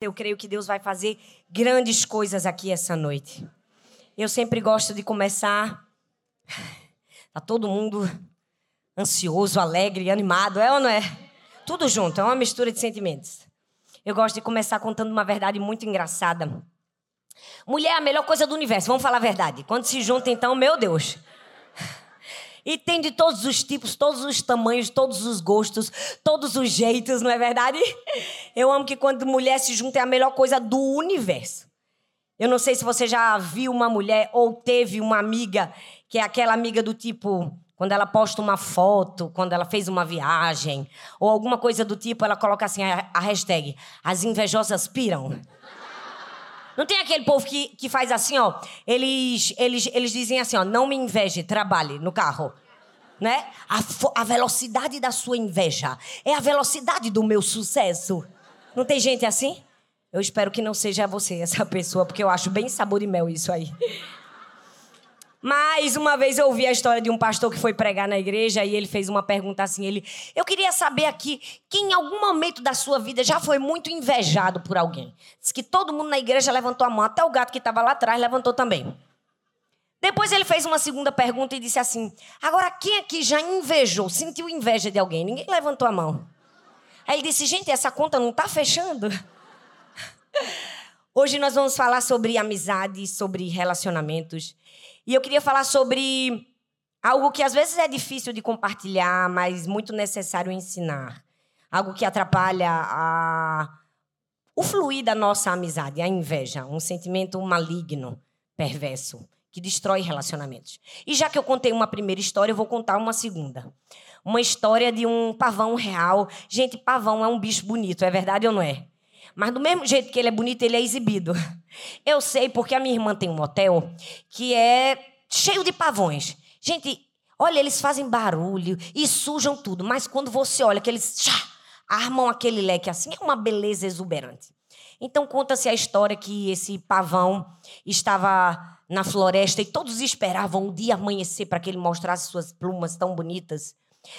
Eu creio que Deus vai fazer grandes coisas aqui essa noite. Eu sempre gosto de começar. Tá todo mundo ansioso, alegre, animado, é ou não é? Tudo junto, é uma mistura de sentimentos. Eu gosto de começar contando uma verdade muito engraçada. Mulher é a melhor coisa do universo, vamos falar a verdade. Quando se junta, então, meu Deus. E tem de todos os tipos, todos os tamanhos, todos os gostos, todos os jeitos, não é verdade? Eu amo que quando mulher se junta é a melhor coisa do universo. Eu não sei se você já viu uma mulher ou teve uma amiga que é aquela amiga do tipo, quando ela posta uma foto, quando ela fez uma viagem, ou alguma coisa do tipo, ela coloca assim a, hashtag: as invejosas piram. Não tem aquele povo que, que faz assim, ó. Eles, eles, eles dizem assim, ó, não me inveje, trabalhe no carro. Né? A, a velocidade da sua inveja é a velocidade do meu sucesso. Não tem gente assim? Eu espero que não seja você essa pessoa, porque eu acho bem sabor de mel isso aí. Mais uma vez eu ouvi a história de um pastor que foi pregar na igreja e ele fez uma pergunta assim, ele, eu queria saber aqui, quem em algum momento da sua vida já foi muito invejado por alguém? Diz que todo mundo na igreja levantou a mão, até o gato que estava lá atrás levantou também. Depois ele fez uma segunda pergunta e disse assim: Agora, quem aqui já invejou, sentiu inveja de alguém? Ninguém levantou a mão. Aí ele disse: Gente, essa conta não está fechando. Hoje nós vamos falar sobre amizade, sobre relacionamentos. E eu queria falar sobre algo que às vezes é difícil de compartilhar, mas muito necessário ensinar. Algo que atrapalha a... o fluir da nossa amizade, a inveja, um sentimento maligno, perverso, que destrói relacionamentos. E já que eu contei uma primeira história, eu vou contar uma segunda. Uma história de um pavão real. Gente, pavão é um bicho bonito, é verdade ou não é? Mas do mesmo jeito que ele é bonito, ele é exibido. Eu sei porque a minha irmã tem um hotel que é cheio de pavões. Gente, olha, eles fazem barulho e sujam tudo, mas quando você olha que eles armam aquele leque assim, é uma beleza exuberante. Então conta-se a história que esse pavão estava na floresta e todos esperavam o dia amanhecer para que ele mostrasse suas plumas tão bonitas.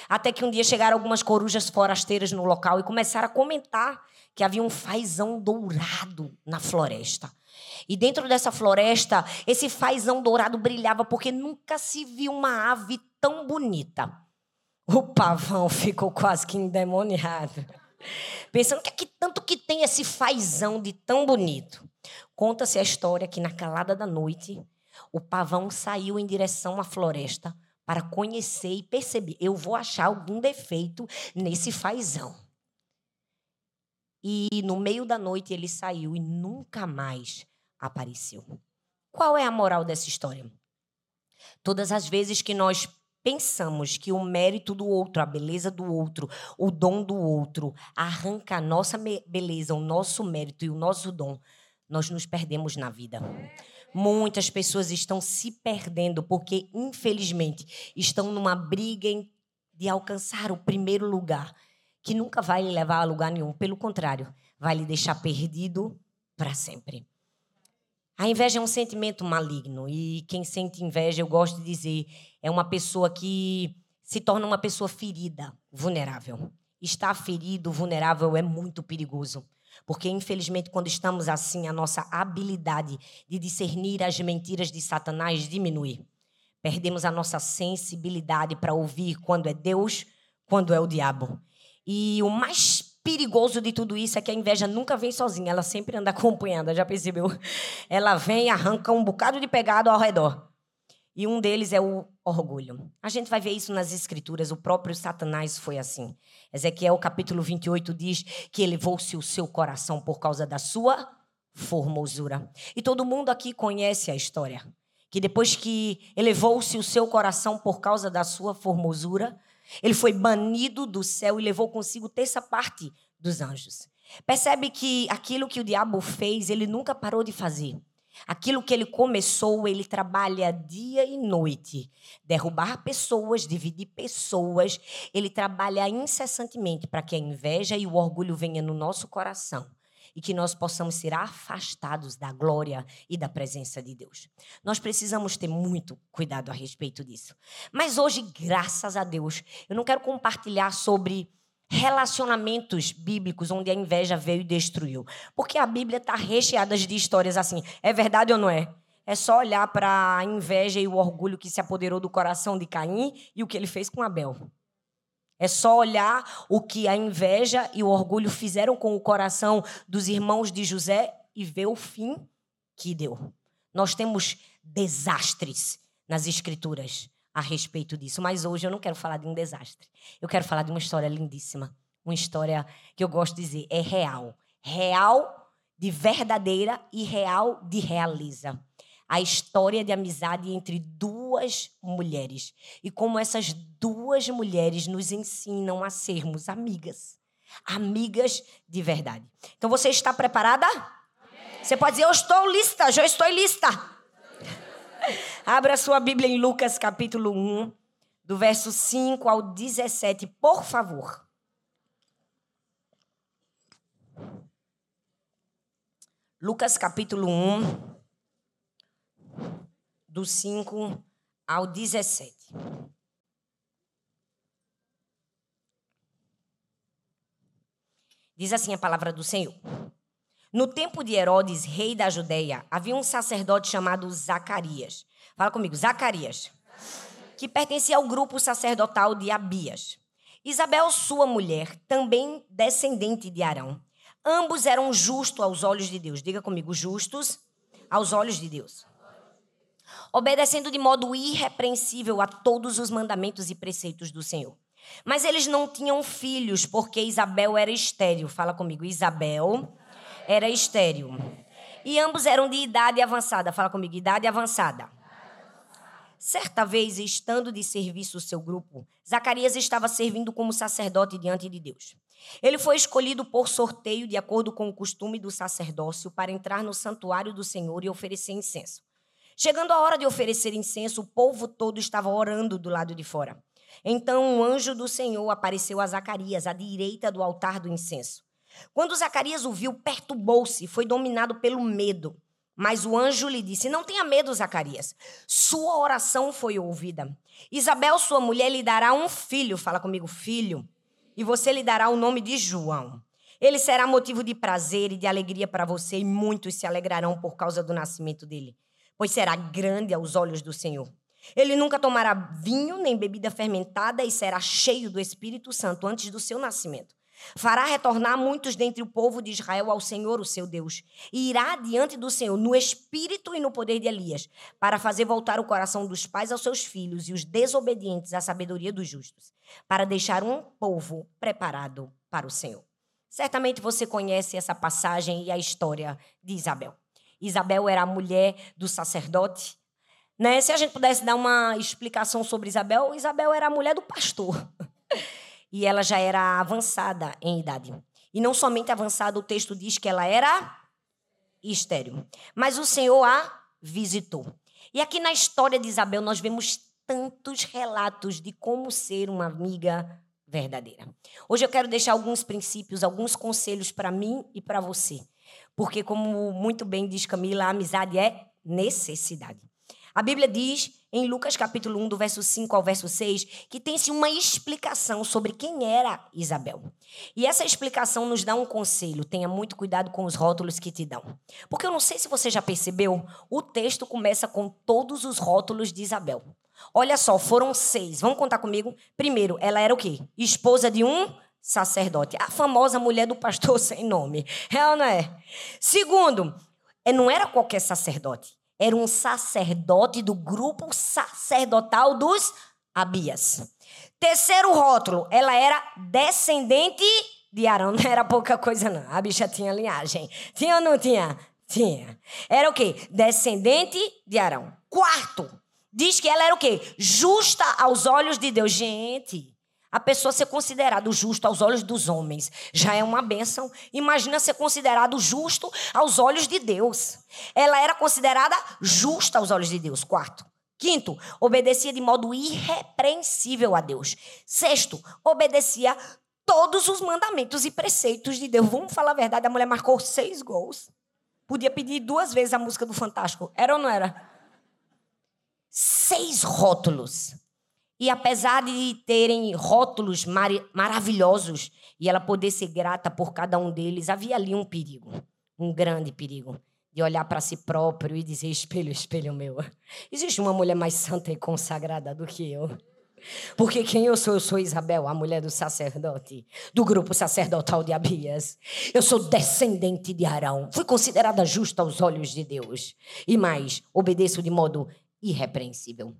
Até que um dia chegaram algumas corujas forasteiras no local e começaram a comentar que havia um fazão dourado na floresta. E dentro dessa floresta, esse fazão dourado brilhava porque nunca se viu uma ave tão bonita. O pavão ficou quase que endemoniado. Pensando que aqui tanto que tem esse fazão de tão bonito. Conta-se a história que na calada da noite, o pavão saiu em direção à floresta para conhecer e perceber. Eu vou achar algum defeito nesse fazão. E no meio da noite ele saiu e nunca mais apareceu. Qual é a moral dessa história? Todas as vezes que nós pensamos que o mérito do outro, a beleza do outro, o dom do outro arranca a nossa beleza, o nosso mérito e o nosso dom, nós nos perdemos na vida. Muitas pessoas estão se perdendo porque, infelizmente, estão numa briga de alcançar o primeiro lugar que nunca vai lhe levar a lugar nenhum. Pelo contrário, vai lhe deixar perdido para sempre. A inveja é um sentimento maligno e quem sente inveja, eu gosto de dizer, é uma pessoa que se torna uma pessoa ferida, vulnerável. Estar ferido, vulnerável é muito perigoso. Porque, infelizmente, quando estamos assim, a nossa habilidade de discernir as mentiras de Satanás diminui. Perdemos a nossa sensibilidade para ouvir quando é Deus, quando é o diabo. E o mais perigoso de tudo isso é que a inveja nunca vem sozinha, ela sempre anda acompanhada, já percebeu? Ela vem e arranca um bocado de pegado ao redor. E um deles é o orgulho. A gente vai ver isso nas escrituras, o próprio Satanás foi assim. Ezequiel capítulo 28 diz que elevou-se o seu coração por causa da sua formosura. E todo mundo aqui conhece a história. Que depois que elevou-se o seu coração por causa da sua formosura, ele foi banido do céu e levou consigo terça parte dos anjos. Percebe que aquilo que o diabo fez, ele nunca parou de fazer. Aquilo que ele começou, ele trabalha dia e noite. Derrubar pessoas, dividir pessoas. Ele trabalha incessantemente para que a inveja e o orgulho venham no nosso coração e que nós possamos ser afastados da glória e da presença de Deus. Nós precisamos ter muito cuidado a respeito disso. Mas hoje, graças a Deus, eu não quero compartilhar sobre relacionamentos bíblicos onde a inveja veio e destruiu. Porque a Bíblia está recheada de histórias assim. É verdade ou não é? É só olhar para a inveja e o orgulho que se apoderou do coração de Caim e o que ele fez com Abel. É só olhar o que a inveja e o orgulho fizeram com o coração dos irmãos de José e ver o fim que deu. Nós temos desastres nas escrituras a respeito disso, mas hoje eu não quero falar de um desastre. Eu quero falar de uma história lindíssima, uma história que eu gosto de dizer é real, real de verdadeira e real de realiza. A história de amizade entre duas mulheres e como essas duas mulheres nos ensinam a sermos amigas, amigas de verdade. Então você está preparada? Você pode dizer, eu estou lista, já estou lista. Abra sua Bíblia em Lucas capítulo 1, do verso 5 ao 17, por favor. Lucas capítulo 1, do 5 ao 17. Diz assim a palavra do Senhor. No tempo de Herodes, rei da Judéia, havia um sacerdote chamado Zacarias. Fala comigo, Zacarias. Que pertencia ao grupo sacerdotal de Abias. Isabel, sua mulher, também descendente de Arão. Ambos eram justos aos olhos de Deus. Diga comigo, justos aos olhos de Deus. Obedecendo de modo irrepreensível a todos os mandamentos e preceitos do Senhor. Mas eles não tinham filhos, porque Isabel era estéril. Fala comigo, Isabel era estéril. E ambos eram de idade avançada. Fala comigo, idade avançada. Certa vez, estando de serviço o seu grupo, Zacarias estava servindo como sacerdote diante de Deus. Ele foi escolhido por sorteio, de acordo com o costume do sacerdócio, para entrar no santuário do Senhor e oferecer incenso. Chegando a hora de oferecer incenso, o povo todo estava orando do lado de fora. Então um anjo do Senhor apareceu a Zacarias, à direita do altar do incenso. Quando Zacarias o viu, perturbou-se, foi dominado pelo medo. Mas o anjo lhe disse: Não tenha medo, Zacarias. Sua oração foi ouvida. Isabel, sua mulher, lhe dará um filho. Fala comigo, filho. E você lhe dará o nome de João. Ele será motivo de prazer e de alegria para você, e muitos se alegrarão por causa do nascimento dele, pois será grande aos olhos do Senhor. Ele nunca tomará vinho nem bebida fermentada e será cheio do Espírito Santo antes do seu nascimento. Fará retornar muitos dentre o povo de Israel ao Senhor, o seu Deus, e irá diante do Senhor no espírito e no poder de Elias, para fazer voltar o coração dos pais aos seus filhos e os desobedientes à sabedoria dos justos, para deixar um povo preparado para o Senhor. Certamente você conhece essa passagem e a história de Isabel. Isabel era a mulher do sacerdote. Né? Se a gente pudesse dar uma explicação sobre Isabel, Isabel era a mulher do pastor. e ela já era avançada em idade. E não somente avançada, o texto diz que ela era estéril. Mas o Senhor a visitou. E aqui na história de Isabel nós vemos tantos relatos de como ser uma amiga verdadeira. Hoje eu quero deixar alguns princípios, alguns conselhos para mim e para você. Porque, como muito bem diz Camila, a amizade é necessidade. A Bíblia diz em Lucas capítulo 1, do verso 5 ao verso 6, que tem-se uma explicação sobre quem era Isabel. E essa explicação nos dá um conselho: tenha muito cuidado com os rótulos que te dão. Porque eu não sei se você já percebeu, o texto começa com todos os rótulos de Isabel. Olha só, foram seis. Vamos contar comigo? Primeiro, ela era o quê? Esposa de um sacerdote. A famosa mulher do pastor sem nome. É ou não é? Segundo, é, não era qualquer sacerdote era um sacerdote do grupo sacerdotal dos Abias. Terceiro rótulo, ela era descendente de Arão. Não era pouca coisa, não. A bicha tinha linhagem. Tinha ou não tinha? Tinha. Era o quê? Descendente de Arão. Quarto, diz que ela era o quê? Justa aos olhos de Deus. Gente, a pessoa ser considerado justo aos olhos dos homens já é uma bênção. Imagina ser considerado justo aos olhos de Deus. Ela era considerada justa aos olhos de Deus. Quarto. Quinto, obedecia de modo irrepreensível a Deus. Sexto, obedecia todos os mandamentos e preceitos de Deus. Vamos falar a verdade, a mulher marcou seis gols. Podia pedir duas vezes a música do Fantástico. Era ou não era? Seis rótulos. E apesar de terem rótulos mar maravilhosos e ela poder ser grata por cada um deles, havia ali um perigo, um grande perigo, de olhar para si próprio e dizer: espelho, espelho meu. Existe uma mulher mais santa e consagrada do que eu. Porque quem eu sou? Eu sou Isabel, a mulher do sacerdote, do grupo sacerdotal de Abias. Eu sou descendente de Arão. Fui considerada justa aos olhos de Deus. E mais, obedeço de modo irrepreensível.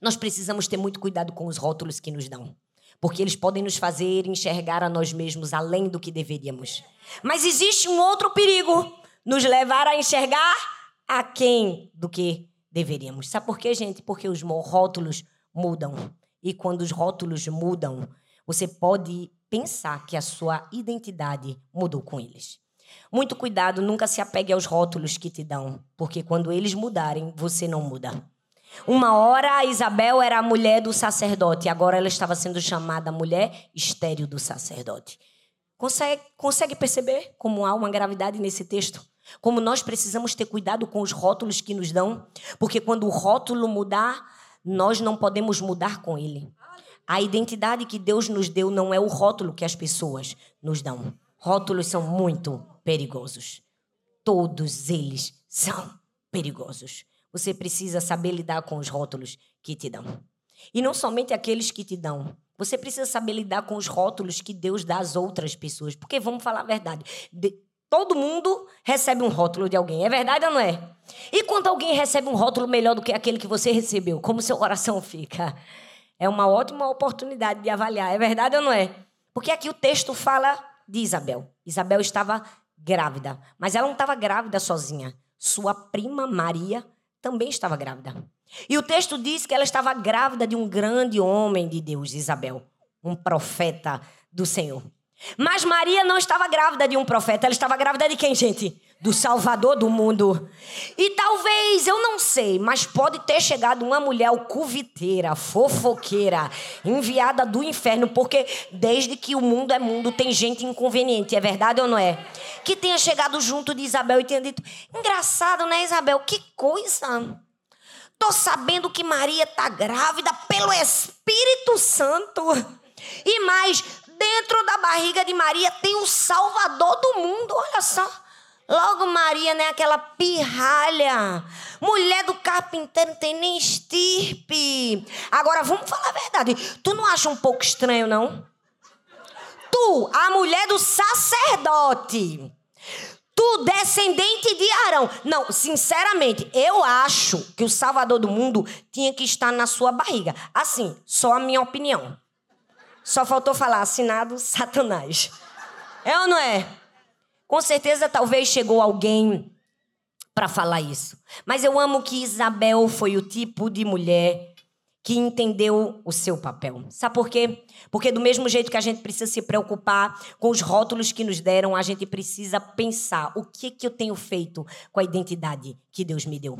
Nós precisamos ter muito cuidado com os rótulos que nos dão. Porque eles podem nos fazer enxergar a nós mesmos além do que deveríamos. Mas existe um outro perigo: nos levar a enxergar a quem do que deveríamos. Sabe por quê, gente? Porque os rótulos mudam. E quando os rótulos mudam, você pode pensar que a sua identidade mudou com eles. Muito cuidado, nunca se apegue aos rótulos que te dão, porque quando eles mudarem, você não muda. Uma hora a Isabel era a mulher do sacerdote, agora ela estava sendo chamada mulher estéril do sacerdote. Consegue, consegue perceber como há uma gravidade nesse texto? Como nós precisamos ter cuidado com os rótulos que nos dão? Porque quando o rótulo mudar, nós não podemos mudar com ele. A identidade que Deus nos deu não é o rótulo que as pessoas nos dão. Rótulos são muito perigosos. Todos eles são perigosos. Você precisa saber lidar com os rótulos que te dão. E não somente aqueles que te dão. Você precisa saber lidar com os rótulos que Deus dá às outras pessoas. Porque vamos falar a verdade. De Todo mundo recebe um rótulo de alguém. É verdade ou não é? E quando alguém recebe um rótulo melhor do que aquele que você recebeu, como seu coração fica? É uma ótima oportunidade de avaliar. É verdade ou não é? Porque aqui o texto fala de Isabel. Isabel estava grávida, mas ela não estava grávida sozinha. Sua prima Maria também estava grávida. E o texto diz que ela estava grávida de um grande homem de Deus, Isabel, um profeta do Senhor. Mas Maria não estava grávida de um profeta, ela estava grávida de quem, gente? Do Salvador do mundo. E talvez, eu não sei, mas pode ter chegado uma mulher alcuviteira, fofoqueira, enviada do inferno, porque desde que o mundo é mundo tem gente inconveniente, é verdade ou não é? Que tenha chegado junto de Isabel e tenha dito: engraçado, né, Isabel? Que coisa. Tô sabendo que Maria tá grávida pelo Espírito Santo. E mais, Dentro da barriga de Maria tem o Salvador do mundo, olha só. Logo, Maria, né? Aquela pirralha. Mulher do carpinteiro não tem nem estirpe. Agora, vamos falar a verdade. Tu não acha um pouco estranho, não? Tu, a mulher do sacerdote. Tu, descendente de Arão. Não, sinceramente, eu acho que o Salvador do mundo tinha que estar na sua barriga. Assim, só a minha opinião. Só faltou falar assinado Satanás. É ou não é? Com certeza, talvez chegou alguém para falar isso. Mas eu amo que Isabel foi o tipo de mulher que entendeu o seu papel. Sabe por quê? Porque do mesmo jeito que a gente precisa se preocupar com os rótulos que nos deram, a gente precisa pensar o que que eu tenho feito com a identidade que Deus me deu.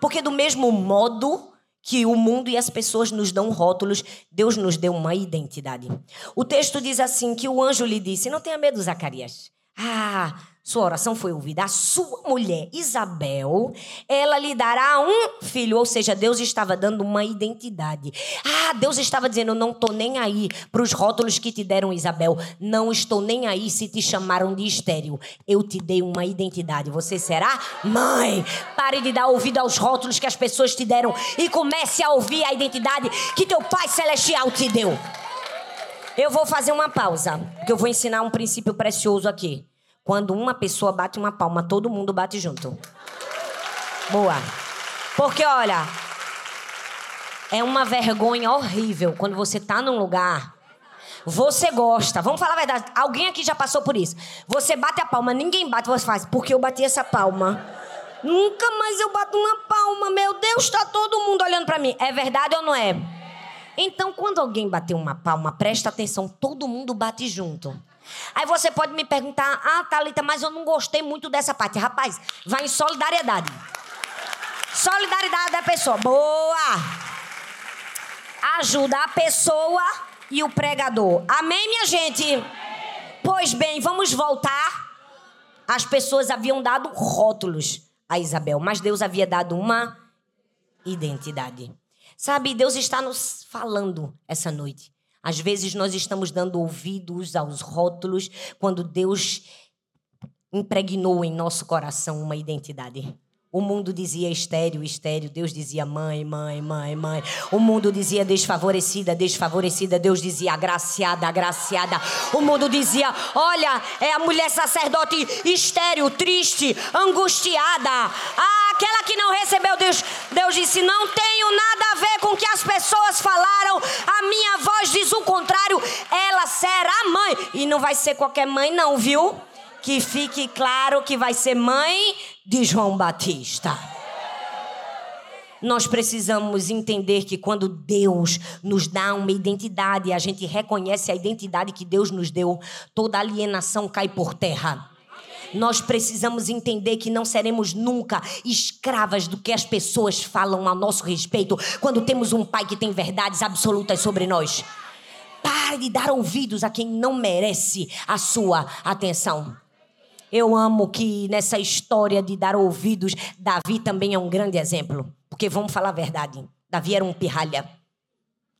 Porque do mesmo modo que o mundo e as pessoas nos dão rótulos, Deus nos deu uma identidade. O texto diz assim: que o anjo lhe disse: Não tenha medo, Zacarias. Ah, sua oração foi ouvida. A sua mulher, Isabel, ela lhe dará um filho. Ou seja, Deus estava dando uma identidade. Ah, Deus estava dizendo: não estou nem aí para os rótulos que te deram, Isabel. Não estou nem aí se te chamaram de estéreo. Eu te dei uma identidade. Você será mãe. Pare de dar ouvido aos rótulos que as pessoas te deram e comece a ouvir a identidade que teu Pai Celestial te deu. Eu vou fazer uma pausa, porque eu vou ensinar um princípio precioso aqui. Quando uma pessoa bate uma palma, todo mundo bate junto. Boa. Porque, olha, é uma vergonha horrível quando você tá num lugar. Você gosta, vamos falar a verdade. Alguém aqui já passou por isso. Você bate a palma, ninguém bate, você faz, porque eu bati essa palma. Nunca mais eu bato uma palma, meu Deus, tá todo mundo olhando para mim. É verdade ou não é? Então, quando alguém bater uma palma, presta atenção, todo mundo bate junto. Aí você pode me perguntar, ah, Thalita, mas eu não gostei muito dessa parte. Rapaz, vai em solidariedade. Solidariedade da pessoa. Boa! Ajuda a pessoa e o pregador. Amém, minha gente? Pois bem, vamos voltar. As pessoas haviam dado rótulos a Isabel, mas Deus havia dado uma identidade. Sabe, Deus está nos falando essa noite. Às vezes nós estamos dando ouvidos aos rótulos quando Deus impregnou em nosso coração uma identidade. O mundo dizia estéreo, estéreo. Deus dizia mãe, mãe, mãe, mãe. O mundo dizia desfavorecida, desfavorecida. Deus dizia agraciada, agraciada. O mundo dizia: olha, é a mulher sacerdote estéreo, triste, angustiada. Ah, aquela que não recebeu Deus. Deus disse: não tenho nada a ver com o que as pessoas falaram. A minha voz diz o contrário. Ela será mãe. E não vai ser qualquer mãe, não, viu? Que fique claro que vai ser mãe de João Batista. Nós precisamos entender que quando Deus nos dá uma identidade, a gente reconhece a identidade que Deus nos deu, toda alienação cai por terra. Nós precisamos entender que não seremos nunca escravas do que as pessoas falam a nosso respeito quando temos um pai que tem verdades absolutas sobre nós. Pare de dar ouvidos a quem não merece a sua atenção. Eu amo que nessa história de dar ouvidos, Davi também é um grande exemplo. Porque vamos falar a verdade: Davi era um pirralha.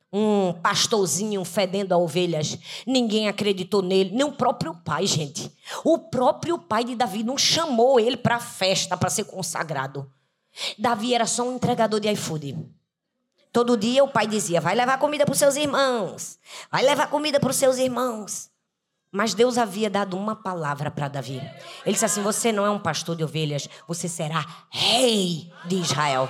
Um pastorzinho fedendo a ovelhas. Ninguém acreditou nele, nem o próprio pai, gente. O próprio pai de Davi não chamou ele para a festa, para ser consagrado. Davi era só um entregador de iFood. Todo dia o pai dizia: vai levar comida para os seus irmãos. Vai levar comida para os seus irmãos. Mas Deus havia dado uma palavra para Davi. Ele disse assim: Você não é um pastor de ovelhas, você será rei de Israel.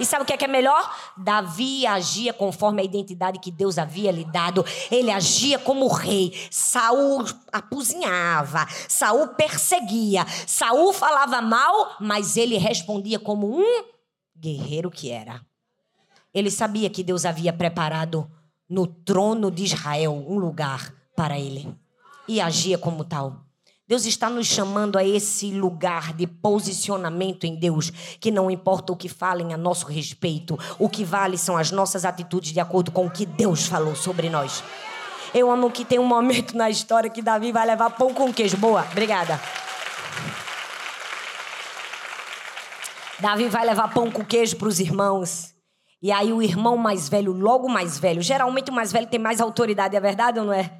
E sabe o que é, que é melhor? Davi agia conforme a identidade que Deus havia lhe dado. Ele agia como rei. Saul apuzinhava, Saul perseguia, Saul falava mal, mas ele respondia como um guerreiro que era. Ele sabia que Deus havia preparado no trono de Israel um lugar para ele e agia como tal. Deus está nos chamando a esse lugar de posicionamento em Deus, que não importa o que falem a nosso respeito, o que vale são as nossas atitudes de acordo com o que Deus falou sobre nós. Eu amo que tem um momento na história que Davi vai levar pão com queijo. Boa, obrigada. Davi vai levar pão com queijo para os irmãos. E aí o irmão mais velho, logo mais velho, geralmente o mais velho tem mais autoridade, é verdade ou não é?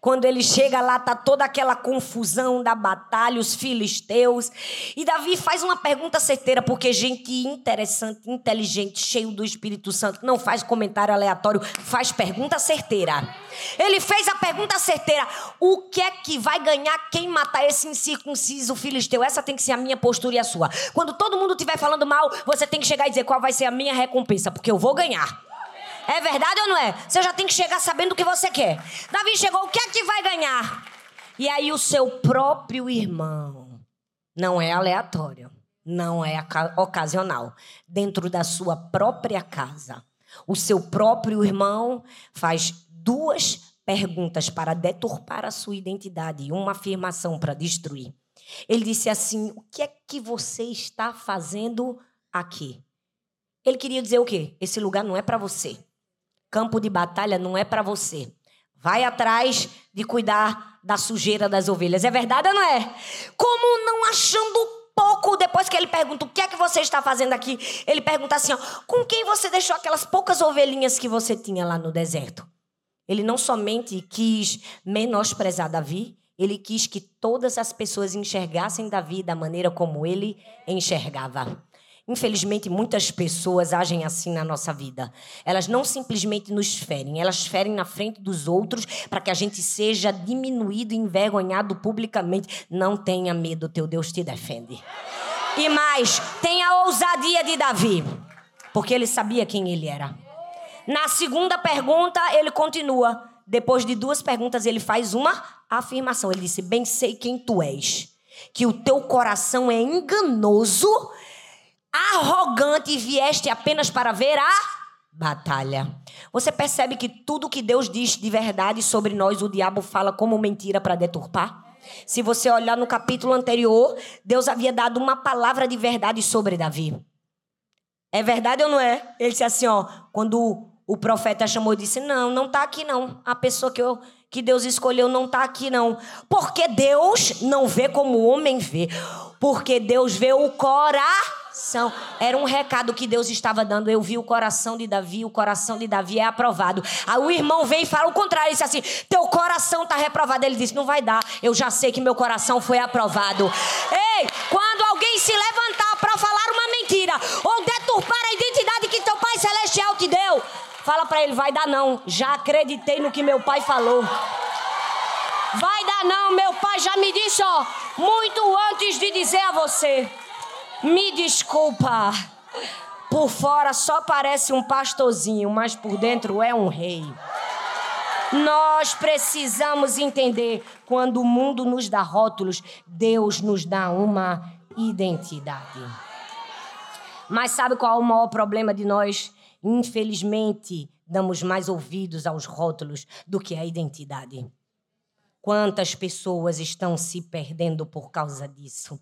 Quando ele chega lá, tá toda aquela confusão da batalha, os filisteus. E Davi faz uma pergunta certeira, porque gente interessante, inteligente, cheio do Espírito Santo, não faz comentário aleatório, faz pergunta certeira. Ele fez a pergunta certeira: o que é que vai ganhar quem matar esse incircunciso filisteu? Essa tem que ser a minha postura e a sua. Quando todo mundo estiver falando mal, você tem que chegar e dizer qual vai ser a minha recompensa, porque eu vou ganhar. É verdade ou não é? Você já tem que chegar sabendo o que você quer. Davi chegou, o que é que vai ganhar? E aí o seu próprio irmão, não é aleatório, não é ocasional, dentro da sua própria casa, o seu próprio irmão faz duas perguntas para deturpar a sua identidade e uma afirmação para destruir. Ele disse assim: O que é que você está fazendo aqui? Ele queria dizer o quê? Esse lugar não é para você campo de batalha não é para você. Vai atrás de cuidar da sujeira das ovelhas. É verdade ou não é? Como não achando pouco, depois que ele pergunta o que é que você está fazendo aqui, ele pergunta assim: ó, com quem você deixou aquelas poucas ovelhinhas que você tinha lá no deserto? Ele não somente quis menosprezar Davi, ele quis que todas as pessoas enxergassem Davi da maneira como ele enxergava. Infelizmente, muitas pessoas agem assim na nossa vida. Elas não simplesmente nos ferem, elas ferem na frente dos outros para que a gente seja diminuído envergonhado publicamente. Não tenha medo, teu Deus te defende. E mais, tenha a ousadia de Davi, porque ele sabia quem ele era. Na segunda pergunta, ele continua. Depois de duas perguntas, ele faz uma afirmação. Ele disse: Bem sei quem tu és, que o teu coração é enganoso arrogante e vieste apenas para ver a batalha. Você percebe que tudo que Deus diz de verdade sobre nós, o diabo fala como mentira para deturpar? Se você olhar no capítulo anterior, Deus havia dado uma palavra de verdade sobre Davi. É verdade ou não é? Ele disse assim, ó, quando o profeta chamou e disse: "Não, não está aqui não. A pessoa que eu que Deus escolheu não está aqui não. Porque Deus não vê como o homem vê. Porque Deus vê o coração São, era um recado que Deus estava dando. Eu vi o coração de Davi, o coração de Davi é aprovado. Aí o irmão vem e fala o contrário, ele disse assim: Teu coração está reprovado. Ele disse: Não vai dar, eu já sei que meu coração foi aprovado. Ei, quando alguém se levantar para falar uma mentira ou deturpar a identidade que teu Pai Celestial te deu, fala para ele: Vai dar não, já acreditei no que meu pai falou. Vai dar não, meu pai já me disse, ó, muito antes de dizer a você. Me desculpa. Por fora só parece um pastorzinho, mas por dentro é um rei. Nós precisamos entender quando o mundo nos dá rótulos, Deus nos dá uma identidade. Mas sabe qual é o maior problema de nós? Infelizmente, damos mais ouvidos aos rótulos do que à identidade. Quantas pessoas estão se perdendo por causa disso?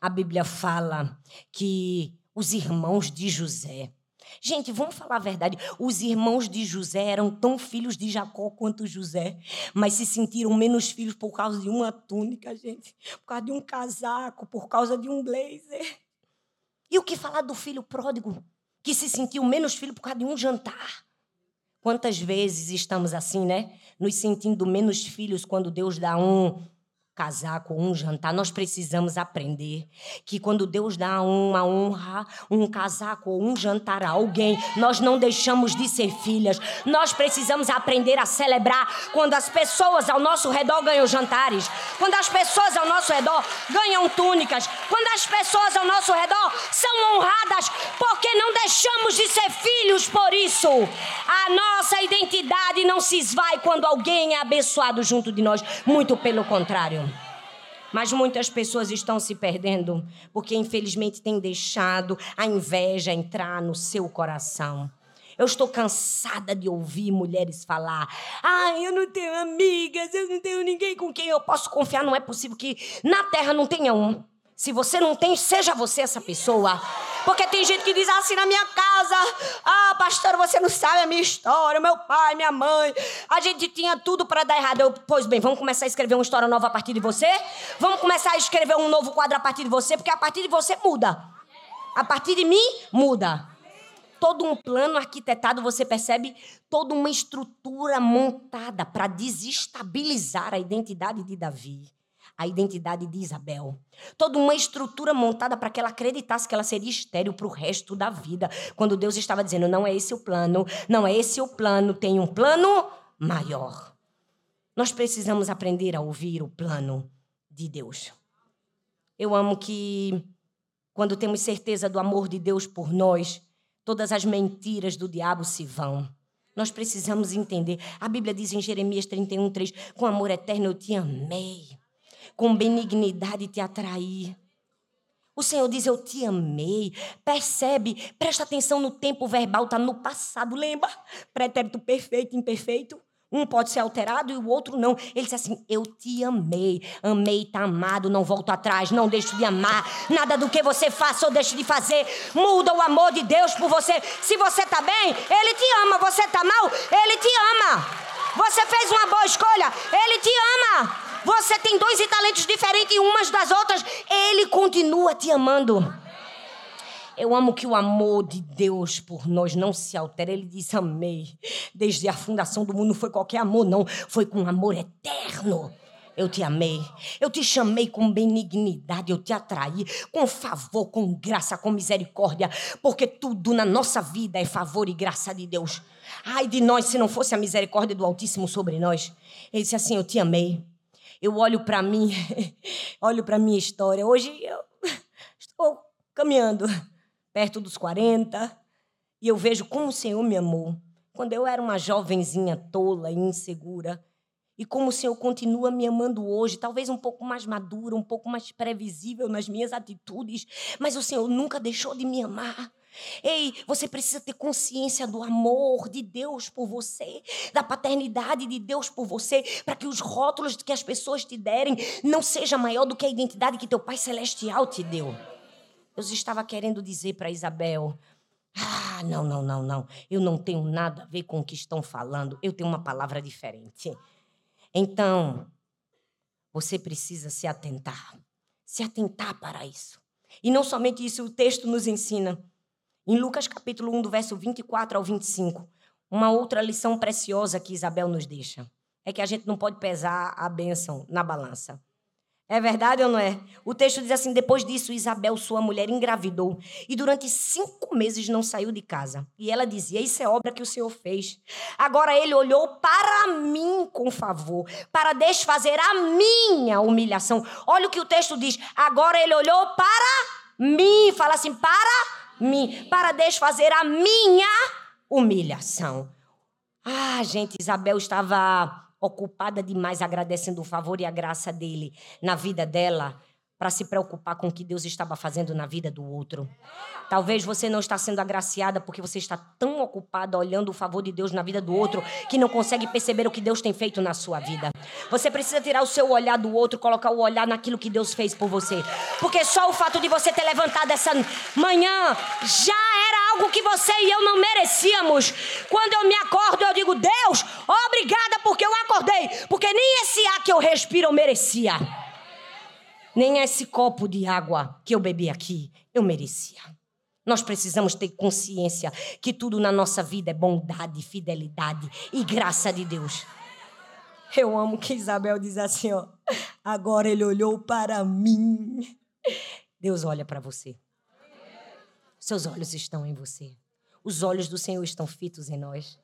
A Bíblia fala que os irmãos de José. Gente, vamos falar a verdade. Os irmãos de José eram tão filhos de Jacó quanto José, mas se sentiram menos filhos por causa de uma túnica, gente, por causa de um casaco, por causa de um blazer. E o que falar do filho pródigo, que se sentiu menos filho por causa de um jantar? Quantas vezes estamos assim, né? Nos sentindo menos filhos quando Deus dá um casaco, um jantar, nós precisamos aprender que quando Deus dá uma honra, um casaco ou um jantar a alguém, nós não deixamos de ser filhas. Nós precisamos aprender a celebrar quando as pessoas ao nosso redor ganham jantares, quando as pessoas ao nosso redor ganham túnicas, quando as pessoas ao nosso redor são honradas, porque não deixamos de ser filhos por isso. A nossa identidade não se esvai quando alguém é abençoado junto de nós, muito pelo contrário. Mas muitas pessoas estão se perdendo porque, infelizmente, têm deixado a inveja entrar no seu coração. Eu estou cansada de ouvir mulheres falar: ah, eu não tenho amigas, eu não tenho ninguém com quem eu posso confiar. Não é possível que na terra não tenha um. Se você não tem, seja você essa pessoa. Porque tem gente que diz assim na minha casa: Ah, pastor, você não sabe a minha história, meu pai, minha mãe. A gente tinha tudo para dar errado. Eu, pois bem, vamos começar a escrever uma história nova a partir de você? Vamos começar a escrever um novo quadro a partir de você? Porque a partir de você muda. A partir de mim, muda. Todo um plano arquitetado, você percebe? Toda uma estrutura montada para desestabilizar a identidade de Davi a identidade de Isabel. Toda uma estrutura montada para que ela acreditasse que ela seria estéril para o resto da vida. Quando Deus estava dizendo: não é esse o plano, não é esse o plano, tem um plano maior. Nós precisamos aprender a ouvir o plano de Deus. Eu amo que, quando temos certeza do amor de Deus por nós, todas as mentiras do diabo se vão. Nós precisamos entender. A Bíblia diz em Jeremias 31, 3: Com amor eterno eu te amei com benignidade te atrair. O Senhor diz: Eu te amei. Percebe? Presta atenção no tempo verbal, está no passado. Lembra? Pretérito perfeito, imperfeito. Um pode ser alterado e o outro não. Ele diz assim: Eu te amei. Amei, está amado. Não volto atrás. Não deixo de amar. Nada do que você faça ou deixe de fazer muda o amor de Deus por você. Se você está bem, Ele te ama. Você está mal, Ele te ama. Você fez uma boa escolha, Ele te ama. Você tem dois talentos diferentes umas das outras. Ele continua te amando. Eu amo que o amor de Deus por nós não se altera. Ele diz: Amei. Desde a fundação do mundo não foi qualquer amor, não. Foi com amor eterno. Eu te amei. Eu te chamei com benignidade. Eu te atraí com favor, com graça, com misericórdia. Porque tudo na nossa vida é favor e graça de Deus. Ai de nós se não fosse a misericórdia do Altíssimo sobre nós. Ele disse assim: Eu te amei eu olho para mim, olho para minha história. Hoje eu estou caminhando perto dos 40 e eu vejo como o Senhor me amou. Quando eu era uma jovenzinha tola e insegura, e como o Senhor continua me amando hoje, talvez um pouco mais madura, um pouco mais previsível nas minhas atitudes, mas o Senhor nunca deixou de me amar. Ei, você precisa ter consciência do amor de Deus por você, da paternidade de Deus por você, para que os rótulos que as pessoas te derem não seja maior do que a identidade que teu Pai celestial te deu. Eu estava querendo dizer para Isabel: "Ah, não, não, não, não. Eu não tenho nada a ver com o que estão falando. Eu tenho uma palavra diferente." Então, você precisa se atentar. Se atentar para isso. E não somente isso, o texto nos ensina. Em Lucas capítulo 1, do verso 24 ao 25, uma outra lição preciosa que Isabel nos deixa é que a gente não pode pesar a bênção na balança. É verdade ou não é? O texto diz assim: depois disso, Isabel, sua mulher, engravidou e durante cinco meses não saiu de casa. E ela dizia: Isso é obra que o Senhor fez. Agora ele olhou para mim com favor, para desfazer a minha humilhação. Olha o que o texto diz: Agora ele olhou para mim. Fala assim: Para mim, para desfazer a minha humilhação. Ah, gente, Isabel estava ocupada demais agradecendo o favor e a graça dele na vida dela para se preocupar com o que Deus estava fazendo na vida do outro. Talvez você não está sendo agraciada porque você está tão ocupada olhando o favor de Deus na vida do outro que não consegue perceber o que Deus tem feito na sua vida. Você precisa tirar o seu olhar do outro, colocar o olhar naquilo que Deus fez por você. Porque só o fato de você ter levantado essa manhã já era algo que você e eu não merecíamos. Quando eu me acordo, eu digo: "Deus, obrigada porque eu acordei, porque nem esse ar que eu respiro eu merecia." Nem esse copo de água que eu bebi aqui eu merecia. Nós precisamos ter consciência que tudo na nossa vida é bondade, fidelidade e graça de Deus. Eu amo que Isabel diz assim, ó. Agora ele olhou para mim. Deus olha para você. Seus olhos estão em você. Os olhos do Senhor estão fitos em nós.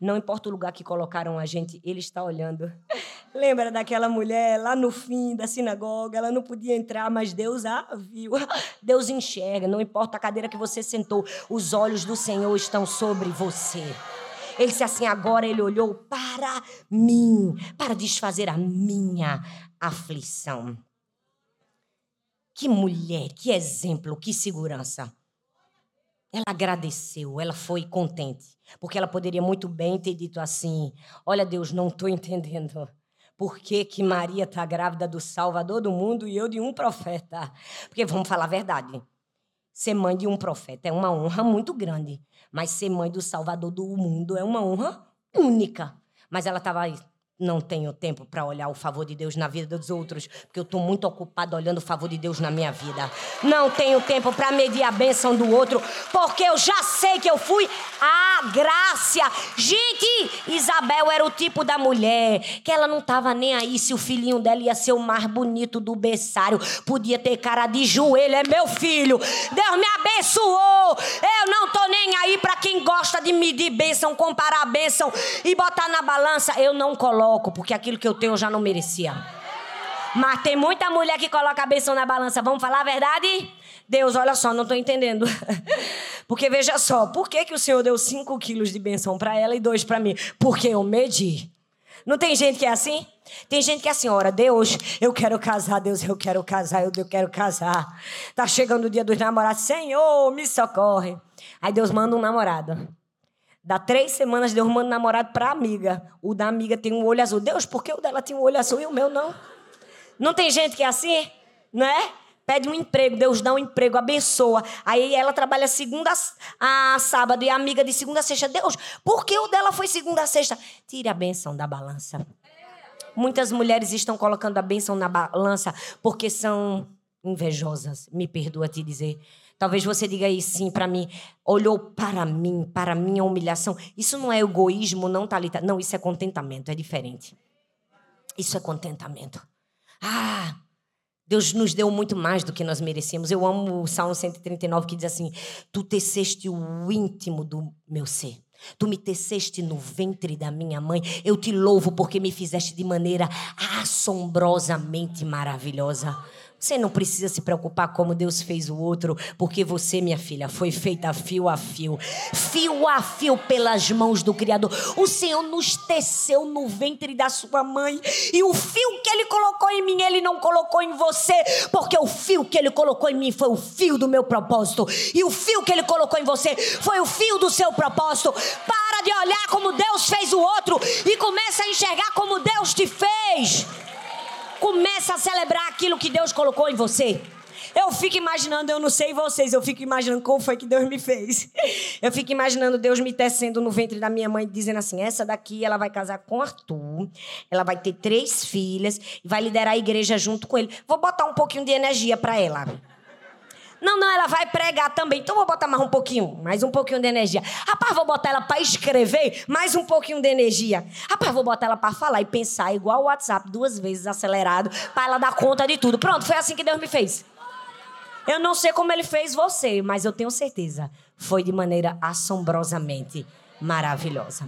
Não importa o lugar que colocaram a gente, Ele está olhando. Lembra daquela mulher lá no fim da sinagoga? Ela não podia entrar, mas Deus a viu. Deus enxerga, não importa a cadeira que você sentou, os olhos do Senhor estão sobre você. Ele disse assim: agora ele olhou para mim, para desfazer a minha aflição. Que mulher, que exemplo, que segurança. Ela agradeceu, ela foi contente. Porque ela poderia muito bem ter dito assim: Olha, Deus, não estou entendendo. Por que, que Maria está grávida do Salvador do mundo e eu de um profeta? Porque vamos falar a verdade. Ser mãe de um profeta é uma honra muito grande. Mas ser mãe do Salvador do mundo é uma honra única. Mas ela estava não tenho tempo para olhar o favor de Deus na vida dos outros, porque eu estou muito ocupado olhando o favor de Deus na minha vida. Não tenho tempo para medir a bênção do outro, porque eu já sei que eu fui a graça. Gente, Isabel era o tipo da mulher que ela não estava nem aí se o filhinho dela ia ser o mais bonito do berçário. Podia ter cara de joelho, é meu filho. Deus me abençoou. Eu não tô nem aí para quem gosta de medir bênção, comparar a bênção e botar na balança. Eu não coloco porque aquilo que eu tenho eu já não merecia. Mas tem muita mulher que coloca a benção na balança. Vamos falar a verdade? Deus, olha só, não estou entendendo. Porque veja só, por que, que o Senhor deu 5 quilos de benção para ela e dois para mim? Porque eu medi. Não tem gente que é assim? Tem gente que é assim, ora, Deus, eu quero casar, Deus, eu quero casar, eu, eu quero casar. Tá chegando o dia dos namorados, Senhor, me socorre. Aí Deus manda um namorado. Dá três semanas Deus manda namorado para amiga. O da amiga tem um olho azul. Deus, por que o dela tem um olho azul e o meu não? Não tem gente que é assim? Né? Pede um emprego, Deus dá um emprego, abençoa. Aí ela trabalha segunda a sábado e a amiga de segunda a sexta. Deus, por que o dela foi segunda a sexta? Tire a benção da balança. Muitas mulheres estão colocando a benção na balança porque são invejosas. Me perdoa te dizer. Talvez você diga aí sim para mim, olhou para mim, para minha humilhação. Isso não é egoísmo, não, Thalita. Não, isso é contentamento, é diferente. Isso é contentamento. Ah, Deus nos deu muito mais do que nós merecíamos. Eu amo o Salmo 139 que diz assim: Tu teceste o íntimo do meu ser. Tu me teceste no ventre da minha mãe. Eu te louvo porque me fizeste de maneira assombrosamente maravilhosa. Você não precisa se preocupar como Deus fez o outro, porque você, minha filha, foi feita fio a fio fio a fio pelas mãos do Criador. O Senhor nos teceu no ventre da sua mãe, e o fio que Ele colocou em mim, Ele não colocou em você, porque o fio que Ele colocou em mim foi o fio do meu propósito, e o fio que Ele colocou em você foi o fio do seu propósito. Para de olhar como Deus fez o outro e começa a enxergar como Deus te fez. Começa a celebrar aquilo que Deus colocou em você. Eu fico imaginando, eu não sei vocês, eu fico imaginando como foi que Deus me fez. Eu fico imaginando Deus me tecendo no ventre da minha mãe, dizendo assim: essa daqui ela vai casar com Arthur, ela vai ter três filhas e vai liderar a igreja junto com ele. Vou botar um pouquinho de energia para ela. Não, não, ela vai pregar também. Então vou botar mais um pouquinho, mais um pouquinho de energia. Rapaz, vou botar ela para escrever, mais um pouquinho de energia. Rapaz, vou botar ela para falar e pensar igual o WhatsApp, duas vezes acelerado, para ela dar conta de tudo. Pronto, foi assim que Deus me fez. Eu não sei como ele fez você, mas eu tenho certeza. Foi de maneira assombrosamente maravilhosa.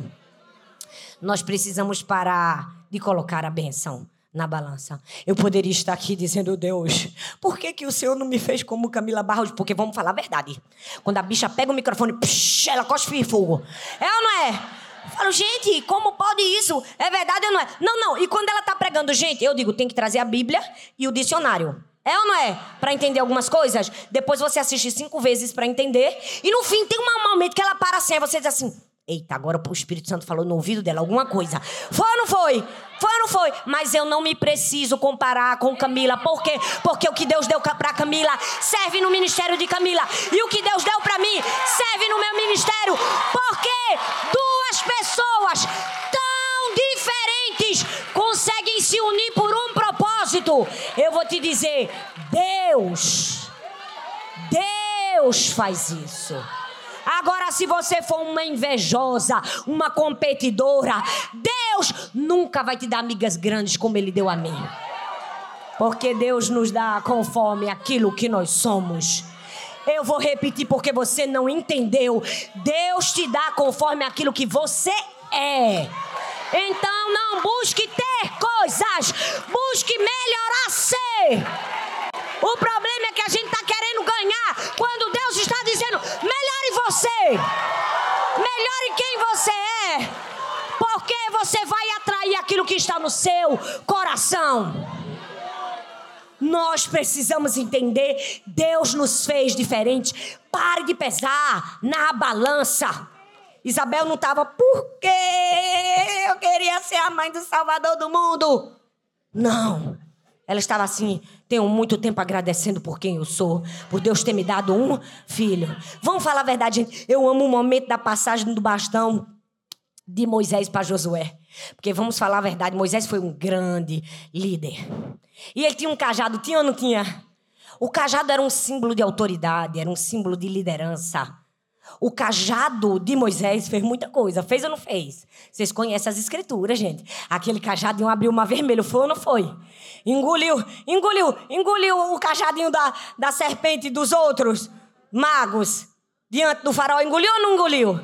Nós precisamos parar de colocar a benção na balança. Eu poderia estar aqui dizendo, Deus, por que, que o Senhor não me fez como Camila Barros? Porque vamos falar a verdade. Quando a bicha pega o microfone, psh, ela cospe fogo. É ou não é? Eu falo, gente, como pode isso? É verdade ou não é? Não, não. E quando ela está pregando, gente, eu digo, tem que trazer a Bíblia e o dicionário. É ou não é? Para entender algumas coisas. Depois você assiste cinco vezes para entender. E no fim tem um momento que ela para assim, aí você diz assim: Eita, agora o Espírito Santo falou no ouvido dela alguma coisa. Foi ou não foi? Foi ou não foi? Mas eu não me preciso comparar com Camila. Por quê? Porque o que Deus deu para Camila serve no ministério de Camila. E o que Deus deu para mim serve no meu ministério. Porque duas pessoas tão diferentes conseguem se unir por um propósito. Eu vou te dizer, Deus, Deus faz isso. Agora, se você for uma invejosa, uma competidora, Deus nunca vai te dar amigas grandes como Ele deu a mim. Porque Deus nos dá conforme aquilo que nós somos. Eu vou repetir porque você não entendeu. Deus te dá conforme aquilo que você é. Então não busque ter coisas, busque melhorar ser. O problema é que a gente está querendo ganhar quando Deus está dizendo: melhore você, melhore quem você é, porque você vai atrair aquilo que está no seu coração. Nós precisamos entender, Deus nos fez diferente. Pare de pesar na balança. Isabel não estava porque eu queria ser a mãe do Salvador do mundo. Não. Ela estava assim, tenho muito tempo agradecendo por quem eu sou, por Deus ter me dado um filho. Vamos falar a verdade, gente. Eu amo o momento da passagem do bastão de Moisés para Josué. Porque vamos falar a verdade, Moisés foi um grande líder. E ele tinha um cajado, tinha ou não tinha? O cajado era um símbolo de autoridade, era um símbolo de liderança. O cajado de Moisés fez muita coisa. Fez ou não fez? Vocês conhecem as escrituras, gente. Aquele cajadinho abriu uma vermelho. Foi ou não foi? Engoliu, engoliu, engoliu o cajadinho da, da serpente dos outros magos diante do faraó. Engoliu ou não engoliu?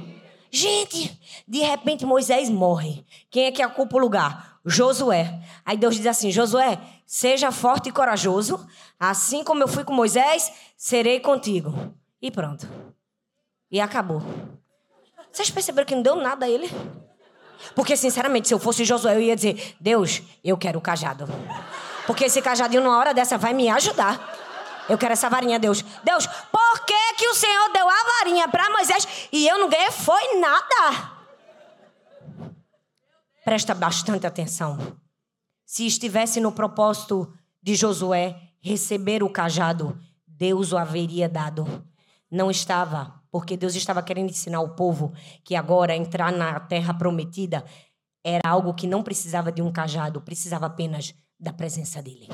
Gente, de repente Moisés morre. Quem é que ocupa o lugar? Josué. Aí Deus diz assim: Josué, seja forte e corajoso. Assim como eu fui com Moisés, serei contigo. E pronto. E acabou. Vocês perceberam que não deu nada a ele? Porque, sinceramente, se eu fosse Josué, eu ia dizer: Deus, eu quero o cajado. Porque esse cajadinho, numa hora dessa, vai me ajudar. Eu quero essa varinha, Deus. Deus, por que, que o Senhor deu a varinha para Moisés e eu não ganhei? Foi nada. Presta bastante atenção. Se estivesse no propósito de Josué receber o cajado, Deus o haveria dado. Não estava porque Deus estava querendo ensinar o povo que agora entrar na terra prometida era algo que não precisava de um cajado, precisava apenas da presença dele.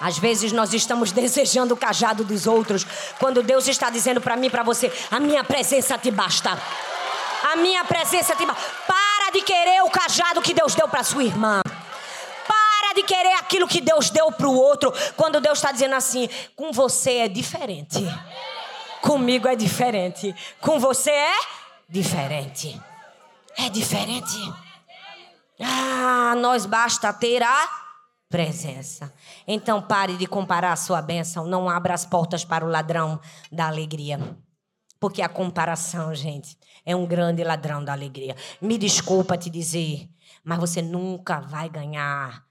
Às vezes nós estamos desejando o cajado dos outros, quando Deus está dizendo para mim para você: a minha presença te basta. A minha presença te basta. Para de querer o cajado que Deus deu para sua irmã. Para de querer aquilo que Deus deu para o outro, quando Deus está dizendo assim: com você é diferente. Comigo é diferente. Com você é diferente. É diferente. Ah, nós basta ter a presença. Então pare de comparar a sua bênção. Não abra as portas para o ladrão da alegria. Porque a comparação, gente, é um grande ladrão da alegria. Me desculpa te dizer, mas você nunca vai ganhar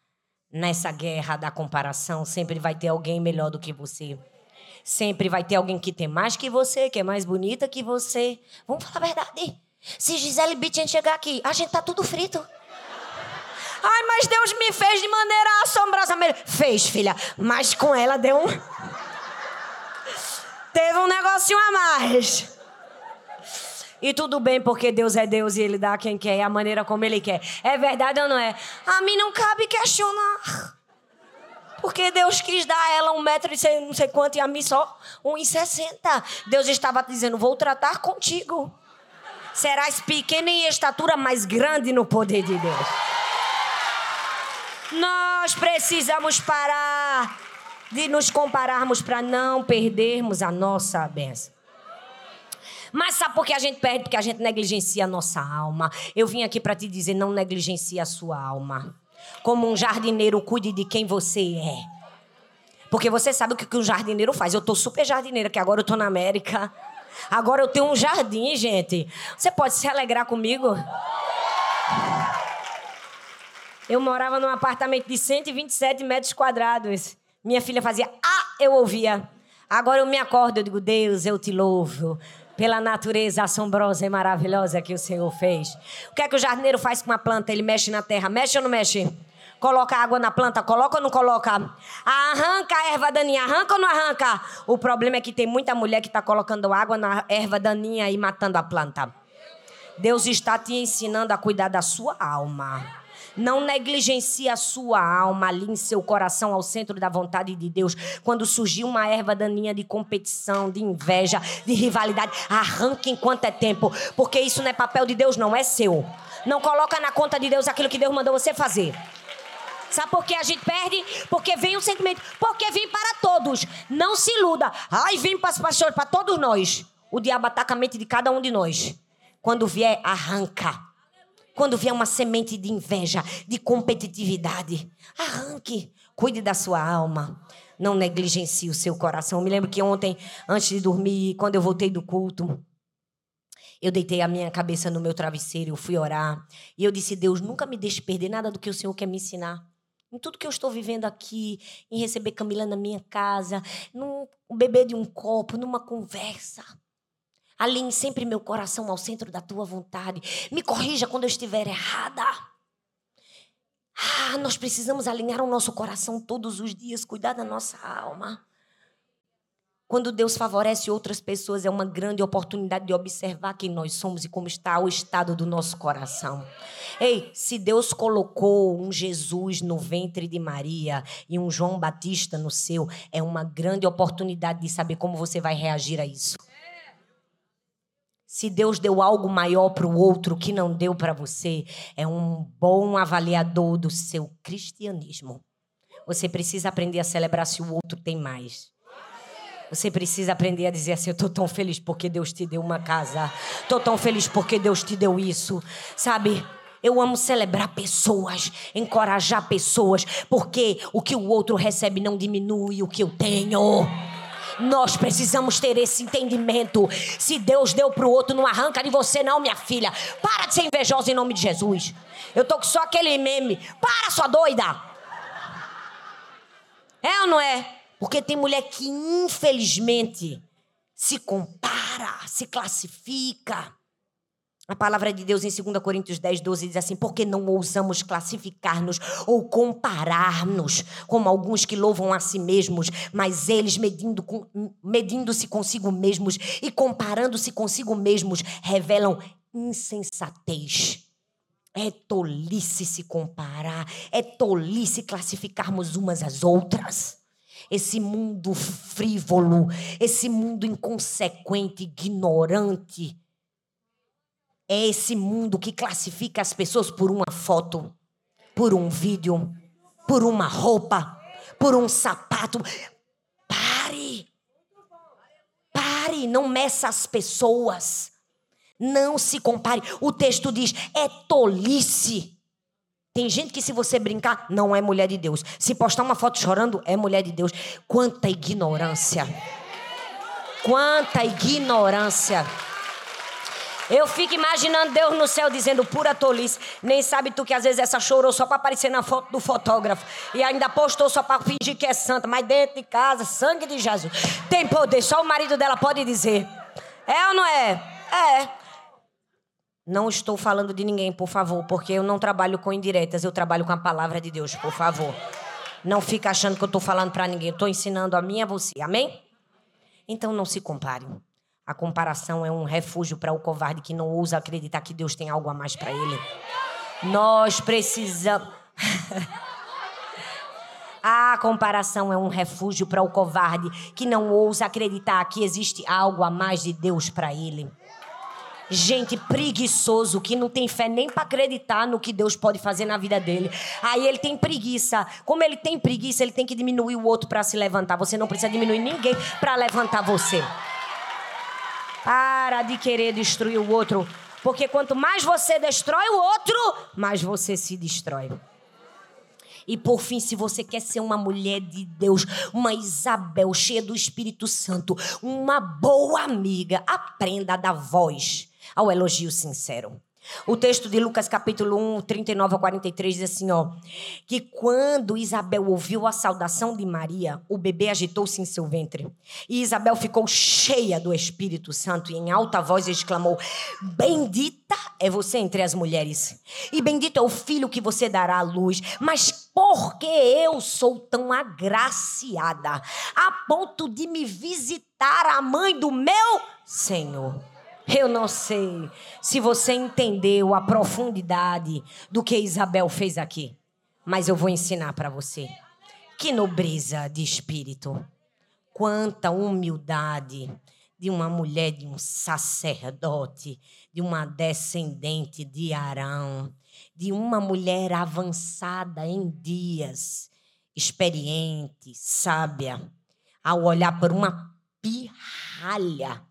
nessa guerra da comparação. Sempre vai ter alguém melhor do que você. Sempre vai ter alguém que tem mais que você, que é mais bonita que você. Vamos falar a verdade. Se Gisele Bündchen chegar aqui, a gente tá tudo frito. Ai, mas Deus me fez de maneira assombrosa. Fez, filha. Mas com ela deu um. Teve um negocinho a mais. E tudo bem, porque Deus é Deus e Ele dá quem quer, e a maneira como Ele quer. É verdade ou não é? A mim não cabe questionar. Porque Deus quis dar a ela um metro e não sei quanto e a mim só um e sessenta. Deus estava dizendo, vou tratar contigo. Serás pequena em estatura, mas grande no poder de Deus. Nós precisamos parar de nos compararmos para não perdermos a nossa bênção. Mas sabe por que a gente perde? Porque a gente negligencia a nossa alma. Eu vim aqui para te dizer: não negligencie a sua alma. Como um jardineiro, cuide de quem você é. Porque você sabe o que um jardineiro faz. Eu tô super jardineira, que agora eu tô na América. Agora eu tenho um jardim, gente. Você pode se alegrar comigo? Eu morava num apartamento de 127 metros quadrados. Minha filha fazia, ah, eu ouvia. Agora eu me acordo, eu digo, Deus, eu te louvo pela natureza assombrosa e maravilhosa que o Senhor fez. O que é que o jardineiro faz com uma planta? Ele mexe na terra. Mexe ou não mexe? Coloca água na planta, coloca ou não coloca? Arranca a erva daninha, arranca ou não arranca? O problema é que tem muita mulher que está colocando água na erva daninha e matando a planta. Deus está te ensinando a cuidar da sua alma. Não negligencie a sua alma, alinhe seu coração ao centro da vontade de Deus. Quando surgir uma erva daninha de competição, de inveja, de rivalidade, arranque enquanto é tempo, porque isso não é papel de Deus, não é seu. Não coloca na conta de Deus aquilo que Deus mandou você fazer. Sabe por que a gente perde? Porque vem um sentimento. Porque vem para todos. Não se iluda. Ai, vem para os pastores, para todos nós. O diabo ataca a mente de cada um de nós. Quando vier, arranca. Quando vier uma semente de inveja, de competitividade, arranque. Cuide da sua alma. Não negligencie o seu coração. Eu me lembro que ontem, antes de dormir, quando eu voltei do culto, eu deitei a minha cabeça no meu travesseiro, eu fui orar. E eu disse: Deus, nunca me deixe perder nada do que o Senhor quer me ensinar. Em tudo que eu estou vivendo aqui, em receber Camila na minha casa, num beber de um copo, numa conversa. Alinhe sempre meu coração ao centro da tua vontade. Me corrija quando eu estiver errada. Ah, nós precisamos alinhar o nosso coração todos os dias, cuidar da nossa alma. Quando Deus favorece outras pessoas, é uma grande oportunidade de observar quem nós somos e como está o estado do nosso coração. Ei, se Deus colocou um Jesus no ventre de Maria e um João Batista no seu, é uma grande oportunidade de saber como você vai reagir a isso. Se Deus deu algo maior para o outro que não deu para você, é um bom avaliador do seu cristianismo. Você precisa aprender a celebrar se o outro tem mais. Você precisa aprender a dizer assim: Eu estou tão feliz porque Deus te deu uma casa. Estou tão feliz porque Deus te deu isso. Sabe? Eu amo celebrar pessoas, encorajar pessoas, porque o que o outro recebe não diminui o que eu tenho. Nós precisamos ter esse entendimento. Se Deus deu para o outro, não arranca de você, não, minha filha. Para de ser invejosa em nome de Jesus. Eu tô com só aquele meme. Para, sua doida. É ou não é? Porque tem mulher que, infelizmente, se compara, se classifica. A palavra de Deus em 2 Coríntios 10, 12 diz assim: Porque não ousamos classificar-nos ou comparar-nos como alguns que louvam a si mesmos, mas eles, medindo, medindo-se consigo mesmos e comparando-se consigo mesmos, revelam insensatez. É tolice se comparar, é tolice classificarmos umas às outras. Esse mundo frívolo, esse mundo inconsequente, ignorante, é esse mundo que classifica as pessoas por uma foto, por um vídeo, por uma roupa, por um sapato. Pare! Pare, não meça as pessoas. Não se compare. O texto diz: é tolice. Tem gente que, se você brincar, não é mulher de Deus. Se postar uma foto chorando, é mulher de Deus. Quanta ignorância! Quanta ignorância! Eu fico imaginando Deus no céu dizendo pura tolice. Nem sabe tu que às vezes essa chorou só para aparecer na foto do fotógrafo. E ainda postou só para fingir que é santa. Mas dentro de casa, sangue de Jesus. Tem poder, só o marido dela pode dizer. É ou não é? É. Não estou falando de ninguém, por favor, porque eu não trabalho com indiretas, eu trabalho com a palavra de Deus, por favor. Não fica achando que eu estou falando para ninguém, eu estou ensinando a mim e a você, amém? Então não se comparem. A comparação é um refúgio para o covarde que não ousa acreditar que Deus tem algo a mais para ele. Nós precisamos. A comparação é um refúgio para o covarde que não ousa acreditar que existe algo a mais de Deus para ele. Gente preguiçoso que não tem fé nem para acreditar no que Deus pode fazer na vida dele. Aí ele tem preguiça. Como ele tem preguiça, ele tem que diminuir o outro para se levantar. Você não precisa diminuir ninguém para levantar você. Para de querer destruir o outro. Porque quanto mais você destrói o outro, mais você se destrói. E por fim, se você quer ser uma mulher de Deus, uma Isabel cheia do Espírito Santo, uma boa amiga, aprenda a dar voz ao elogio sincero. O texto de Lucas capítulo 1, 39 a 43 diz assim, ó, que quando Isabel ouviu a saudação de Maria, o bebê agitou-se em seu ventre. E Isabel ficou cheia do Espírito Santo e em alta voz exclamou: Bendita é você entre as mulheres, e bendito é o filho que você dará à luz. Mas por que eu sou tão agraciada a ponto de me visitar a mãe do meu Senhor? Eu não sei se você entendeu a profundidade do que Isabel fez aqui, mas eu vou ensinar para você. Que nobreza de espírito, quanta humildade de uma mulher, de um sacerdote, de uma descendente de Arão, de uma mulher avançada em dias, experiente, sábia, ao olhar por uma pirralha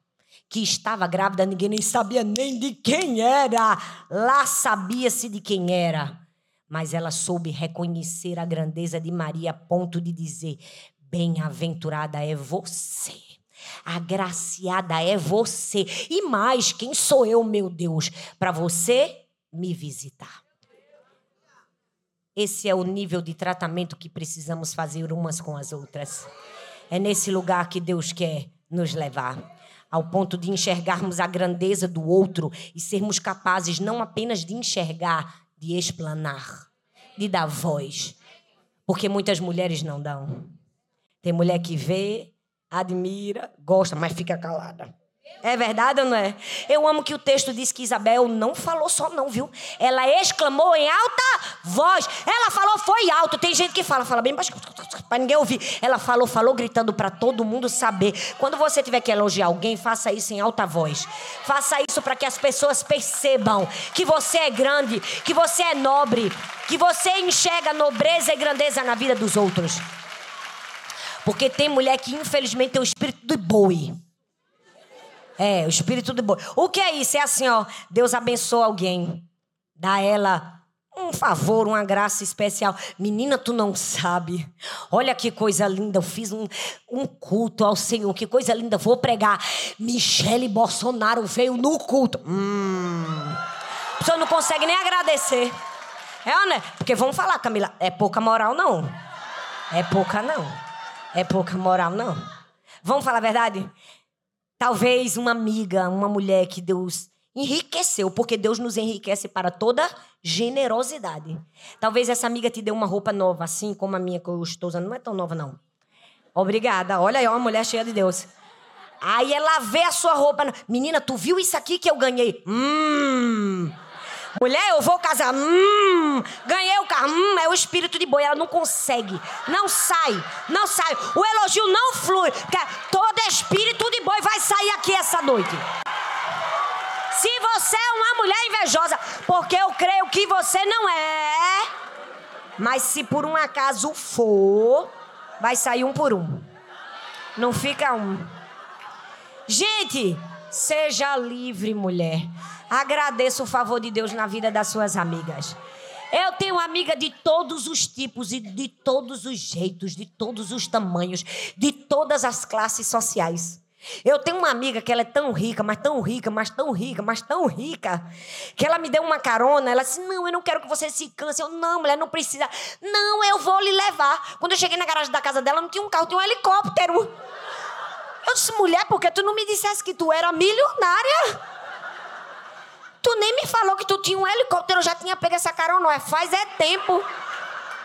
que estava grávida, ninguém nem sabia nem de quem era. Lá sabia-se de quem era. Mas ela soube reconhecer a grandeza de Maria a ponto de dizer: Bem-aventurada é você. Agraciada é você. E mais, quem sou eu, meu Deus, para você me visitar? Esse é o nível de tratamento que precisamos fazer umas com as outras. É nesse lugar que Deus quer nos levar ao ponto de enxergarmos a grandeza do outro e sermos capazes não apenas de enxergar, de explanar, de dar voz. Porque muitas mulheres não dão. Tem mulher que vê, admira, gosta, mas fica calada. É verdade ou não é? Eu amo que o texto diz que Isabel não falou só não, viu? Ela exclamou em alta voz. Ela falou foi alto. Tem gente que fala, fala bem baixo para ninguém ouvir. Ela falou, falou gritando para todo mundo saber. Quando você tiver que elogiar alguém, faça isso em alta voz. Faça isso para que as pessoas percebam que você é grande, que você é nobre, que você enxerga nobreza e grandeza na vida dos outros. Porque tem mulher que infelizmente tem o espírito do boi. É, o espírito do boi. O que é isso? É assim, ó. Deus abençoa alguém. Dá ela um favor, uma graça especial. Menina, tu não sabe. Olha que coisa linda. Eu fiz um, um culto ao Senhor. Que coisa linda. Vou pregar. Michele Bolsonaro veio no culto. Hum. A pessoa não consegue nem agradecer. É, né? Porque vamos falar, Camila. É pouca moral, não. É pouca, não. É pouca moral, não. Vamos falar a verdade? Talvez uma amiga, uma mulher que Deus enriqueceu, porque Deus nos enriquece para toda generosidade. Talvez essa amiga te dê uma roupa nova, assim como a minha que eu estou usando. Não é tão nova, não. Obrigada. Olha aí, uma mulher cheia de Deus. Aí ela vê a sua roupa. Menina, tu viu isso aqui que eu ganhei? Hum. Mulher, eu vou casar. Hum, ganhei o carro. Hum, é o espírito de boi. Ela não consegue. Não sai. Não sai. O elogio não flui. Todo espírito de boi vai sair aqui essa noite. Se você é uma mulher invejosa, porque eu creio que você não é. Mas se por um acaso for, vai sair um por um. Não fica um. Gente, seja livre, mulher. Agradeça o favor de Deus na vida das suas amigas. Eu tenho amiga de todos os tipos e de todos os jeitos, de todos os tamanhos, de todas as classes sociais. Eu tenho uma amiga que ela é tão rica, mas tão rica, mas tão rica, mas tão rica, que ela me deu uma carona. Ela disse: Não, eu não quero que você se canse. Eu, não, mulher, não precisa. Não, eu vou lhe levar. Quando eu cheguei na garagem da casa dela, não tinha um carro, tinha um helicóptero. Eu disse: Mulher, por que tu não me dissesse que tu era milionária? Tu nem me falou que tu tinha um helicóptero, eu já tinha pego essa carona. Faz é tempo.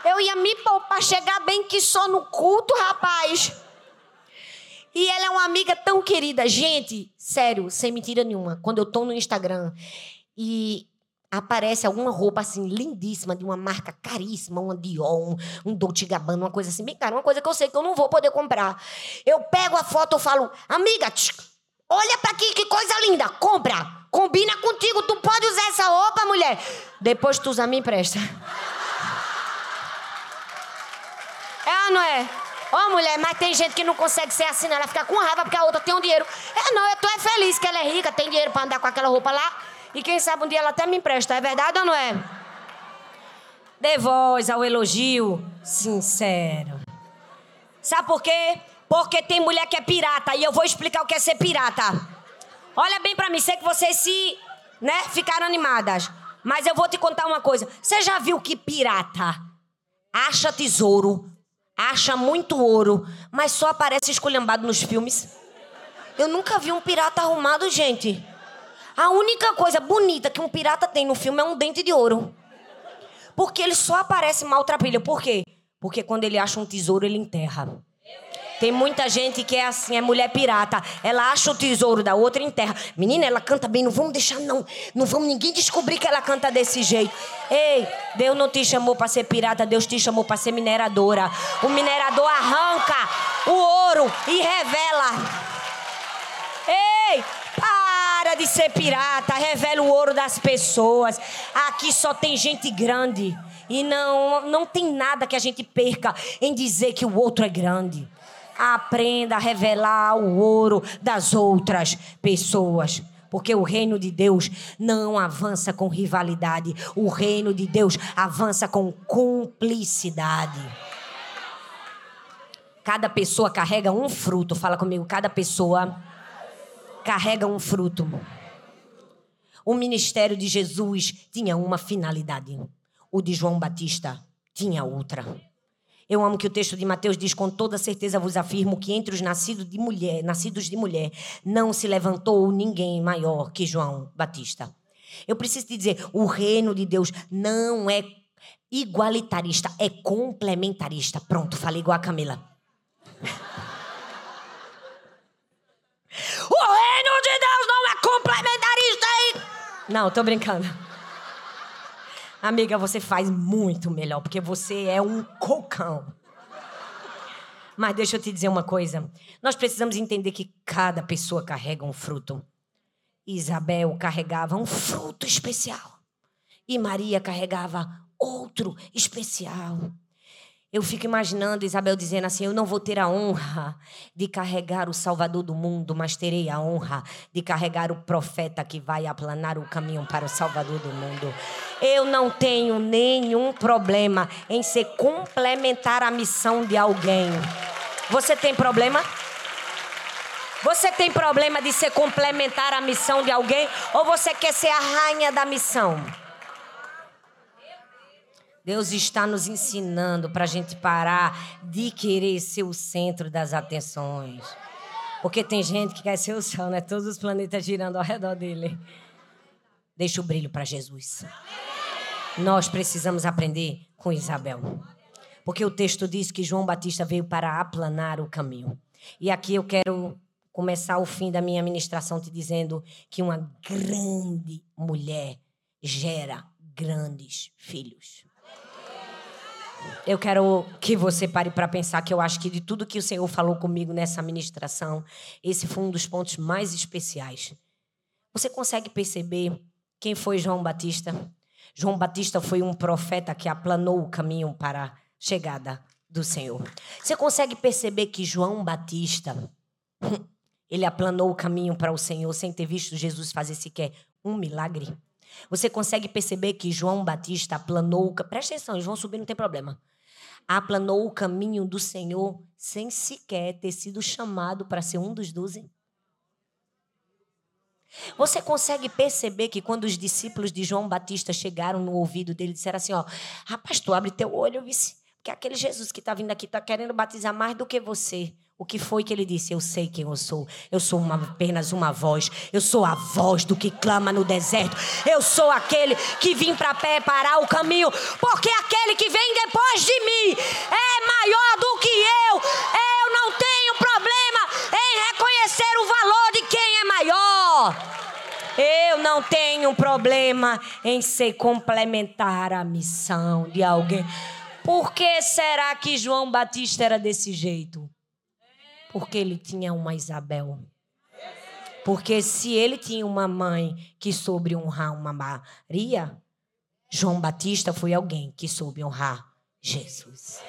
Eu ia me poupar, chegar bem que só no culto, rapaz. E ela é uma amiga tão querida. Gente, sério, sem mentira nenhuma. Quando eu tô no Instagram e aparece alguma roupa assim lindíssima de uma marca caríssima, uma Dior, um, Dolce Gabbana, uma coisa assim bem cara, uma coisa que eu sei que eu não vou poder comprar. Eu pego a foto, eu falo, amiga, tch, olha para aqui que coisa linda, compra, combina contigo, tu pode usar essa roupa, mulher. Depois tu usa, me empresta. É não é? Ô, oh, mulher, mas tem gente que não consegue ser assim. Ela fica com raiva porque a outra tem um dinheiro. É, não, eu tô é feliz que ela é rica, tem dinheiro pra andar com aquela roupa lá. E quem sabe um dia ela até me empresta. É verdade ou não é? Dê voz ao elogio sincero. Sabe por quê? Porque tem mulher que é pirata. E eu vou explicar o que é ser pirata. Olha bem pra mim, sei que vocês se, né, ficaram animadas. Mas eu vou te contar uma coisa. Você já viu que pirata acha tesouro acha muito ouro, mas só aparece esculhambado nos filmes. Eu nunca vi um pirata arrumado, gente. A única coisa bonita que um pirata tem no filme é um dente de ouro. Porque ele só aparece maltrapilho. Por quê? Porque quando ele acha um tesouro, ele enterra. Tem muita gente que é assim, é mulher pirata. Ela acha o tesouro da outra e enterra. Menina, ela canta bem, não vamos deixar, não. Não vamos ninguém descobrir que ela canta desse jeito. Ei, Deus não te chamou para ser pirata, Deus te chamou para ser mineradora. O minerador arranca o ouro e revela. Ei, de ser pirata, revela o ouro das pessoas. Aqui só tem gente grande. E não, não tem nada que a gente perca em dizer que o outro é grande. Aprenda a revelar o ouro das outras pessoas. Porque o reino de Deus não avança com rivalidade. O reino de Deus avança com cumplicidade. Cada pessoa carrega um fruto. Fala comigo, cada pessoa carrega um fruto. O ministério de Jesus tinha uma finalidade. O de João Batista tinha outra. Eu amo que o texto de Mateus diz: Com toda certeza vos afirmo que entre os nascidos de mulher, nascidos de mulher, não se levantou ninguém maior que João Batista. Eu preciso te dizer: o reino de Deus não é igualitarista, é complementarista. Pronto, falei igual a Camila. o Não, tô brincando. Amiga, você faz muito melhor, porque você é um cocão. Mas deixa eu te dizer uma coisa. Nós precisamos entender que cada pessoa carrega um fruto. Isabel carregava um fruto especial. E Maria carregava outro especial. Eu fico imaginando Isabel dizendo assim: Eu não vou ter a honra de carregar o Salvador do mundo, mas terei a honra de carregar o profeta que vai aplanar o caminho para o Salvador do mundo. Eu não tenho nenhum problema em ser complementar a missão de alguém. Você tem problema? Você tem problema de ser complementar a missão de alguém? Ou você quer ser a rainha da missão? Deus está nos ensinando para a gente parar de querer ser o centro das atenções. Porque tem gente que quer ser o sol, né? Todos os planetas girando ao redor dele. Deixa o brilho para Jesus. Nós precisamos aprender com Isabel. Porque o texto diz que João Batista veio para aplanar o caminho. E aqui eu quero começar o fim da minha ministração te dizendo que uma grande mulher gera grandes filhos. Eu quero que você pare para pensar que eu acho que de tudo que o Senhor falou comigo nessa ministração, esse foi um dos pontos mais especiais. Você consegue perceber quem foi João Batista? João Batista foi um profeta que aplanou o caminho para a chegada do Senhor. Você consegue perceber que João Batista ele aplanou o caminho para o Senhor sem ter visto Jesus fazer sequer um milagre? Você consegue perceber que João Batista aplanou. Presta atenção, eles vão subir, não tem problema. Aplanou o caminho do Senhor sem sequer ter sido chamado para ser um dos doze. Você consegue perceber que quando os discípulos de João Batista chegaram no ouvido dele, disseram assim: ó, rapaz, tu abre teu olho, vice, porque aquele Jesus que está vindo aqui está querendo batizar mais do que você. O que foi que ele disse? Eu sei quem eu sou. Eu sou uma, apenas uma voz. Eu sou a voz do que clama no deserto. Eu sou aquele que vim para preparar o caminho. Porque aquele que vem depois de mim é maior do que eu. Eu não tenho problema em reconhecer o valor de quem é maior. Eu não tenho problema em ser complementar a missão de alguém. Por que será que João Batista era desse jeito? Porque ele tinha uma Isabel. Porque se ele tinha uma mãe que soube honrar uma Maria, João Batista foi alguém que soube honrar Jesus.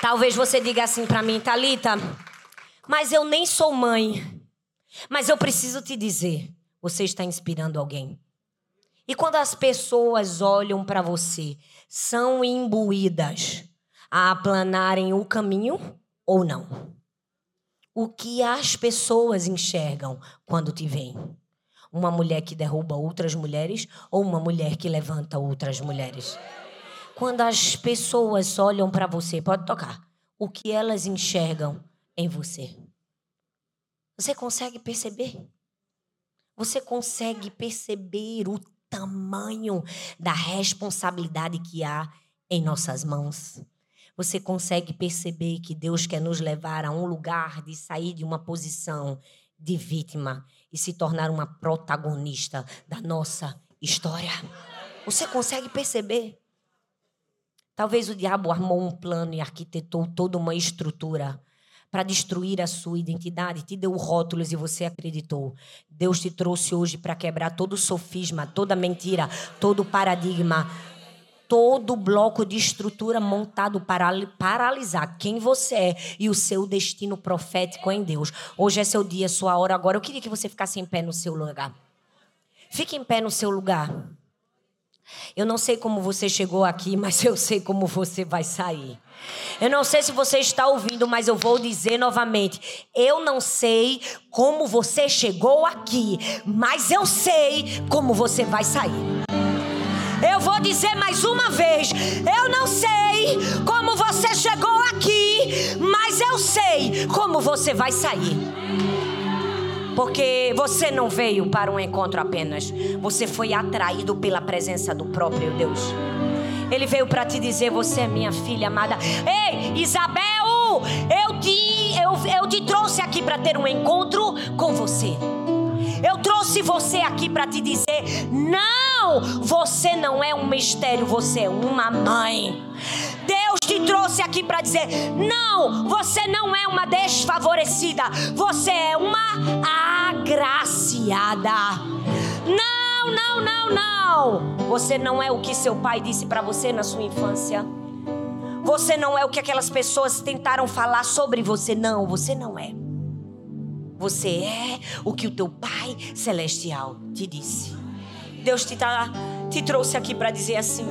Talvez você diga assim para mim, Talita, mas eu nem sou mãe. Mas eu preciso te dizer, você está inspirando alguém. E quando as pessoas olham para você, são imbuídas a aplanarem o caminho ou não? O que as pessoas enxergam quando te veem? Uma mulher que derruba outras mulheres ou uma mulher que levanta outras mulheres? Quando as pessoas olham para você, pode tocar, o que elas enxergam em você. Você consegue perceber? Você consegue perceber o tamanho da responsabilidade que há em nossas mãos? Você consegue perceber que Deus quer nos levar a um lugar de sair de uma posição de vítima e se tornar uma protagonista da nossa história? Você consegue perceber? Talvez o diabo armou um plano e arquitetou toda uma estrutura para destruir a sua identidade, te deu rótulos e você acreditou. Deus te trouxe hoje para quebrar todo sofisma, toda mentira, todo paradigma, todo bloco de estrutura montado para paralisar quem você é e o seu destino profético em Deus. Hoje é seu dia, sua hora. Agora eu queria que você ficasse em pé no seu lugar. Fique em pé no seu lugar. Eu não sei como você chegou aqui, mas eu sei como você vai sair. Eu não sei se você está ouvindo, mas eu vou dizer novamente. Eu não sei como você chegou aqui, mas eu sei como você vai sair. Eu vou dizer mais uma vez. Eu não sei como você chegou aqui, mas eu sei como você vai sair. Porque você não veio para um encontro apenas. Você foi atraído pela presença do próprio Deus. Ele veio para te dizer: Você é minha filha amada. Ei, Isabel, eu te, eu, eu te trouxe aqui para ter um encontro com você. Eu trouxe você aqui para te dizer: Não, você não é um mistério, você é uma mãe. Deus te trouxe aqui para dizer: não, você não é uma desfavorecida, você é uma agraciada. Não, não, não, não. Você não é o que seu pai disse para você na sua infância. Você não é o que aquelas pessoas tentaram falar sobre você. Não, você não é. Você é o que o teu Pai Celestial te disse. Deus te, tá, te trouxe aqui para dizer assim: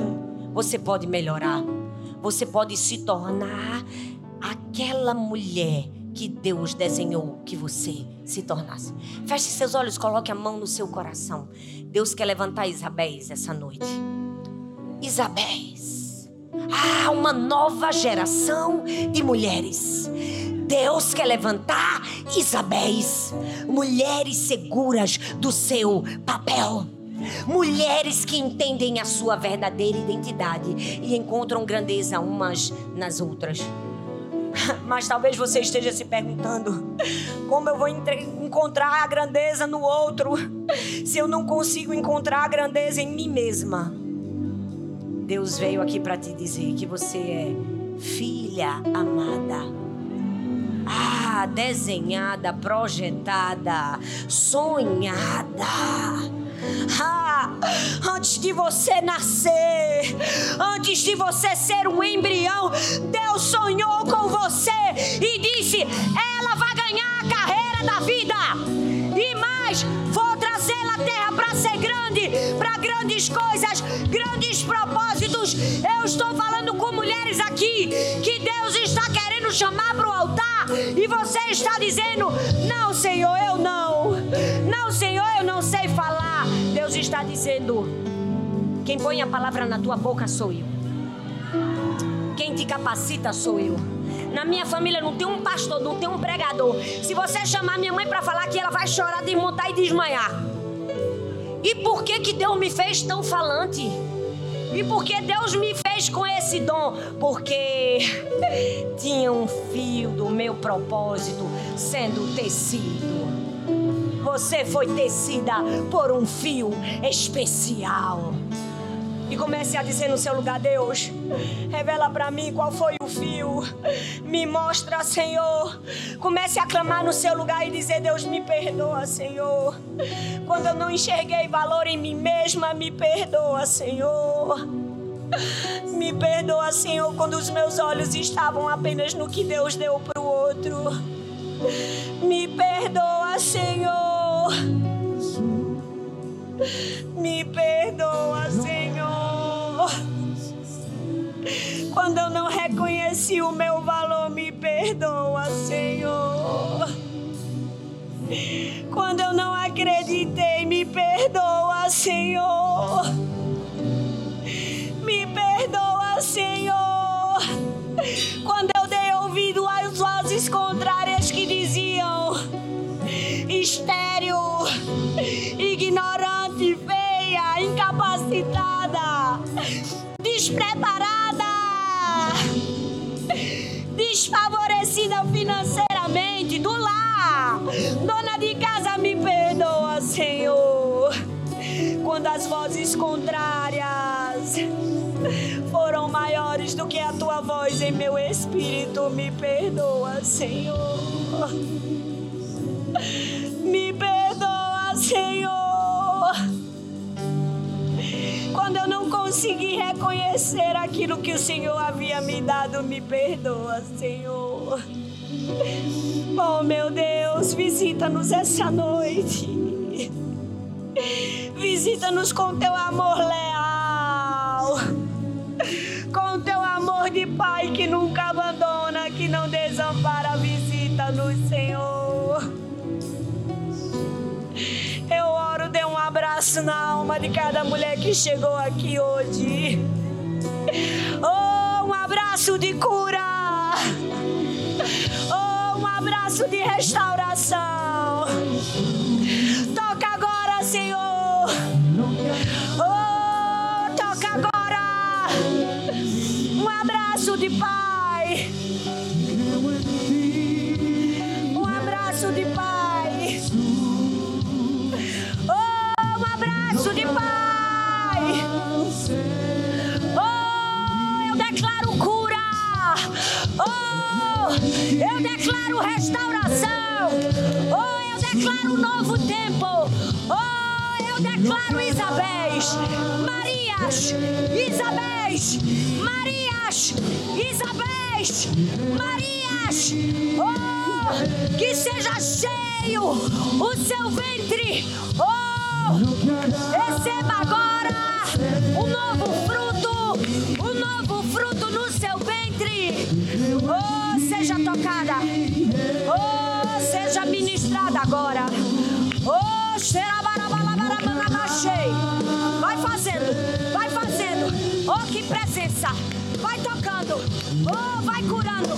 você pode melhorar você pode se tornar aquela mulher que Deus desenhou que você se tornasse. Feche seus olhos, coloque a mão no seu coração. Deus quer levantar Isabéis essa noite. Isabéis. Ah, uma nova geração de mulheres. Deus quer levantar Isabéis, mulheres seguras do seu papel. Mulheres que entendem a sua verdadeira identidade e encontram grandeza umas nas outras. Mas talvez você esteja se perguntando: como eu vou encontrar a grandeza no outro se eu não consigo encontrar a grandeza em mim mesma? Deus veio aqui para te dizer que você é filha amada. Ah, desenhada, projetada, sonhada ah, antes de você nascer, antes de você ser um embrião, Deus sonhou com você e disse: ela vai ganhar a carreira da vida. E mais, vou trazê-la à terra para ser grande, para grandes coisas, grandes propósitos. Eu estou falando com mulheres aqui que Deus está querendo chamar para o altar e você está dizendo: Não, Senhor, eu não. Não, Senhor, eu não sei falar. Deus está dizendo: quem põe a palavra na tua boca sou eu. Quem te capacita sou eu. Na minha família não tem um pastor, não tem um pregador. Se você chamar minha mãe para falar que ela vai chorar, desmontar e desmanhar. E por que que Deus me fez tão falante? E por que Deus me fez com esse dom? Porque tinha um fio do meu propósito sendo tecido. Você foi tecida por um fio especial. E comece a dizer no seu lugar, Deus, revela para mim qual foi o fio. Me mostra, Senhor. Comece a clamar no seu lugar e dizer, Deus, me perdoa, Senhor. Quando eu não enxerguei valor em mim mesma, me perdoa, Senhor. Me perdoa, Senhor, quando os meus olhos estavam apenas no que Deus deu para o outro. Me perdoa, Senhor. Me perdoa, Senhor. Quando eu não reconheci o meu valor, me perdoa, Senhor. Quando eu não acreditei, me perdoa, Senhor. Me perdoa, Senhor. Quando eu dei ouvido às vozes contrárias que diziam estéreo, incapacitada, despreparada, desfavorecida financeiramente, do lar, dona de casa, me perdoa, Senhor. Quando as vozes contrárias foram maiores do que a tua voz em meu espírito, me perdoa, Senhor. Me perdoa, Senhor. Quando eu não consegui reconhecer aquilo que o Senhor havia me dado, me perdoa, Senhor. Oh, meu Deus, visita-nos essa noite. Visita-nos com teu amor leal. Com teu amor de Pai que nunca abandona, que não desampara. Visita-nos, Senhor. Abraço na alma de cada mulher que chegou aqui hoje. Oh, um abraço de cura. Oh, um abraço de restauração. Toca agora, Senhor. Oh, toca agora. Um abraço de Pai. Eu declaro restauração. Oh, eu declaro novo tempo. Oh, eu declaro Isabéis, Marias, Isabéis, Marias, Isabéis, Marias. Oh, que seja cheio o seu ventre. Oh, receba agora um novo fruto, um novo fruto no seu ventre. Oh, seja tocada. Oh, seja ministrada agora. Oh. Vai fazendo, vai fazendo. Oh, que presença. Vai tocando. Oh, vai curando.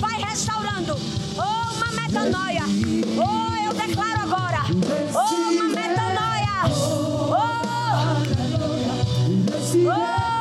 Vai restaurando. Oh, uma metanoia. Oh, eu declaro agora. Oh, uma metanoia. Oh,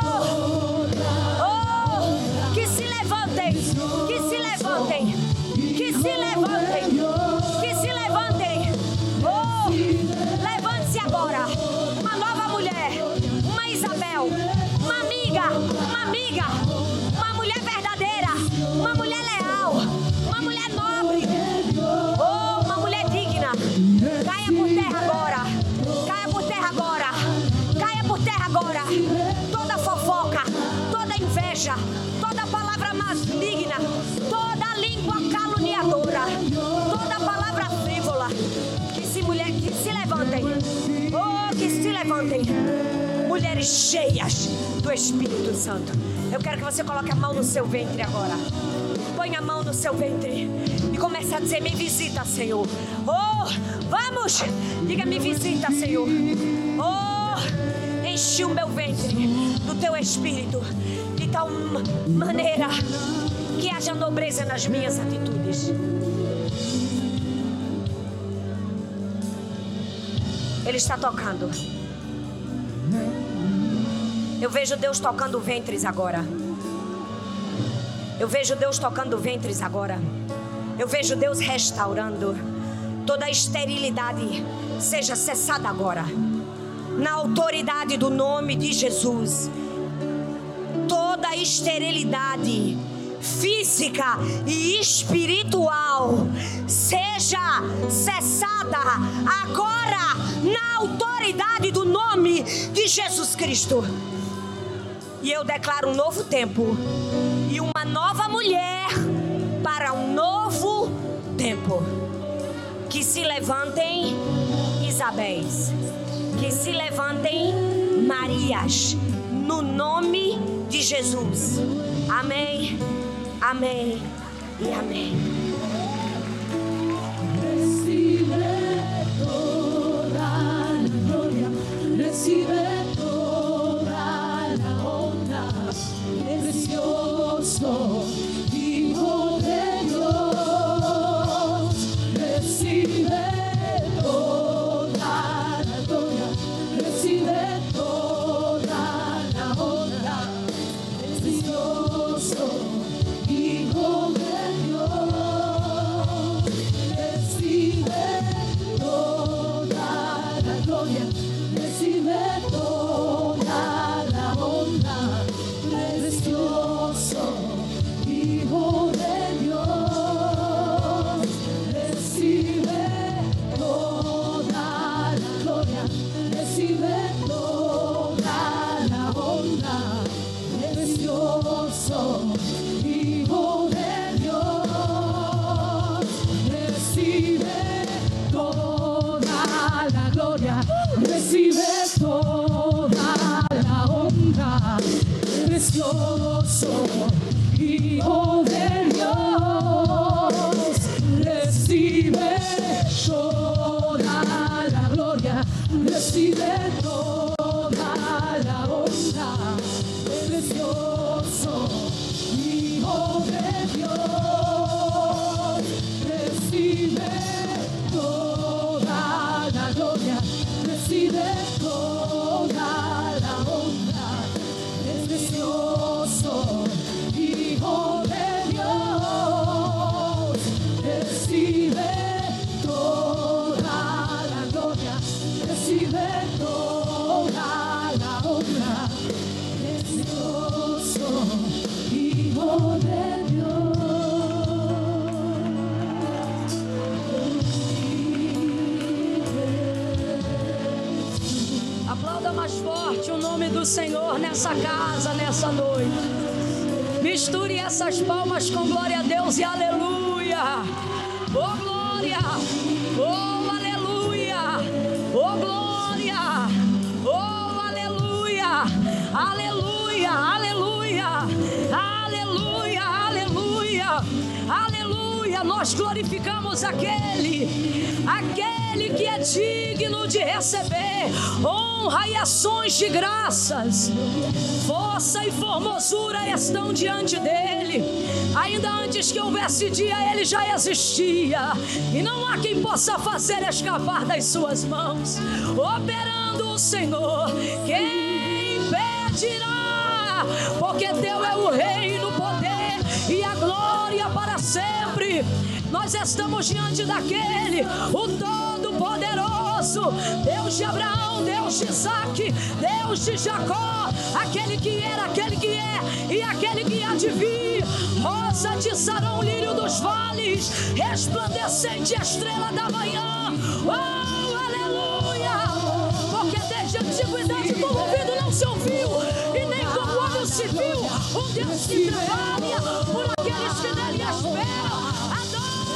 Mulheres cheias do Espírito Santo. Eu quero que você coloque a mão no seu ventre agora. Põe a mão no seu ventre e comece a dizer: Me visita, Senhor. Oh, vamos! Diga: Me visita, Senhor. Oh, enche o meu ventre do teu espírito de tal ma- maneira que haja nobreza nas minhas atitudes. Ele está tocando. Eu vejo Deus tocando ventres agora. Eu vejo Deus tocando ventres agora. Eu vejo Deus restaurando. Toda esterilidade seja cessada agora. Na autoridade do nome de Jesus. Toda esterilidade física e espiritual seja cessada agora na autoridade do nome de Jesus Cristo. E eu declaro um novo tempo e uma nova mulher para um novo tempo. Que se levantem Isabéis, que se levantem Marias, no nome de Jesus. Amém, amém e amém. そ。gracioso so. Nessa casa nessa noite. Misture essas palmas com glória a Deus e aleluia. Oh glória! Oh aleluia! Oh glória! Oh aleluia! Aleluia! Aleluia! Aleluia! Aleluia! Aleluia! De graças. Força e formosura estão diante dele. Ainda antes que houvesse dia, ele já existia. E não há quem possa fazer escapar das suas mãos. Operando o Senhor, quem impedirá? Porque teu é o reino, o poder e a glória para sempre. Nós estamos diante daquele, o Todo-Poderoso, Deus de Abraão, Deus de Isaac, Deus de Jacó, aquele que era, aquele que é e aquele que há de vir. Rosa de Sarão, lírio dos vales, resplandecente estrela da manhã. Oh, aleluia! Porque desde a antiguidade, como ouvido não se ouviu, e nem como olho se viu, um Deus que trabalha por aqueles que nele esperam.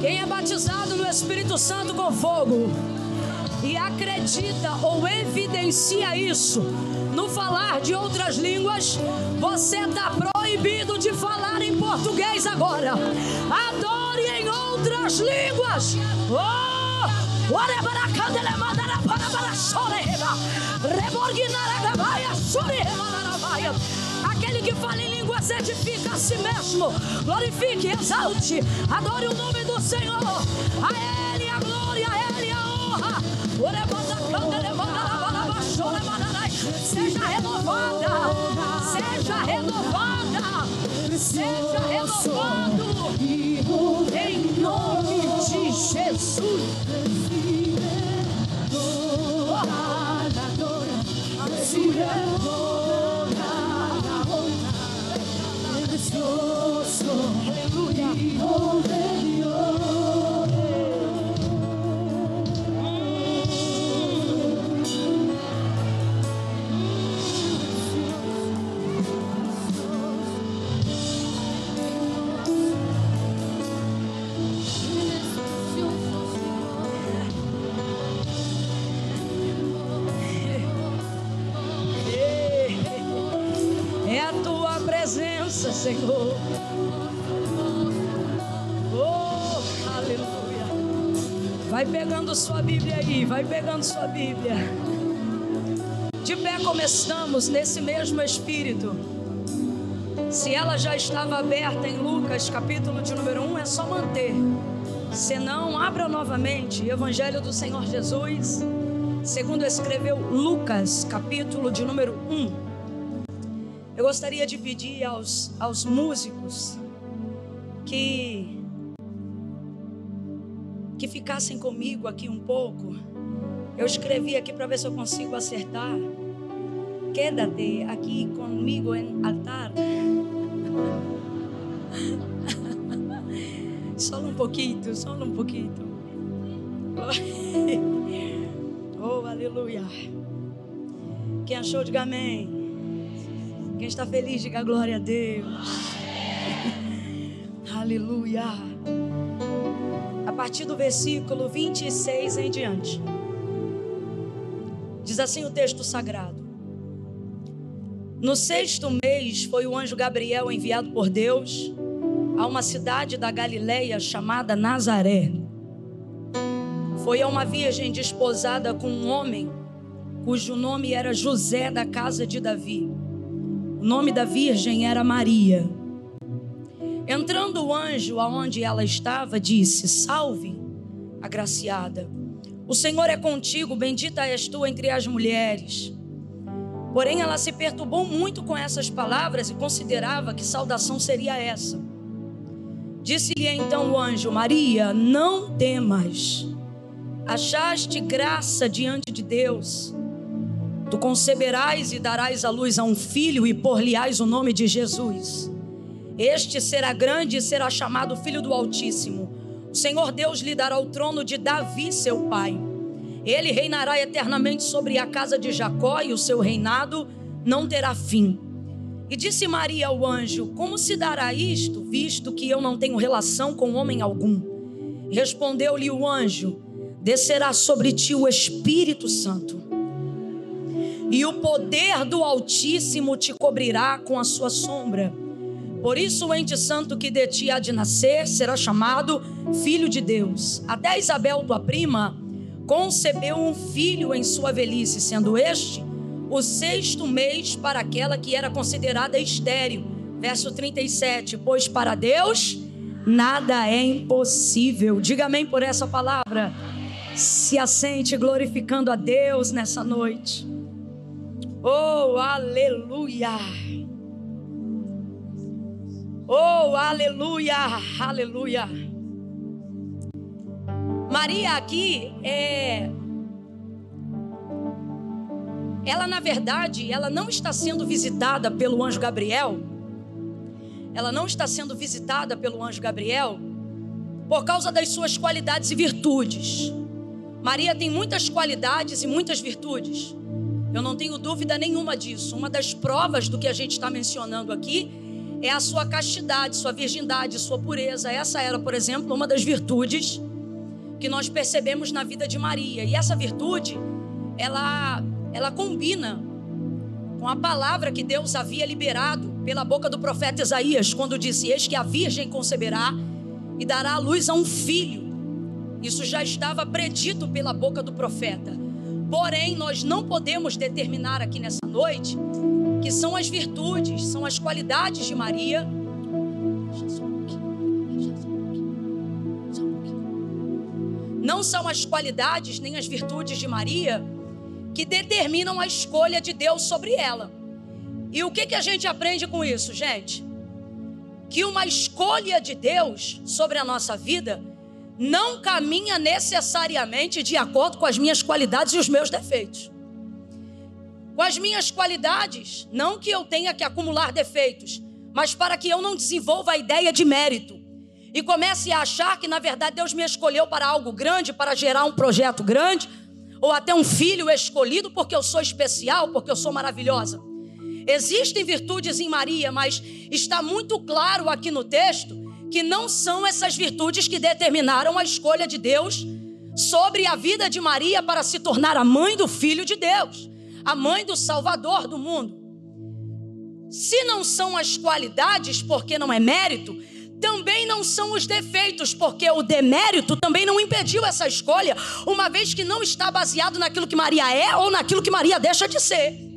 Sua mão e diga. Espírito Santo com fogo. e acredita ou evidencia isso no falar de outras línguas, você está proibido de falar em português agora. Adore em outras línguas. Oh! Aquele que fala em línguas edifica a si mesmo. Glorifique, exalte, adore o nome do Senhor. A Ele a glória, a Ele a honra. Seja renovada, seja renovada, seja renovado. Em nome de Jesus. majestuoso, aleluya, oh de Dios. Senhor. Oh, aleluia. Vai pegando sua Bíblia aí, vai pegando sua Bíblia. De pé como estamos, nesse mesmo Espírito. Se ela já estava aberta em Lucas, capítulo de número 1, é só manter. Se não, abra novamente Evangelho do Senhor Jesus, segundo escreveu Lucas, capítulo de número 1. Eu gostaria de pedir aos, aos músicos que que ficassem comigo aqui um pouco. Eu escrevi aqui para ver se eu consigo acertar. Quédate aqui comigo em altar. Só um pouquinho, só um pouquinho. Oh, aleluia. Quem achou, diga amém. Quem está feliz, diga glória a Deus. Aleluia. A partir do versículo 26 em diante. Diz assim o texto sagrado. No sexto mês foi o anjo Gabriel enviado por Deus a uma cidade da Galileia chamada Nazaré. Foi a uma virgem desposada com um homem cujo nome era José da casa de Davi. O nome da virgem era Maria. Entrando o anjo aonde ela estava, disse: Salve, agraciada. O Senhor é contigo, bendita és tu entre as mulheres. Porém, ela se perturbou muito com essas palavras e considerava que saudação seria essa. Disse-lhe então o anjo: Maria, não temas, achaste graça diante de Deus. Tu conceberás e darás à luz a um filho e por-lhe-ás o nome de Jesus. Este será grande e será chamado Filho do Altíssimo. O Senhor Deus lhe dará o trono de Davi, seu pai. Ele reinará eternamente sobre a casa de Jacó e o seu reinado não terá fim. E disse Maria ao anjo: Como se dará isto, visto que eu não tenho relação com homem algum? Respondeu-lhe o anjo: Descerá sobre ti o Espírito Santo e o poder do Altíssimo te cobrirá com a sua sombra. Por isso, o ente santo que de ti há de nascer será chamado Filho de Deus. Até Isabel, tua prima, concebeu um filho em sua velhice, sendo este o sexto mês para aquela que era considerada estéril. Verso 37: Pois para Deus nada é impossível. Diga amém por essa palavra. Se assente glorificando a Deus nessa noite. Oh, aleluia! Oh, aleluia! Aleluia! Maria aqui é ela na verdade, ela não está sendo visitada pelo anjo Gabriel. Ela não está sendo visitada pelo anjo Gabriel por causa das suas qualidades e virtudes. Maria tem muitas qualidades e muitas virtudes. Eu não tenho dúvida nenhuma disso. Uma das provas do que a gente está mencionando aqui é a sua castidade, sua virgindade, sua pureza. Essa era, por exemplo, uma das virtudes que nós percebemos na vida de Maria. E essa virtude, ela, ela combina com a palavra que Deus havia liberado pela boca do profeta Isaías, quando disse: Eis que a virgem conceberá e dará à luz a um filho. Isso já estava predito pela boca do profeta. Porém, nós não podemos determinar aqui nessa noite que são as virtudes, são as qualidades de Maria. Não são as qualidades nem as virtudes de Maria que determinam a escolha de Deus sobre ela. E o que, que a gente aprende com isso, gente? Que uma escolha de Deus sobre a nossa vida não caminha necessariamente de acordo com as minhas qualidades e os meus defeitos. Com as minhas qualidades, não que eu tenha que acumular defeitos, mas para que eu não desenvolva a ideia de mérito e comece a achar que na verdade Deus me escolheu para algo grande, para gerar um projeto grande, ou até um filho escolhido porque eu sou especial, porque eu sou maravilhosa. Existem virtudes em Maria, mas está muito claro aqui no texto que não são essas virtudes que determinaram a escolha de Deus sobre a vida de Maria para se tornar a mãe do filho de Deus, a mãe do Salvador do mundo. Se não são as qualidades, porque não é mérito, também não são os defeitos, porque o demérito também não impediu essa escolha, uma vez que não está baseado naquilo que Maria é ou naquilo que Maria deixa de ser.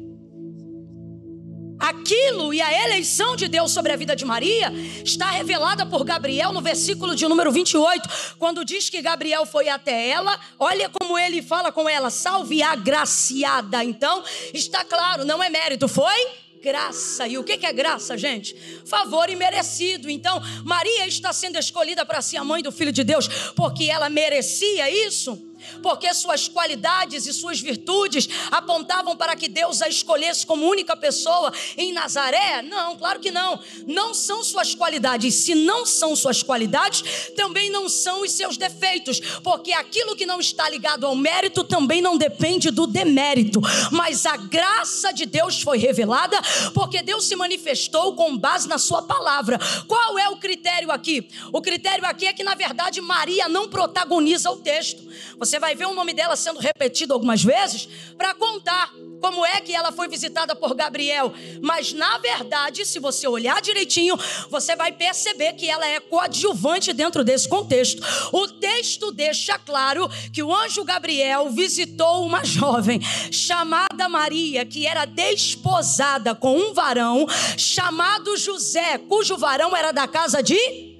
Aquilo e a eleição de Deus sobre a vida de Maria está revelada por Gabriel no versículo de número 28, quando diz que Gabriel foi até ela. Olha como ele fala com ela: salve a graciada. Então, está claro, não é mérito, foi graça. E o que é graça, gente? Favor imerecido. Então, Maria está sendo escolhida para ser a mãe do Filho de Deus porque ela merecia isso porque suas qualidades e suas virtudes apontavam para que Deus a escolhesse como única pessoa em Nazaré? Não, claro que não. Não são suas qualidades. Se não são suas qualidades, também não são os seus defeitos, porque aquilo que não está ligado ao mérito também não depende do demérito. Mas a graça de Deus foi revelada porque Deus se manifestou com base na sua palavra. Qual é o critério aqui? O critério aqui é que na verdade Maria não protagoniza o texto. Você você vai ver o nome dela sendo repetido algumas vezes para contar como é que ela foi visitada por Gabriel. Mas na verdade, se você olhar direitinho, você vai perceber que ela é coadjuvante dentro desse contexto. O texto deixa claro que o anjo Gabriel visitou uma jovem chamada Maria, que era desposada com um varão chamado José, cujo varão era da casa de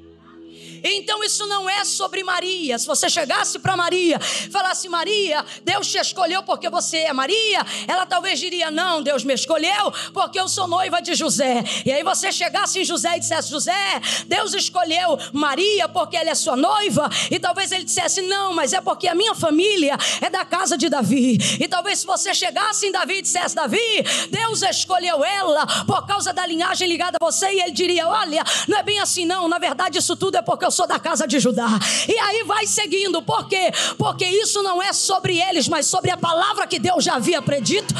então isso não é sobre Maria. Se você chegasse para Maria, falasse Maria, Deus te escolheu porque você é Maria, ela talvez diria não, Deus me escolheu porque eu sou noiva de José. E aí você chegasse em José e dissesse José, Deus escolheu Maria porque ela é sua noiva. E talvez ele dissesse não, mas é porque a minha família é da casa de Davi. E talvez se você chegasse em Davi e dissesse Davi, Deus escolheu ela por causa da linhagem ligada a você e ele diria olha, não é bem assim não. Na verdade isso tudo é porque eu sou da casa de Judá. E aí vai seguindo, por quê? Porque isso não é sobre eles, mas sobre a palavra que Deus já havia predito.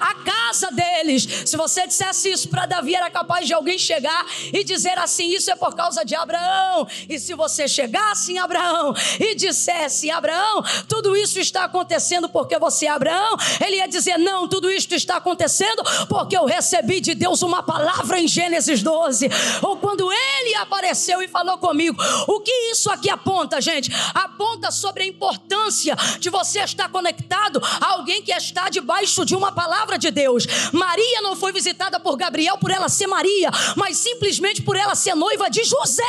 A casa deles. Se você dissesse isso para Davi, era capaz de alguém chegar e dizer assim: Isso é por causa de Abraão. E se você chegasse em Abraão e dissesse: Abraão, tudo isso está acontecendo porque você é Abraão, ele ia dizer: Não, tudo isso está acontecendo porque eu recebi de Deus uma palavra em Gênesis 12. Ou quando ele apareceu e falou comigo, o que isso aqui aponta, gente? Aponta sobre a importância de você estar conectado a alguém que está debaixo de uma palavra de Deus. Maria não foi visitada por Gabriel por ela ser Maria, mas simplesmente por ela ser noiva de José.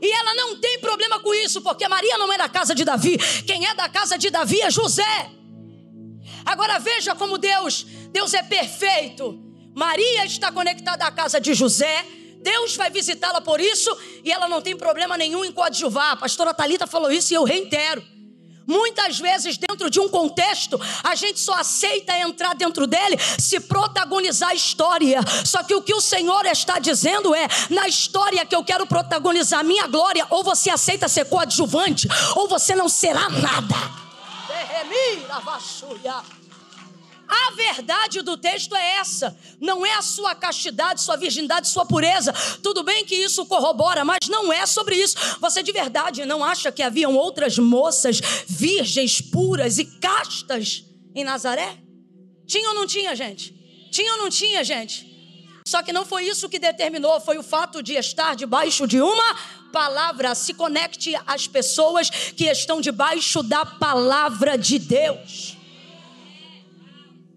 E ela não tem problema com isso, porque Maria não é da casa de Davi. Quem é da casa de Davi é José. Agora veja como Deus, Deus é perfeito. Maria está conectada à casa de José, Deus vai visitá-la por isso e ela não tem problema nenhum em coadjuvar. A pastora Talita falou isso e eu reitero. Muitas vezes, dentro de um contexto, a gente só aceita entrar dentro dele se protagonizar a história. Só que o que o Senhor está dizendo é: na história que eu quero protagonizar minha glória, ou você aceita ser coadjuvante, ou você não será nada. A verdade do texto é essa. Não é a sua castidade, sua virgindade, sua pureza. Tudo bem que isso corrobora, mas não é sobre isso. Você de verdade não acha que haviam outras moças virgens, puras e castas em Nazaré? Tinha ou não tinha, gente? Tinha ou não tinha, gente? Só que não foi isso que determinou, foi o fato de estar debaixo de uma palavra. Se conecte às pessoas que estão debaixo da palavra de Deus.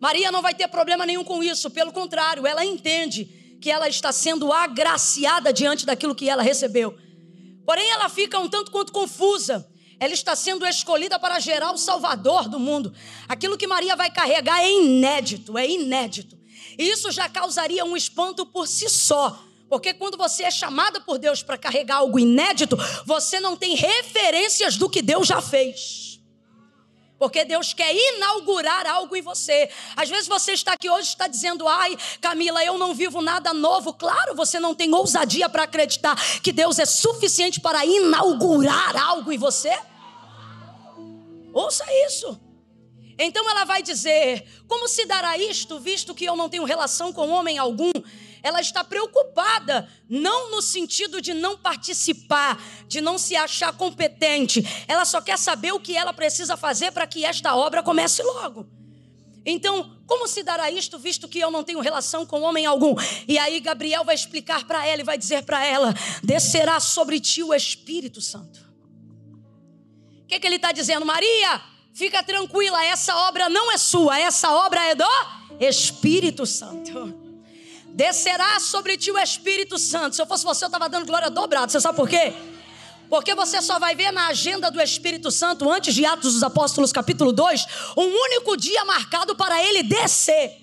Maria não vai ter problema nenhum com isso, pelo contrário, ela entende que ela está sendo agraciada diante daquilo que ela recebeu. Porém, ela fica um tanto quanto confusa. Ela está sendo escolhida para gerar o Salvador do mundo. Aquilo que Maria vai carregar é inédito, é inédito. E isso já causaria um espanto por si só. Porque quando você é chamada por Deus para carregar algo inédito, você não tem referências do que Deus já fez. Porque Deus quer inaugurar algo em você. Às vezes você está aqui hoje está dizendo: "Ai, Camila, eu não vivo nada novo". Claro, você não tem ousadia para acreditar que Deus é suficiente para inaugurar algo em você. Ouça isso. Então ela vai dizer: Como se dará isto, visto que eu não tenho relação com homem algum? Ela está preocupada, não no sentido de não participar, de não se achar competente. Ela só quer saber o que ela precisa fazer para que esta obra comece logo. Então, como se dará isto, visto que eu não tenho relação com homem algum? E aí Gabriel vai explicar para ela e vai dizer para ela: descerá sobre ti o Espírito Santo. O que, que ele está dizendo, Maria? Fica tranquila, essa obra não é sua, essa obra é do Espírito Santo descerá sobre ti o Espírito Santo. Se eu fosse você, eu estava dando glória dobrada. Você sabe por quê? Porque você só vai ver na agenda do Espírito Santo, antes de Atos dos Apóstolos, capítulo 2, um único dia marcado para ele descer.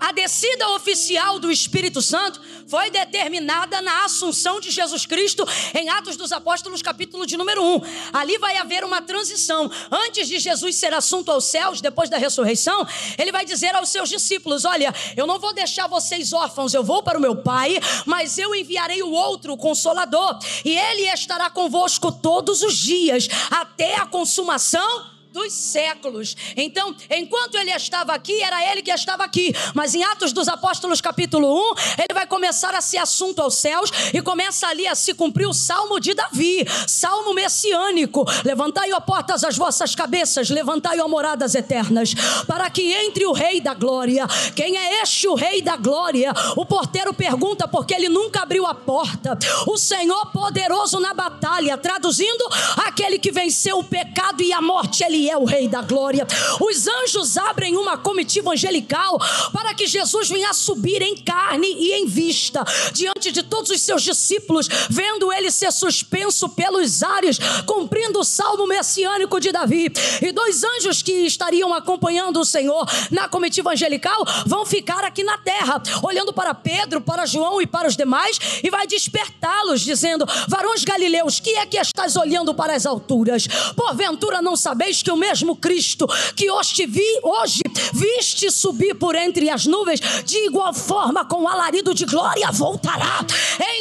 A descida oficial do Espírito Santo foi determinada na assunção de Jesus Cristo em Atos dos Apóstolos, capítulo de número 1. Ali vai haver uma transição. Antes de Jesus ser assunto aos céus, depois da ressurreição, ele vai dizer aos seus discípulos: Olha, eu não vou deixar vocês órfãos, eu vou para o meu Pai, mas eu enviarei o outro, o Consolador, e ele estará convosco todos os dias, até a consumação dos séculos. Então, enquanto ele estava aqui, era ele que estava aqui. Mas em Atos dos Apóstolos, capítulo 1, ele vai começar a ser assunto aos céus e começa ali a se cumprir o salmo de Davi, salmo messiânico. Levantai, ó portas, as vossas cabeças, levantai, ó moradas eternas, para que entre o Rei da Glória. Quem é este o Rei da Glória? O porteiro pergunta porque ele nunca abriu a porta. O Senhor poderoso na batalha, traduzindo, aquele que venceu o pecado e a morte, ele é o Rei da Glória. Os anjos abrem uma comitiva angelical para que Jesus venha subir em carne e em vista diante de todos os seus discípulos, vendo ele ser suspenso pelos ares, cumprindo o salmo messiânico de Davi. E dois anjos que estariam acompanhando o Senhor na comitiva angelical vão ficar aqui na terra, olhando para Pedro, para João e para os demais, e vai despertá-los, dizendo: Varões galileus, que é que estás olhando para as alturas? Porventura não sabeis que o mesmo Cristo que hoje, vi, hoje viste subir por entre as nuvens, de igual forma com alarido de glória voltará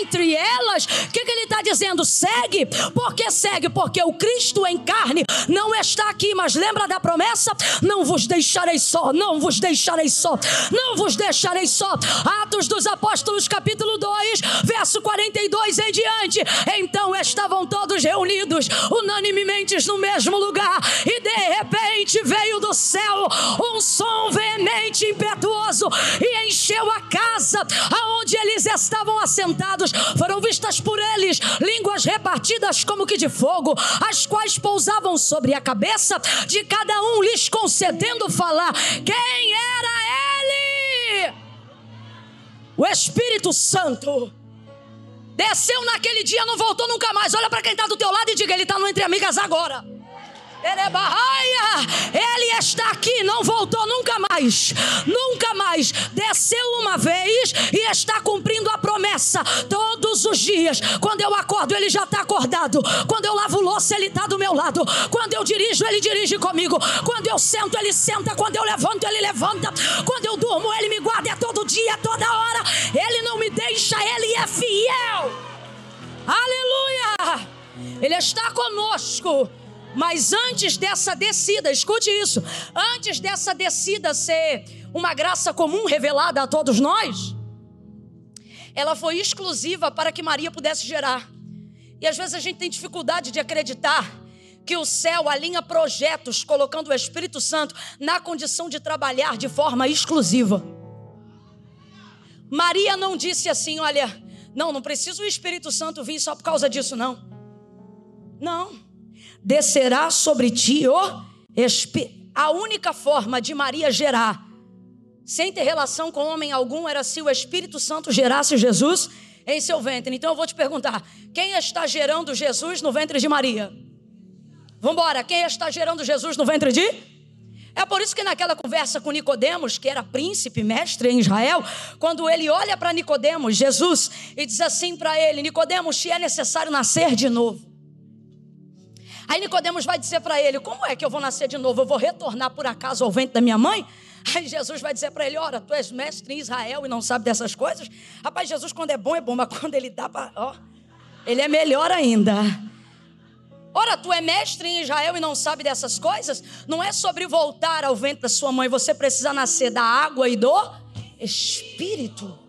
entre elas. O que, que ele está dizendo? Segue. Por que segue? Porque o Cristo em carne não está aqui, mas lembra da promessa? Não vos deixarei só, não vos deixarei só, não vos deixarei só. Atos dos Apóstolos, capítulo 2, verso 42 em diante. Então estavam todos reunidos, unanimemente no mesmo lugar, e de repente veio do céu um som veemente, impetuoso, e encheu a casa aonde eles estavam assentados. Foram vistas por eles línguas repartidas como que de fogo, as quais pousavam sobre a cabeça de cada um, lhes concedendo falar. Quem era ele? O Espírito Santo desceu naquele dia, não voltou nunca mais. Olha para quem está do teu lado e diga: Ele está no Entre Amigas agora. Ele está aqui, não voltou nunca mais. Nunca mais. Desceu uma vez e está cumprindo a promessa todos os dias. Quando eu acordo, ele já está acordado. Quando eu lavo louça, ele está do meu lado. Quando eu dirijo, ele dirige comigo. Quando eu sento, ele senta. Quando eu levanto, ele levanta. Quando eu durmo, ele me guarda. É todo dia, toda hora. Ele não me deixa, ele é fiel. Aleluia! Ele está conosco Mas antes dessa descida, escute isso, antes dessa descida ser uma graça comum revelada a todos nós, ela foi exclusiva para que Maria pudesse gerar. E às vezes a gente tem dificuldade de acreditar que o céu alinha projetos colocando o Espírito Santo na condição de trabalhar de forma exclusiva. Maria não disse assim, olha, não, não precisa o Espírito Santo vir só por causa disso, não. Não. Descerá sobre ti o Espírito. A única forma de Maria gerar sem ter relação com homem algum era se o Espírito Santo gerasse Jesus em seu ventre. Então eu vou te perguntar: quem está gerando Jesus no ventre de Maria? Vamos embora, quem está gerando Jesus no ventre de? É por isso que naquela conversa com Nicodemos, que era príncipe, mestre em Israel, quando ele olha para Nicodemos, Jesus, e diz assim para ele: Nicodemos, te é necessário nascer de novo. Aí Nicodemos vai dizer para ele: Como é que eu vou nascer de novo? Eu vou retornar por acaso ao ventre da minha mãe? Aí Jesus vai dizer para ele: Ora, tu és mestre em Israel e não sabe dessas coisas? Rapaz, Jesus, quando é bom, é bom, mas quando ele dá para. Ó, ele é melhor ainda. Ora, tu é mestre em Israel e não sabe dessas coisas? Não é sobre voltar ao ventre da sua mãe, você precisa nascer da água e do Espírito.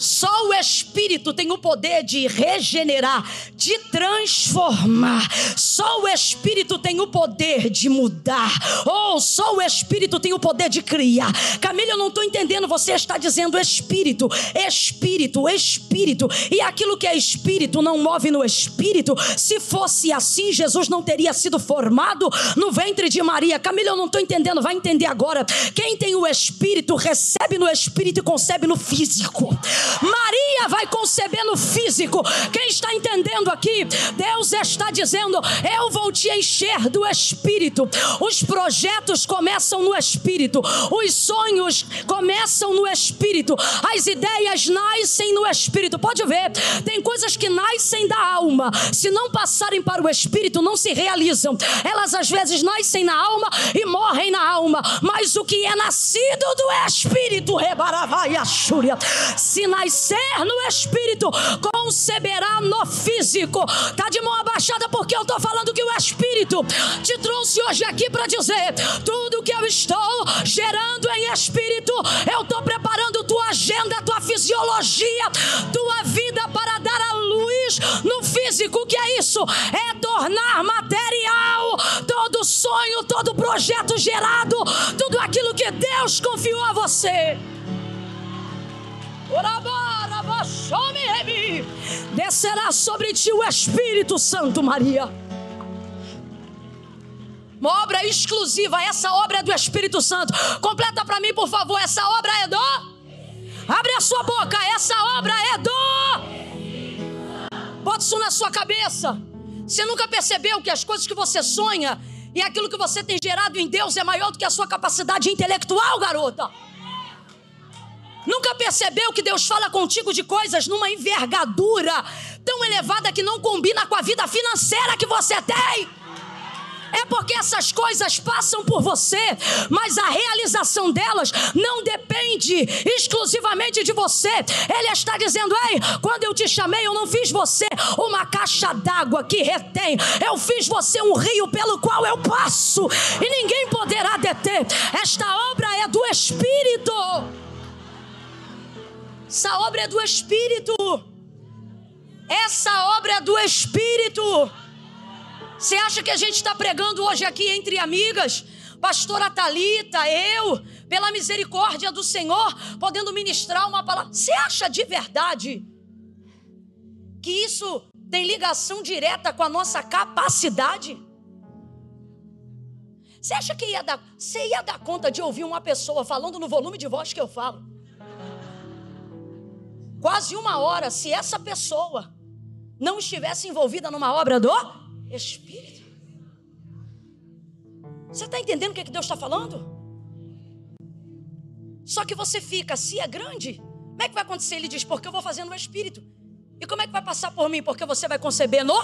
Só o Espírito tem o poder de regenerar, de transformar. Só o Espírito tem o poder de mudar. Ou oh, só o Espírito tem o poder de criar. Camila, eu não estou entendendo. Você está dizendo Espírito, Espírito, Espírito. E aquilo que é Espírito não move no Espírito. Se fosse assim, Jesus não teria sido formado no ventre de Maria. Camila, eu não estou entendendo. Vai entender agora. Quem tem o Espírito recebe no Espírito e concebe no físico. Maria vai conceber no físico. Quem está entendendo aqui? Deus está dizendo: Eu vou te encher do Espírito. Os projetos começam no Espírito, os sonhos começam no Espírito, as ideias nascem no Espírito. Pode ver, tem coisas que nascem da alma, se não passarem para o Espírito, não se realizam. Elas às vezes nascem na alma e morrem na alma, mas o que é nascido do Espírito, rebaravai a se nascer no espírito, conceberá no físico. Tá de mão abaixada porque eu tô falando que o espírito te trouxe hoje aqui para dizer: tudo que eu estou gerando em espírito, eu tô preparando tua agenda, tua fisiologia, tua vida para dar a luz no físico. O que é isso? É tornar material todo sonho, todo projeto gerado, tudo aquilo que Deus confiou a você. Descerá sobre ti o Espírito Santo, Maria. Uma obra exclusiva, essa obra é do Espírito Santo. Completa para mim, por favor. Essa obra é do. Abre a sua boca. Essa obra é do. Bota isso na sua cabeça. Você nunca percebeu que as coisas que você sonha e aquilo que você tem gerado em Deus é maior do que a sua capacidade intelectual, garota? Nunca percebeu que Deus fala contigo de coisas numa envergadura tão elevada que não combina com a vida financeira que você tem? É porque essas coisas passam por você, mas a realização delas não depende exclusivamente de você. Ele está dizendo: Ei, quando eu te chamei, eu não fiz você uma caixa d'água que retém, eu fiz você um rio pelo qual eu passo e ninguém poderá deter. Esta obra é do Espírito. Essa obra é do Espírito. Essa obra é do Espírito. Você acha que a gente está pregando hoje aqui entre amigas? Pastora Talita, eu, pela misericórdia do Senhor, podendo ministrar uma palavra. Você acha de verdade que isso tem ligação direta com a nossa capacidade? Você acha que ia dar, você ia dar conta de ouvir uma pessoa falando no volume de voz que eu falo? Quase uma hora se essa pessoa não estivesse envolvida numa obra do Espírito. Você está entendendo o que, é que Deus está falando? Só que você fica, se é grande, como é que vai acontecer? Ele diz, porque eu vou fazer no Espírito. E como é que vai passar por mim? Porque você vai conceber no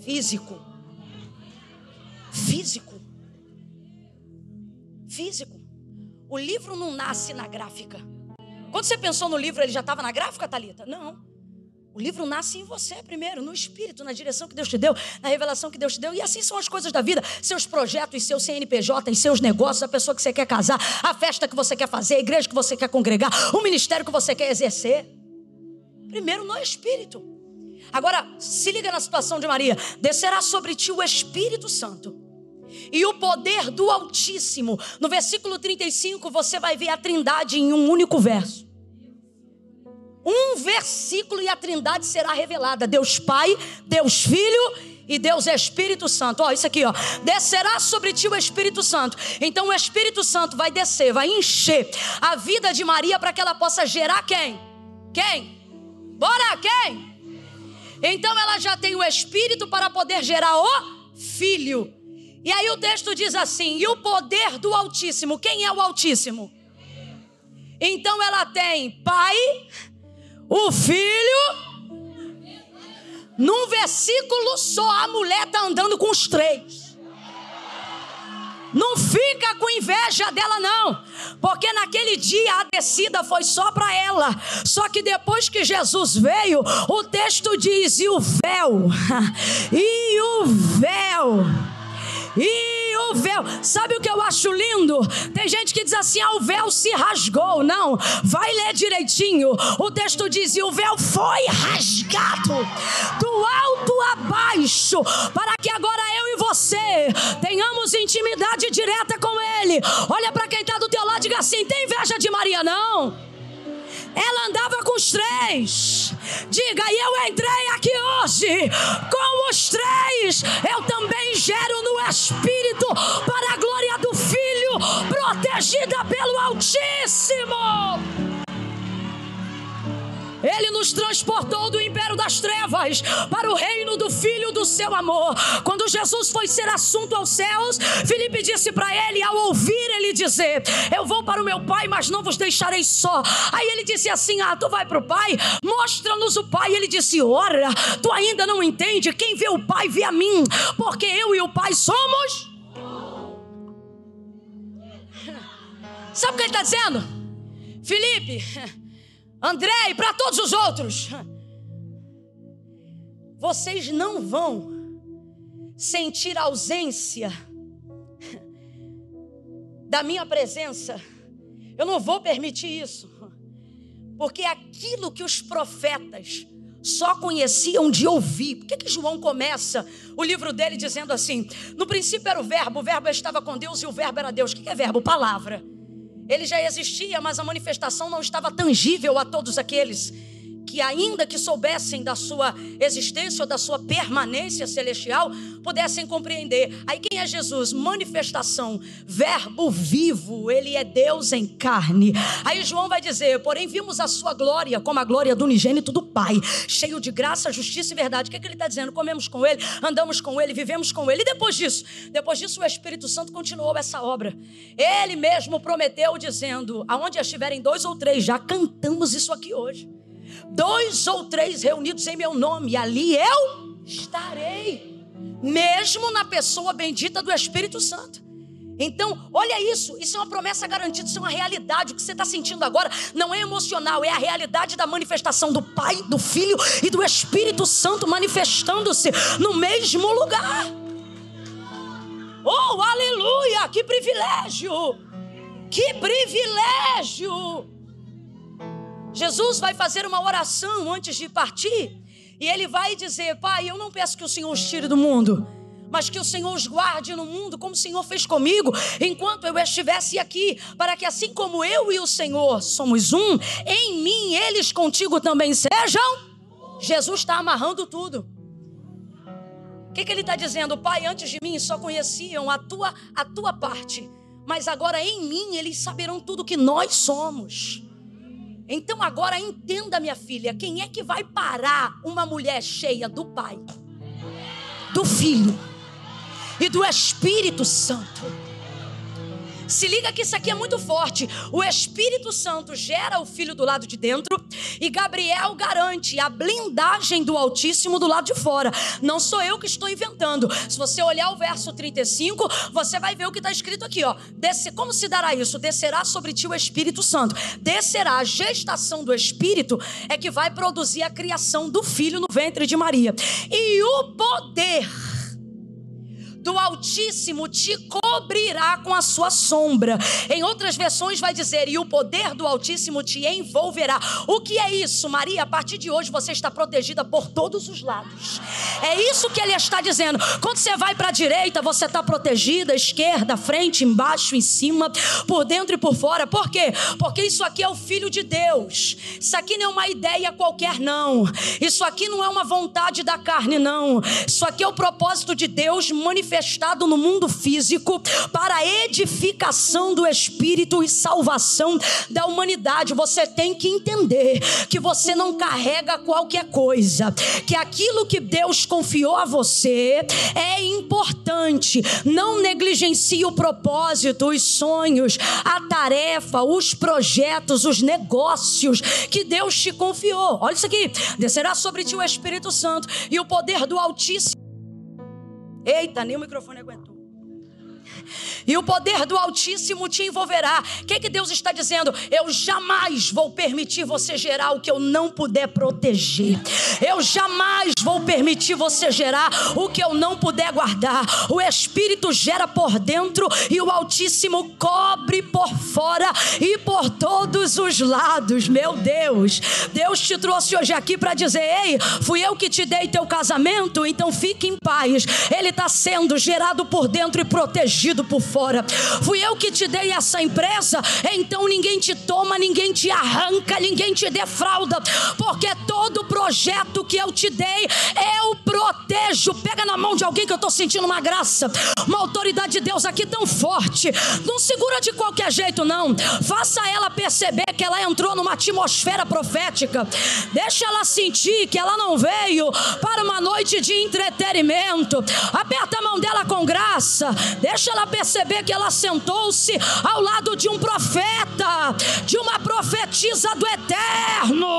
físico. Físico. Físico. O livro não nasce na gráfica. Quando você pensou no livro, ele já estava na gráfica, Talita? Não. O livro nasce em você primeiro, no espírito, na direção que Deus te deu, na revelação que Deus te deu. E assim são as coisas da vida: seus projetos, seus CNPJ, seus negócios, a pessoa que você quer casar, a festa que você quer fazer, a igreja que você quer congregar, o ministério que você quer exercer. Primeiro no espírito. Agora, se liga na situação de Maria: descerá sobre ti o Espírito Santo. E o poder do Altíssimo. No versículo 35, você vai ver a trindade em um único verso um versículo e a trindade será revelada: Deus Pai, Deus Filho e Deus Espírito Santo. Ó, isso aqui, ó. Descerá sobre ti o Espírito Santo. Então o Espírito Santo vai descer, vai encher a vida de Maria para que ela possa gerar quem? Quem? Bora, quem? Então ela já tem o Espírito para poder gerar o Filho. E aí o texto diz assim: e o poder do Altíssimo. Quem é o Altíssimo? Então ela tem Pai, o filho. Num versículo só, a mulher está andando com os três. Não fica com inveja dela, não, porque naquele dia a descida foi só para ela. Só que depois que Jesus veio, o texto diz: e o véu, e o véu e o véu, sabe o que eu acho lindo? Tem gente que diz assim: ah, o véu se rasgou. Não, vai ler direitinho. O texto diz: e o véu foi rasgado do alto a baixo, para que agora eu e você tenhamos intimidade direta com Ele. Olha para quem está do teu lado e diga assim: tem inveja de Maria, não? Ela andava com os três. Diga, e eu entrei aqui hoje com os três. Eu também gero no Espírito para a glória do Filho, protegida pelo Altíssimo. Ele nos transportou do império das trevas para o reino do Filho do seu amor. Quando Jesus foi ser assunto aos céus, Felipe disse para ele, ao ouvir ele dizer: Eu vou para o meu Pai, mas não vos deixarei só. Aí ele disse assim: Ah, tu vai para o Pai? Mostra-nos o Pai. Ele disse: Ora, tu ainda não entende? Quem vê o Pai vê a mim, porque eu e o Pai somos. Sabe o que ele está dizendo? Felipe, André e para todos os outros. Vocês não vão sentir ausência da minha presença. Eu não vou permitir isso. Porque aquilo que os profetas só conheciam de ouvir. Por que, que João começa o livro dele dizendo assim: No princípio era o Verbo, o Verbo estava com Deus e o Verbo era Deus. O que é Verbo? Palavra. Ele já existia, mas a manifestação não estava tangível a todos aqueles que, ainda que soubessem da sua existência ou da sua permanência celestial, pudessem compreender. Aí quem é Jesus? Manifestação, verbo vivo, ele é Deus em carne. Aí João vai dizer: porém, vimos a sua glória como a glória do unigênito do Pai, cheio de graça, justiça e verdade. O que, é que ele está dizendo? Comemos com ele, andamos com ele, vivemos com ele. E depois disso, depois disso, o Espírito Santo continuou essa obra. Ele mesmo prometeu, dizendo: aonde estiverem dois ou três, já cantamos isso aqui hoje dois ou três reunidos em meu nome, ali eu estarei, mesmo na pessoa bendita do Espírito Santo. Então, olha isso, isso é uma promessa garantida, isso é uma realidade. O que você está sentindo agora não é emocional, é a realidade da manifestação do Pai, do Filho e do Espírito Santo manifestando-se no mesmo lugar. Oh, aleluia! Que privilégio! Que privilégio! Jesus vai fazer uma oração antes de partir. E ele vai dizer: Pai, eu não peço que o Senhor os tire do mundo, mas que o Senhor os guarde no mundo, como o Senhor fez comigo, enquanto eu estivesse aqui, para que assim como eu e o Senhor somos um, em mim eles contigo também sejam. Jesus está amarrando tudo. O que, que ele está dizendo? Pai, antes de mim só conheciam a tua, a tua parte, mas agora em mim eles saberão tudo que nós somos. Então agora entenda, minha filha, quem é que vai parar uma mulher cheia do Pai, do Filho e do Espírito Santo? Se liga que isso aqui é muito forte. O Espírito Santo gera o filho do lado de dentro e Gabriel garante a blindagem do Altíssimo do lado de fora. Não sou eu que estou inventando. Se você olhar o verso 35, você vai ver o que está escrito aqui, ó. Desce, como se dará isso? Descerá sobre ti o Espírito Santo. Descerá a gestação do Espírito é que vai produzir a criação do filho no ventre de Maria. E o poder do Altíssimo te cobrirá com a sua sombra. Em outras versões vai dizer: "E o poder do Altíssimo te envolverá". O que é isso, Maria? A partir de hoje você está protegida por todos os lados. É isso que ele está dizendo. Quando você vai para a direita, você está protegida, esquerda, frente, embaixo, em cima, por dentro e por fora. Por quê? Porque isso aqui é o filho de Deus. Isso aqui não é uma ideia qualquer não. Isso aqui não é uma vontade da carne não. Isso aqui é o propósito de Deus manifestado no mundo físico para a edificação do espírito e salvação da humanidade. Você tem que entender que você não carrega qualquer coisa, que aquilo que Deus confiou a você é importante. Não negligencie o propósito, os sonhos, a tarefa, os projetos, os negócios que Deus te confiou. Olha isso aqui: descerá sobre ti o Espírito Santo e o poder do Altíssimo Eita, nem o microfone aguentou e o poder do Altíssimo te envolverá. O que, que Deus está dizendo? Eu jamais vou permitir você gerar o que eu não puder proteger. Eu jamais vou permitir você gerar o que eu não puder guardar. O Espírito gera por dentro e o Altíssimo cobre por fora e por todos os lados. Meu Deus, Deus te trouxe hoje aqui para dizer: Ei, fui eu que te dei teu casamento, então fique em paz. Ele está sendo gerado por dentro e protegido por fora fora. Fui eu que te dei essa empresa, então ninguém te toma, ninguém te arranca, ninguém te defrauda, porque todo projeto que eu te dei, eu protejo. Pega na mão de alguém que eu estou sentindo uma graça, uma autoridade de Deus aqui tão forte. Não segura de qualquer jeito, não. Faça ela perceber que ela entrou numa atmosfera profética. Deixa ela sentir que ela não veio para uma noite de entretenimento. Aperta a mão dela com graça. Deixa ela perceber perceber que ela sentou-se ao lado de um profeta, de uma profetisa do eterno.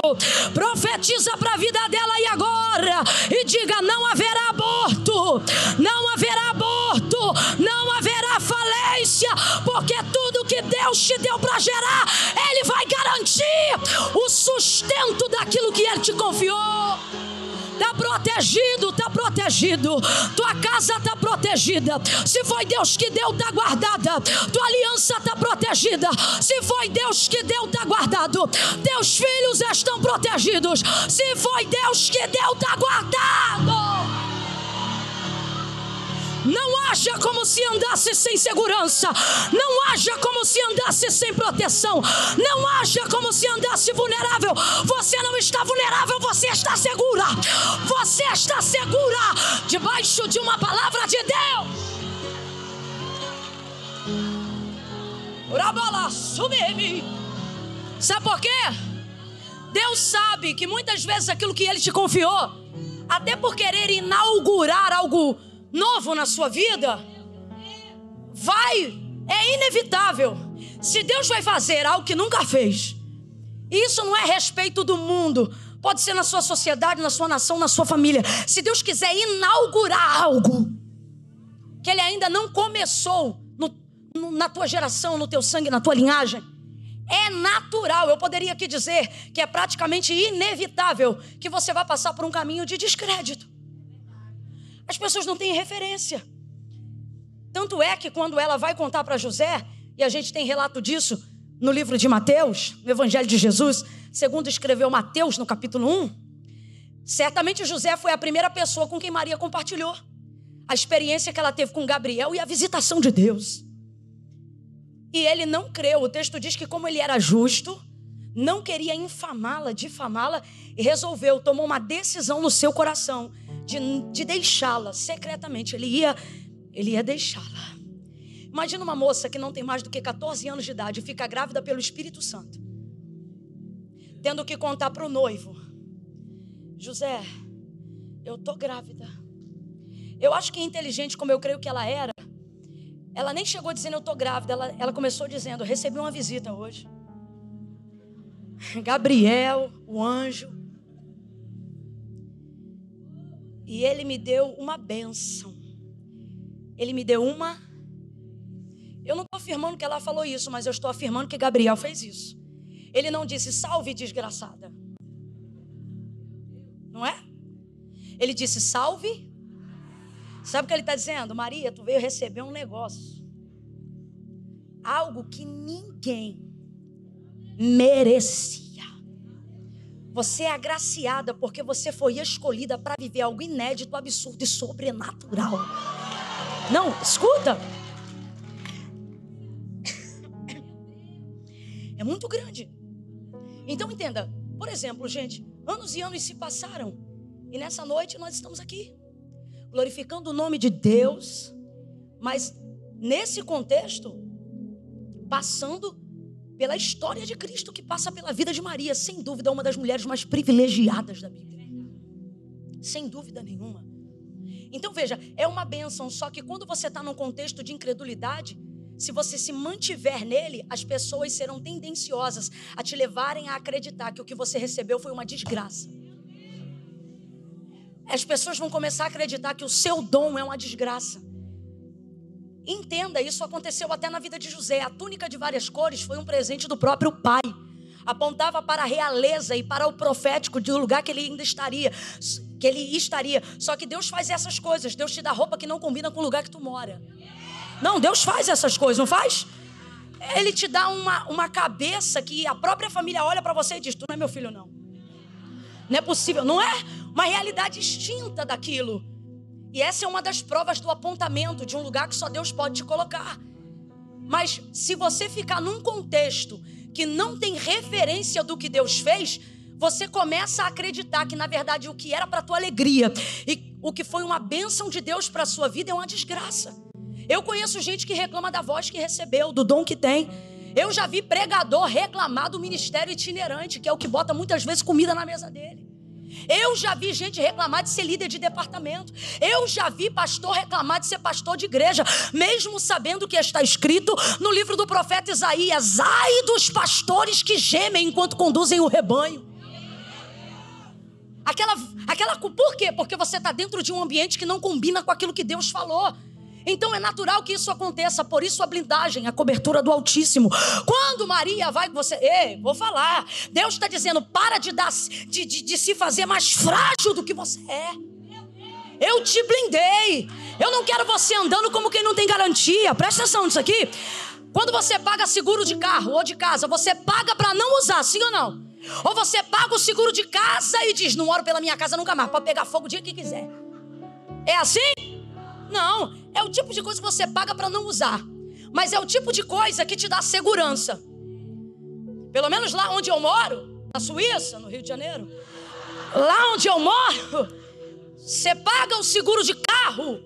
Profetiza para a vida dela e agora e diga: não haverá aborto, não haverá aborto, não haverá falência, porque tudo que Deus te deu para gerar, Ele vai garantir o sustento daquilo que Ele te confiou. Está protegido, está protegido. Tua casa está protegida. Se foi Deus que deu, está guardada. Tua aliança está protegida. Se foi Deus que deu, está guardado. Teus filhos estão protegidos. Se foi Deus que deu, está guardado. Não haja como se andasse sem segurança. Não haja como se andasse sem proteção. Não haja como se andasse vulnerável. Você não está vulnerável, você está segura. Você está segura debaixo de uma palavra de Deus. Sabe por quê? Deus sabe que muitas vezes aquilo que Ele te confiou, até por querer inaugurar algo novo na sua vida, vai, é inevitável. Se Deus vai fazer algo que nunca fez, isso não é respeito do mundo, pode ser na sua sociedade, na sua nação, na sua família. Se Deus quiser inaugurar algo que Ele ainda não começou no, no, na tua geração, no teu sangue, na tua linhagem, é natural, eu poderia aqui dizer que é praticamente inevitável que você vai passar por um caminho de descrédito. As pessoas não têm referência. Tanto é que quando ela vai contar para José, e a gente tem relato disso no livro de Mateus, no Evangelho de Jesus, segundo escreveu Mateus no capítulo 1, certamente José foi a primeira pessoa com quem Maria compartilhou a experiência que ela teve com Gabriel e a visitação de Deus. E ele não creu. O texto diz que, como ele era justo, não queria infamá-la, difamá-la, e resolveu, tomou uma decisão no seu coração de, de deixá-la secretamente. Ele ia, ele ia deixá-la. Imagina uma moça que não tem mais do que 14 anos de idade e fica grávida pelo Espírito Santo, tendo que contar para o noivo: José, eu tô grávida. Eu acho que inteligente, como eu creio que ela era, Ela nem chegou dizendo eu tô grávida, ela, ela começou dizendo: recebi uma visita hoje. Gabriel, o anjo. E ele me deu uma bênção. Ele me deu uma. Eu não estou afirmando que ela falou isso, mas eu estou afirmando que Gabriel fez isso. Ele não disse salve desgraçada. Não é? Ele disse salve. Sabe o que ele está dizendo? Maria, tu veio receber um negócio. Algo que ninguém merecia. Você é agraciada porque você foi escolhida para viver algo inédito, absurdo e sobrenatural. Não, escuta. É muito grande. Então entenda, por exemplo, gente, anos e anos se passaram e nessa noite nós estamos aqui glorificando o nome de Deus, mas nesse contexto passando pela história de Cristo que passa pela vida de Maria, sem dúvida uma das mulheres mais privilegiadas da Bíblia. Sem dúvida nenhuma. Então veja, é uma bênção, só que quando você está num contexto de incredulidade, se você se mantiver nele, as pessoas serão tendenciosas a te levarem a acreditar que o que você recebeu foi uma desgraça. As pessoas vão começar a acreditar que o seu dom é uma desgraça. Entenda, isso aconteceu até na vida de José. A túnica de várias cores foi um presente do próprio pai. Apontava para a realeza e para o profético de um lugar que ele ainda estaria, que ele estaria. Só que Deus faz essas coisas. Deus te dá roupa que não combina com o lugar que tu mora. Não, Deus faz essas coisas, não faz? Ele te dá uma, uma cabeça que a própria família olha para você e diz: Tu não é meu filho, não. Não é possível, não é uma realidade extinta daquilo. E essa é uma das provas do apontamento de um lugar que só Deus pode te colocar. Mas se você ficar num contexto que não tem referência do que Deus fez, você começa a acreditar que na verdade o que era para tua alegria e o que foi uma bênção de Deus para sua vida é uma desgraça. Eu conheço gente que reclama da voz que recebeu, do dom que tem. Eu já vi pregador reclamar do ministério itinerante, que é o que bota muitas vezes comida na mesa dele. Eu já vi gente reclamar de ser líder de departamento. Eu já vi pastor reclamar de ser pastor de igreja, mesmo sabendo que está escrito no livro do profeta Isaías: ai dos pastores que gemem enquanto conduzem o rebanho. Aquela, aquela, por quê? Porque você está dentro de um ambiente que não combina com aquilo que Deus falou. Então é natural que isso aconteça, por isso a blindagem, a cobertura do Altíssimo. Quando Maria vai com você, ei, vou falar. Deus está dizendo: para de, dar, de, de, de se fazer mais frágil do que você é. Eu te blindei. Eu não quero você andando como quem não tem garantia. Presta atenção nisso aqui. Quando você paga seguro de carro ou de casa, você paga para não usar, sim ou não? Ou você paga o seguro de casa e diz: Não oro pela minha casa nunca mais, pode pegar fogo o dia que quiser. É assim? Não, é o tipo de coisa que você paga para não usar. Mas é o tipo de coisa que te dá segurança. Pelo menos lá onde eu moro, na Suíça, no Rio de Janeiro, lá onde eu moro, você paga o seguro de carro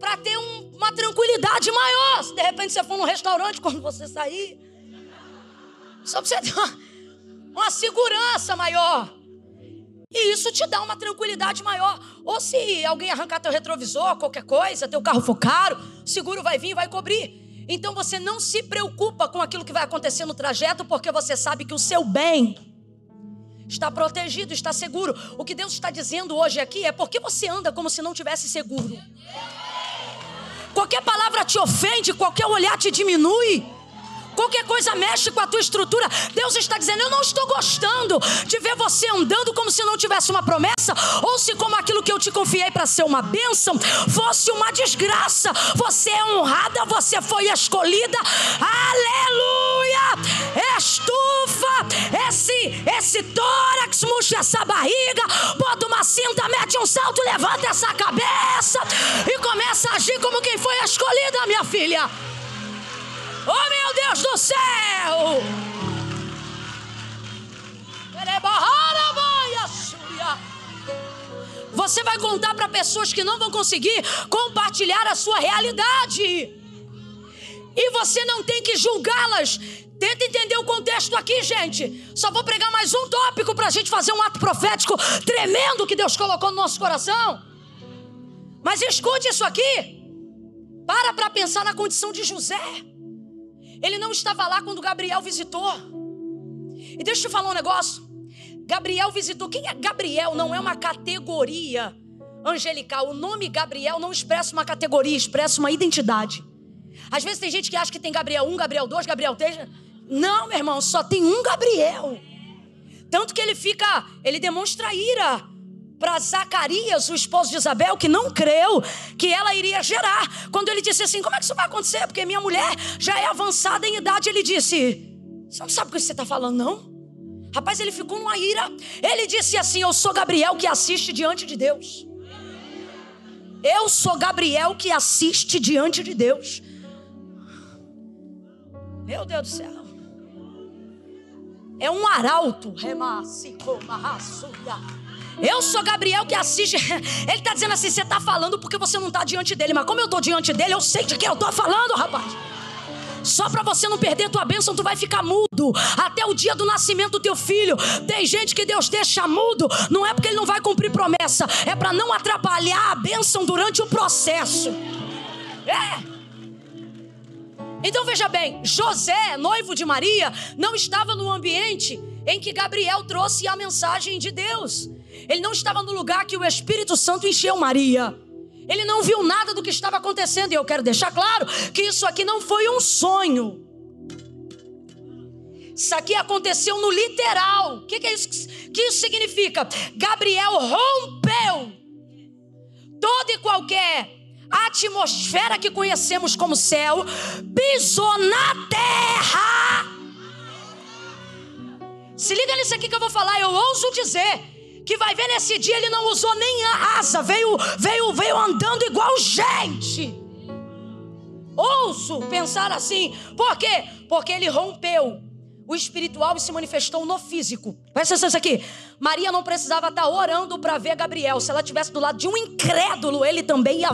para ter um, uma tranquilidade maior. Se de repente você for num restaurante quando você sair, só para você ter uma, uma segurança maior. E isso te dá uma tranquilidade maior. Ou se alguém arrancar teu retrovisor, qualquer coisa, teu carro for caro, o seguro vai vir e vai cobrir. Então você não se preocupa com aquilo que vai acontecer no trajeto, porque você sabe que o seu bem está protegido, está seguro. O que Deus está dizendo hoje aqui é porque você anda como se não tivesse seguro. Qualquer palavra te ofende, qualquer olhar te diminui qualquer coisa mexe com a tua estrutura. Deus está dizendo: Eu não estou gostando de ver você andando como se não tivesse uma promessa, ou se, como aquilo que eu te confiei para ser uma bênção, fosse uma desgraça. Você é honrada, você foi escolhida. Aleluia! Estufa esse, esse tórax, murcha essa barriga, bota uma cinta, mete um salto, levanta essa cabeça e começa a agir como quem foi escolhida, minha filha. Oh meu Deus do céu! Você vai contar para pessoas que não vão conseguir compartilhar a sua realidade. E você não tem que julgá-las. Tenta entender o contexto aqui, gente. Só vou pregar mais um tópico para a gente fazer um ato profético tremendo que Deus colocou no nosso coração. Mas escute isso aqui. Para para pensar na condição de José. Ele não estava lá quando Gabriel visitou. E deixa eu te falar um negócio. Gabriel visitou. Quem é Gabriel? Não é uma categoria angelical. O nome Gabriel não expressa uma categoria, expressa uma identidade. Às vezes tem gente que acha que tem Gabriel 1, Gabriel 2, Gabriel 3. Não, meu irmão, só tem um Gabriel. Tanto que ele fica, ele demonstra ira para Zacarias, o esposo de Isabel, que não creu que ela iria gerar. Quando ele disse assim: Como é que isso vai acontecer? Porque minha mulher já é avançada em idade. Ele disse: Você não sabe o que você está falando, não? Rapaz, ele ficou numa ira. Ele disse assim: Eu sou Gabriel que assiste diante de Deus. Eu sou Gabriel que assiste diante de Deus. Meu Deus do céu. É um arauto. Eu sou Gabriel que assiste. Ele está dizendo assim: você está falando porque você não está diante dele. Mas como eu estou diante dele, eu sei de quem eu estou falando, rapaz. Só para você não perder tua bênção, tu vai ficar mudo até o dia do nascimento do teu filho. Tem gente que Deus deixa mudo, não é porque ele não vai cumprir promessa, é para não atrapalhar a bênção durante o processo. É. Então veja bem, José, noivo de Maria, não estava no ambiente em que Gabriel trouxe a mensagem de Deus. Ele não estava no lugar que o Espírito Santo encheu Maria. Ele não viu nada do que estava acontecendo. E eu quero deixar claro que isso aqui não foi um sonho. Isso aqui aconteceu no literal. O que, que, é que isso significa? Gabriel rompeu toda e qualquer atmosfera que conhecemos como céu, pisou na terra. Se liga nisso aqui que eu vou falar, eu ouso dizer que vai ver nesse dia ele não usou nem a asa, veio, veio, veio andando igual gente. Ouço pensar assim, por quê? Porque ele rompeu o espiritual e se manifestou no físico. Presta atenção aqui. Maria não precisava estar orando para ver Gabriel. Se ela estivesse do lado de um incrédulo, ele também ia.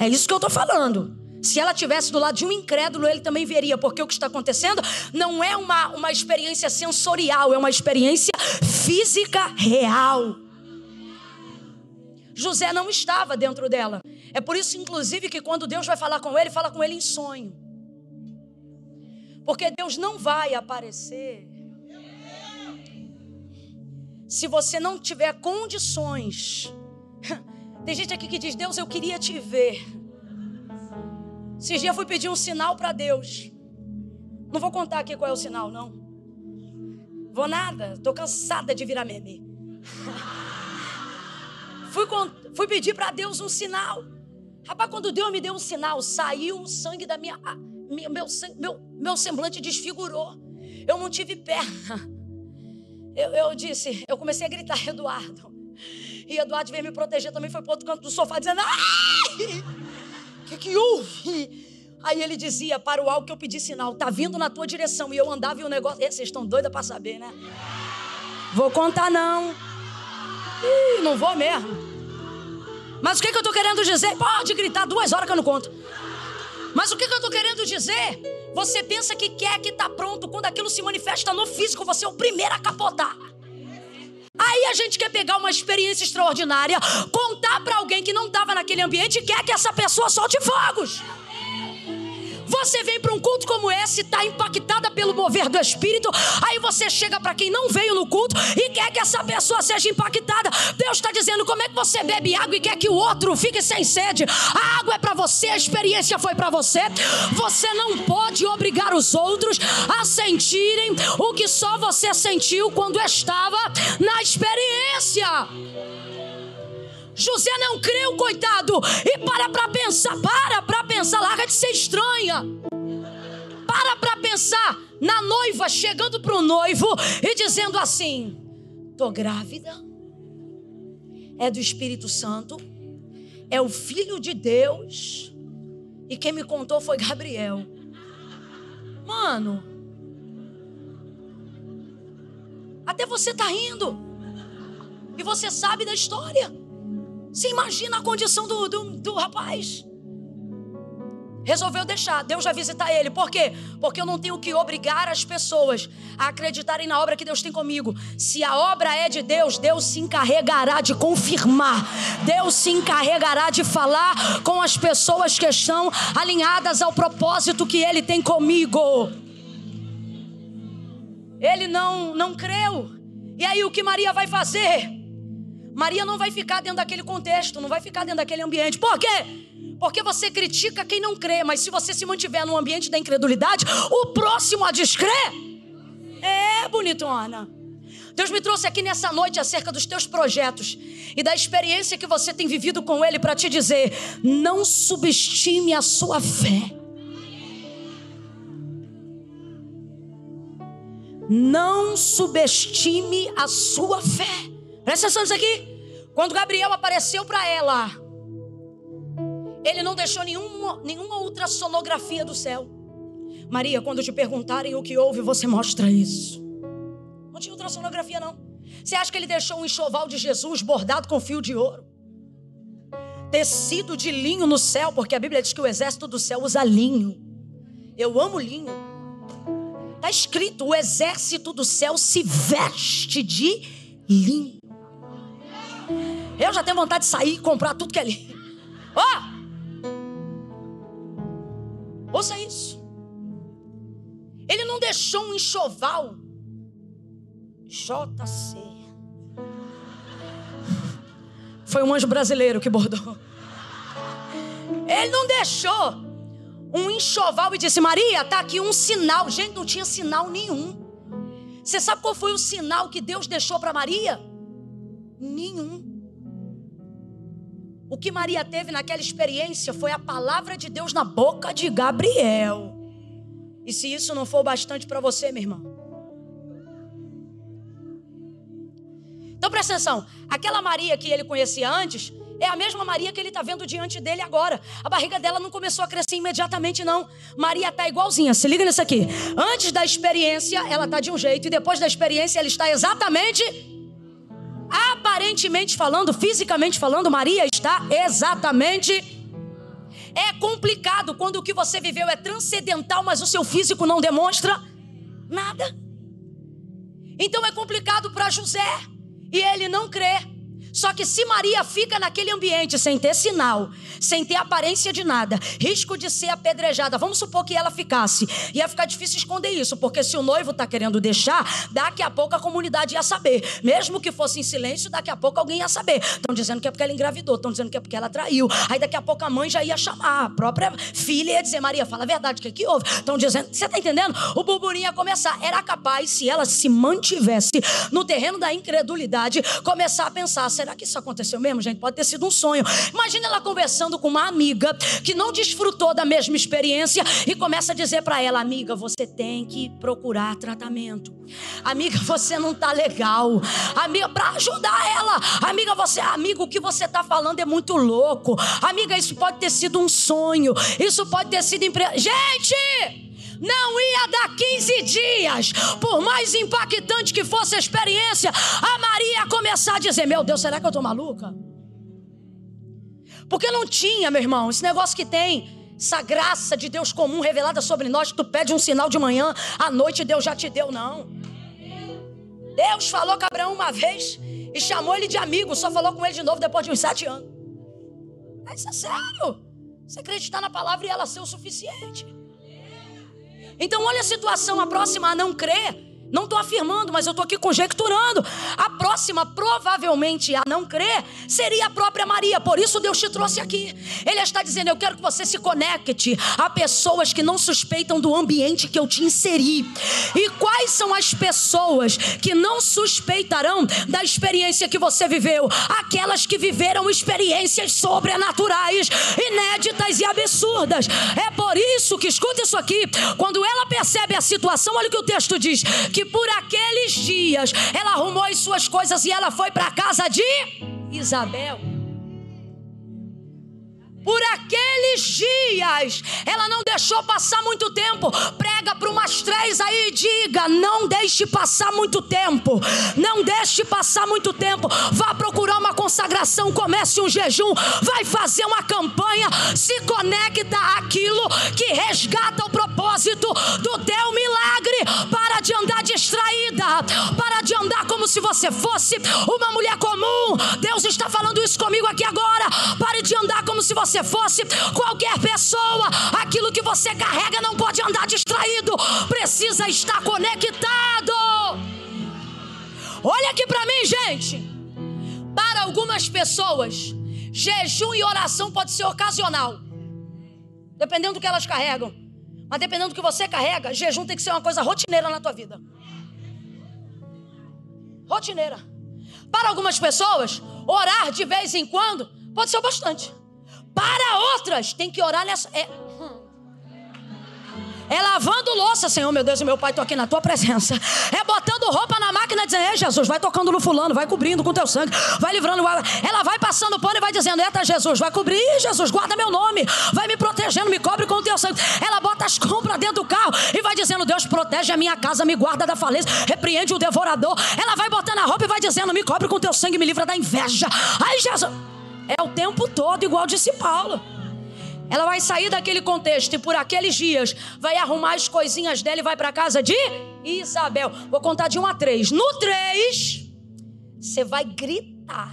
É isso que eu estou falando. Se ela tivesse do lado de um incrédulo, ele também veria, porque o que está acontecendo não é uma, uma experiência sensorial, é uma experiência física real. José não estava dentro dela. É por isso, inclusive, que quando Deus vai falar com ele, fala com ele em sonho. Porque Deus não vai aparecer se você não tiver condições. Tem gente aqui que diz: Deus, eu queria te ver. Esses dias eu fui pedir um sinal para Deus. Não vou contar aqui qual é o sinal, não. Vou nada, estou cansada de virar meme. fui, fui pedir para Deus um sinal. Rapaz, quando Deus me deu um sinal, saiu o sangue da minha. Meu, meu, meu, meu semblante desfigurou. Eu não tive perna. Eu, eu disse, eu comecei a gritar, Eduardo. E Eduardo veio me proteger também, foi para outro canto do sofá dizendo: Ai! Que, que houve? Aí ele dizia para o algo que eu pedi sinal, tá vindo na tua direção. E eu andava e o negócio. Vocês estão doidos para saber, né? Vou contar não. Ih, não vou mesmo. Mas o que, que eu estou querendo dizer? Pode gritar duas horas que eu não conto. Mas o que, que eu estou querendo dizer? Você pensa que quer que está pronto. Quando aquilo se manifesta no físico, você é o primeiro a capotar. Aí a gente quer pegar uma experiência extraordinária, contar para alguém que não estava naquele ambiente e quer que essa pessoa solte fogos. Você vem para um culto como esse, está impactada pelo mover do Espírito, aí você chega para quem não veio no culto e quer que essa pessoa seja impactada. Deus está dizendo: como é que você bebe água e quer que o outro fique sem sede? A água é para você, a experiência foi para você. Você não pode obrigar os outros a sentirem o que só você sentiu quando estava na experiência. José não creu, coitado. E para para pensar, para para pensar, larga de ser estranha. Para para pensar na noiva chegando para o noivo e dizendo assim: tô grávida. É do Espírito Santo. É o filho de Deus. E quem me contou foi Gabriel. Mano, até você tá rindo. E você sabe da história. Você imagina a condição do, do, do rapaz? resolveu deixar. Deus vai visitar ele. Por quê? Porque eu não tenho que obrigar as pessoas a acreditarem na obra que Deus tem comigo. Se a obra é de Deus, Deus se encarregará de confirmar. Deus se encarregará de falar com as pessoas que estão alinhadas ao propósito que ele tem comigo. Ele não não creu. E aí o que Maria vai fazer? Maria não vai ficar dentro daquele contexto, não vai ficar dentro daquele ambiente. Por quê? Porque você critica quem não crê, mas se você se mantiver no ambiente da incredulidade, o próximo a descrer é bonitona. Deus me trouxe aqui nessa noite acerca dos teus projetos e da experiência que você tem vivido com Ele para te dizer: não subestime a sua fé. Não subestime a sua fé. Presta atenção nisso aqui. Quando Gabriel apareceu para ela, ele não deixou nenhuma, nenhuma outra sonografia do céu. Maria, quando te perguntarem o que houve, você mostra isso. Não tinha sonografia não. Você acha que ele deixou um enxoval de Jesus bordado com fio de ouro? Tecido de linho no céu, porque a Bíblia diz que o exército do céu usa linho. Eu amo linho. Está escrito: o exército do céu se veste de linho. Eu já tenho vontade de sair e comprar tudo que é linho. Ó! Oh! Ouça isso. Ele não deixou um enxoval. JC. Foi um anjo brasileiro que bordou. Ele não deixou um enxoval e disse: Maria, tá aqui um sinal. Gente, não tinha sinal nenhum. Você sabe qual foi o sinal que Deus deixou para Maria? Nenhum. O que Maria teve naquela experiência foi a palavra de Deus na boca de Gabriel. E se isso não for bastante para você, minha irmã? Então presta atenção: aquela Maria que ele conhecia antes é a mesma Maria que ele está vendo diante dele agora. A barriga dela não começou a crescer imediatamente, não. Maria está igualzinha. Se liga nisso aqui. Antes da experiência, ela está de um jeito, e depois da experiência, ela está exatamente aparentemente falando, fisicamente falando, Maria está exatamente. É complicado quando o que você viveu é transcendental, mas o seu físico não demonstra nada. Então é complicado para José e ele não crê. Só que se Maria fica naquele ambiente sem ter sinal, sem ter aparência de nada, risco de ser apedrejada, vamos supor que ela ficasse, ia ficar difícil esconder isso, porque se o noivo está querendo deixar, daqui a pouco a comunidade ia saber. Mesmo que fosse em silêncio, daqui a pouco alguém ia saber. Estão dizendo que é porque ela engravidou, estão dizendo que é porque ela traiu. Aí daqui a pouco a mãe já ia chamar, a própria filha ia dizer: Maria, fala a verdade, o que, é que houve? Estão dizendo, você está entendendo? O burburinho ia começar. Era capaz, se ela se mantivesse no terreno da incredulidade, começar a pensar: será que isso aconteceu mesmo, gente? Pode ter sido um sonho. Imagina ela conversando com uma amiga que não desfrutou da mesma experiência e começa a dizer para ela: amiga, você tem que procurar tratamento. Amiga, você não tá legal. Amiga, para ajudar ela. Amiga, você, amigo, o que você tá falando é muito louco. Amiga, isso pode ter sido um sonho. Isso pode ter sido empre... Gente! Não ia dar 15 dias, por mais impactante que fosse a experiência, a Maria ia começar a dizer: Meu Deus, será que eu estou maluca? Porque não tinha, meu irmão, esse negócio que tem. Essa graça de Deus comum revelada sobre nós, que tu pede um sinal de manhã, à noite Deus já te deu, não. Deus falou com Abraão uma vez e chamou ele de amigo, só falou com ele de novo depois de uns sete anos. Isso é sério. Você acreditar na palavra e ela ser o suficiente. Então, olha a situação, a próxima a não crer não estou afirmando, mas eu estou aqui conjecturando. A próxima, provavelmente, a não crer, seria a própria Maria. Por isso Deus te trouxe aqui. Ele está dizendo: Eu quero que você se conecte a pessoas que não suspeitam do ambiente que eu te inseri. E quais são as pessoas que não suspeitarão da experiência que você viveu? Aquelas que viveram experiências sobrenaturais, inéditas e absurdas. É por isso que, escuta isso aqui, quando ela percebe a situação, olha o que o texto diz: que que por aqueles dias ela arrumou as suas coisas e ela foi para a casa de Isabel. por aqueles dias. Ela não deixou passar muito tempo. Prega para umas três aí e diga: não deixe passar muito tempo. Não deixe passar muito tempo. Vá procurar uma consagração, comece um jejum, vai fazer uma campanha, se conecta àquilo que resgata o propósito do teu milagre. Para de andar para de andar como se você fosse uma mulher comum. Deus está falando isso comigo aqui agora. Pare de andar como se você fosse qualquer pessoa. Aquilo que você carrega não pode andar distraído, precisa estar conectado. Olha aqui para mim, gente. Para algumas pessoas, jejum e oração pode ser ocasional, dependendo do que elas carregam. Mas dependendo do que você carrega, jejum tem que ser uma coisa rotineira na tua vida. Rotineira. Para algumas pessoas, orar de vez em quando pode ser o bastante. Para outras, tem que orar nessa. É, é lavando louça, Senhor, meu Deus e meu Pai, estou aqui na tua presença. É botando roupa na máquina, dizendo: Ei, Jesus, vai tocando no fulano, vai cobrindo com teu sangue, vai livrando. Ela vai passando pano e vai dizendo: Eita, Jesus, vai cobrir, Jesus, guarda meu nome, vai me protegendo, me cobre com o teu sangue. Ela bota as compras dentro do carro e vai dizendo: Deus, protege a minha casa, me guarda da falência, repreende o devorador. Ela vai botando a roupa e vai dizendo: Me cobre com teu sangue, me livra da inveja. Aí, Jesus, é o tempo todo, igual disse Paulo. Ela vai sair daquele contexto e por aqueles dias vai arrumar as coisinhas dela e vai para casa de Isabel. Vou contar de um a três. No três, você vai gritar.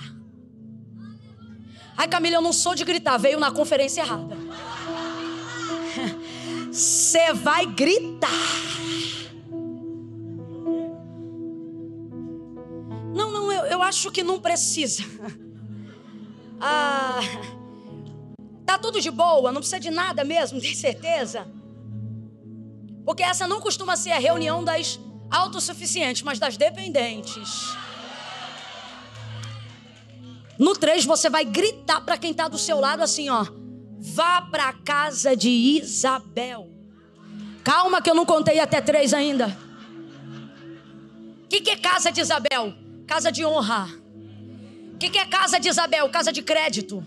Ai, Camila, eu não sou de gritar, veio na conferência errada. Você vai gritar. Não, não, eu, eu acho que não precisa. Ah. Tá tudo de boa, não precisa de nada mesmo, tem certeza? Porque essa não costuma ser a reunião das autossuficientes, mas das dependentes. No 3 você vai gritar para quem está do seu lado assim, ó: Vá para casa de Isabel. Calma que eu não contei até três ainda. O que, que é casa de Isabel? Casa de honra. O que, que é casa de Isabel? Casa de crédito.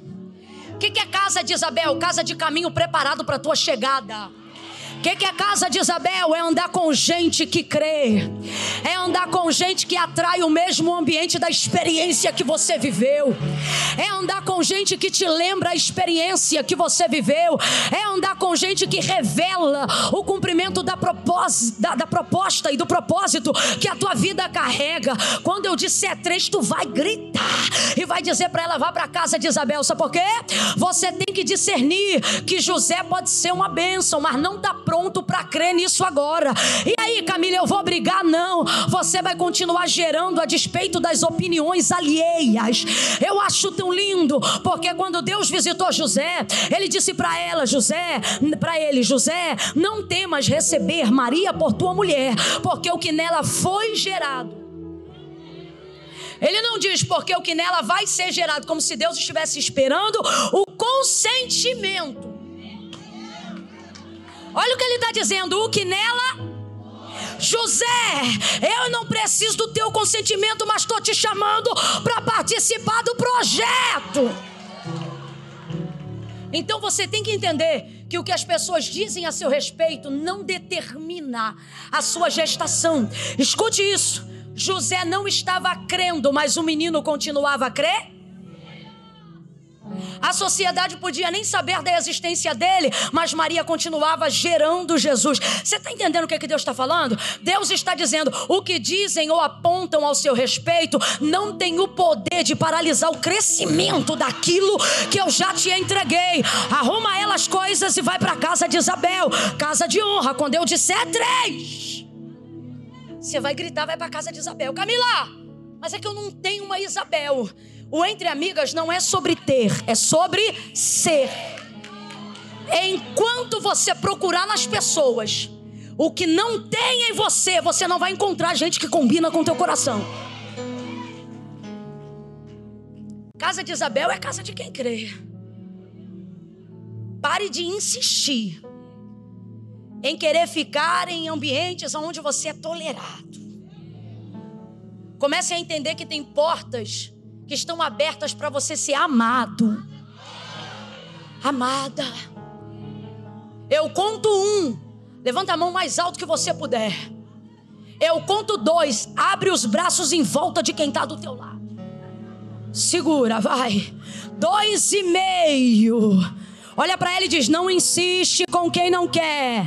Que, que é casa de Isabel? Casa de caminho preparado para a tua chegada. O que, que é casa de Isabel? É andar com gente que crê, é andar com gente que atrai o mesmo ambiente da experiência que você viveu, é andar com gente que te lembra a experiência que você viveu, é andar com gente que revela o cumprimento da, da, da proposta e do propósito que a tua vida carrega. Quando eu disser três, tu vai gritar e vai dizer para ela: vá para casa de Isabel, sabe por quê? Você tem que discernir que José pode ser uma bênção, mas não dá pronto para crer nisso agora. E aí, Camila, eu vou brigar? Não. Você vai continuar gerando a despeito das opiniões alheias. Eu acho tão lindo, porque quando Deus visitou José, ele disse para ela, José, para ele, José, não temas receber Maria por tua mulher, porque o que nela foi gerado ele não diz porque o que nela vai ser gerado, como se Deus estivesse esperando o consentimento. Olha o que ele está dizendo: o que nela. José, eu não preciso do teu consentimento, mas estou te chamando para participar do projeto. Então você tem que entender que o que as pessoas dizem a seu respeito não determina a sua gestação. Escute isso. José não estava crendo, mas o menino continuava a crer. A sociedade podia nem saber da existência dele, mas Maria continuava gerando Jesus. Você está entendendo o que, é que Deus está falando? Deus está dizendo: o que dizem ou apontam ao seu respeito não tem o poder de paralisar o crescimento daquilo que eu já te entreguei. Arruma elas coisas e vai para casa de Isabel, casa de honra. Quando eu disser três, você vai gritar, vai para casa de Isabel. Camila, mas é que eu não tenho uma Isabel. O entre amigas não é sobre ter, é sobre ser. Enquanto você procurar nas pessoas o que não tem em você, você não vai encontrar gente que combina com teu coração. Casa de Isabel é casa de quem crê. Pare de insistir em querer ficar em ambientes onde você é tolerado. Comece a entender que tem portas que estão abertas para você ser amado. amada. Eu conto um. Levanta a mão mais alto que você puder. Eu conto dois. Abre os braços em volta de quem está do teu lado. Segura, vai. Dois e meio. Olha para ele e diz: Não insiste com quem não quer.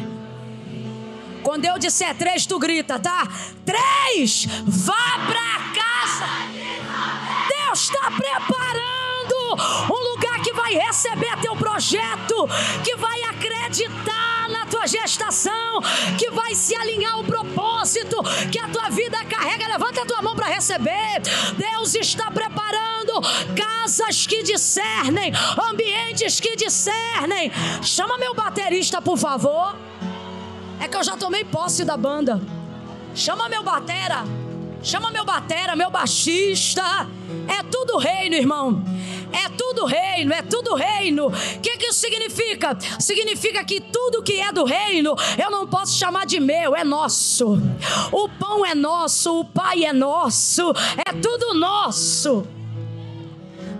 Quando eu disser três, tu grita, tá? Três! Vá para casa! Deus está preparando um lugar que vai receber teu projeto, que vai acreditar na tua gestação, que vai se alinhar ao propósito que a tua vida carrega. Levanta a tua mão para receber. Deus está preparando casas que discernem, ambientes que discernem. Chama meu baterista, por favor. É que eu já tomei posse da banda. Chama meu batera. Chama meu batera, meu baixista. É tudo reino, irmão. É tudo reino, é tudo reino. O que, que isso significa? Significa que tudo que é do reino eu não posso chamar de meu, é nosso. O pão é nosso, o pai é nosso, é tudo nosso.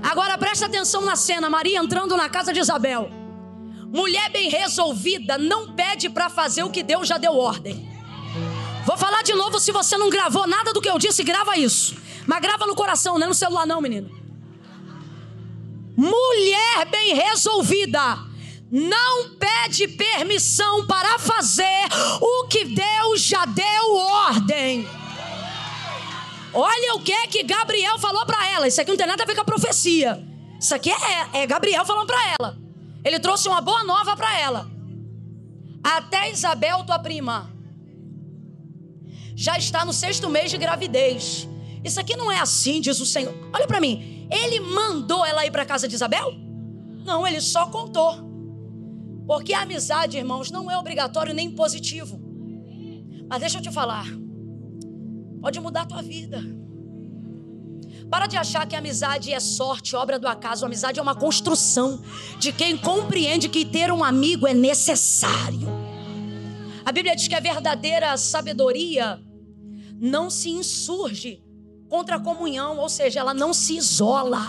Agora presta atenção na cena: Maria entrando na casa de Isabel. Mulher bem resolvida não pede para fazer o que Deus já deu ordem. Vou falar de novo, se você não gravou nada do que eu disse, grava isso. Mas grava no coração, não é no celular não, menino. Mulher bem resolvida não pede permissão para fazer o que Deus já deu ordem. Olha o que que Gabriel falou para ela. Isso aqui não tem nada a ver com a profecia. Isso aqui é, é Gabriel falando para ela. Ele trouxe uma boa nova para ela. Até Isabel, tua prima, já está no sexto mês de gravidez. Isso aqui não é assim, diz o Senhor. Olha para mim. Ele mandou ela ir para casa de Isabel? Não, ele só contou. Porque a amizade, irmãos, não é obrigatório nem positivo. Mas deixa eu te falar. Pode mudar a tua vida. Para de achar que a amizade é sorte, obra do acaso. A amizade é uma construção de quem compreende que ter um amigo é necessário. A Bíblia diz que a verdadeira sabedoria não se insurge contra a comunhão, ou seja, ela não se isola.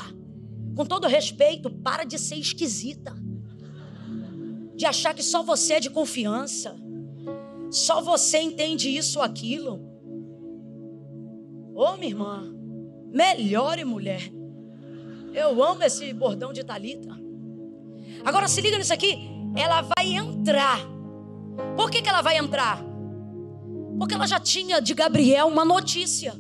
Com todo respeito, para de ser esquisita. De achar que só você é de confiança. Só você entende isso ou aquilo. Ô, minha irmã, Melhore mulher. Eu amo esse bordão de Talita. Agora se liga nisso aqui. Ela vai entrar. Por que, que ela vai entrar? Porque ela já tinha de Gabriel uma notícia.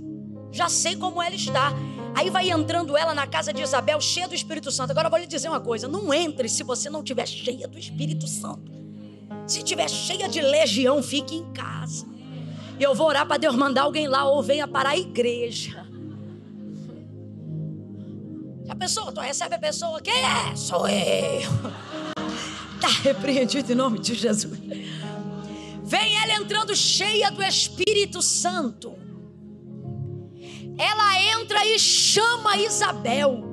Já sei como ela está. Aí vai entrando ela na casa de Isabel, cheia do Espírito Santo. Agora eu vou lhe dizer uma coisa: não entre se você não tiver cheia do Espírito Santo. Se tiver cheia de legião, fique em casa. E eu vou orar para Deus mandar alguém lá ou venha para a igreja. A pessoa, tu recebe a pessoa, quem é? Sou eu. Está repreendido em nome de Jesus. Vem ela entrando cheia do Espírito Santo. Ela entra e chama Isabel.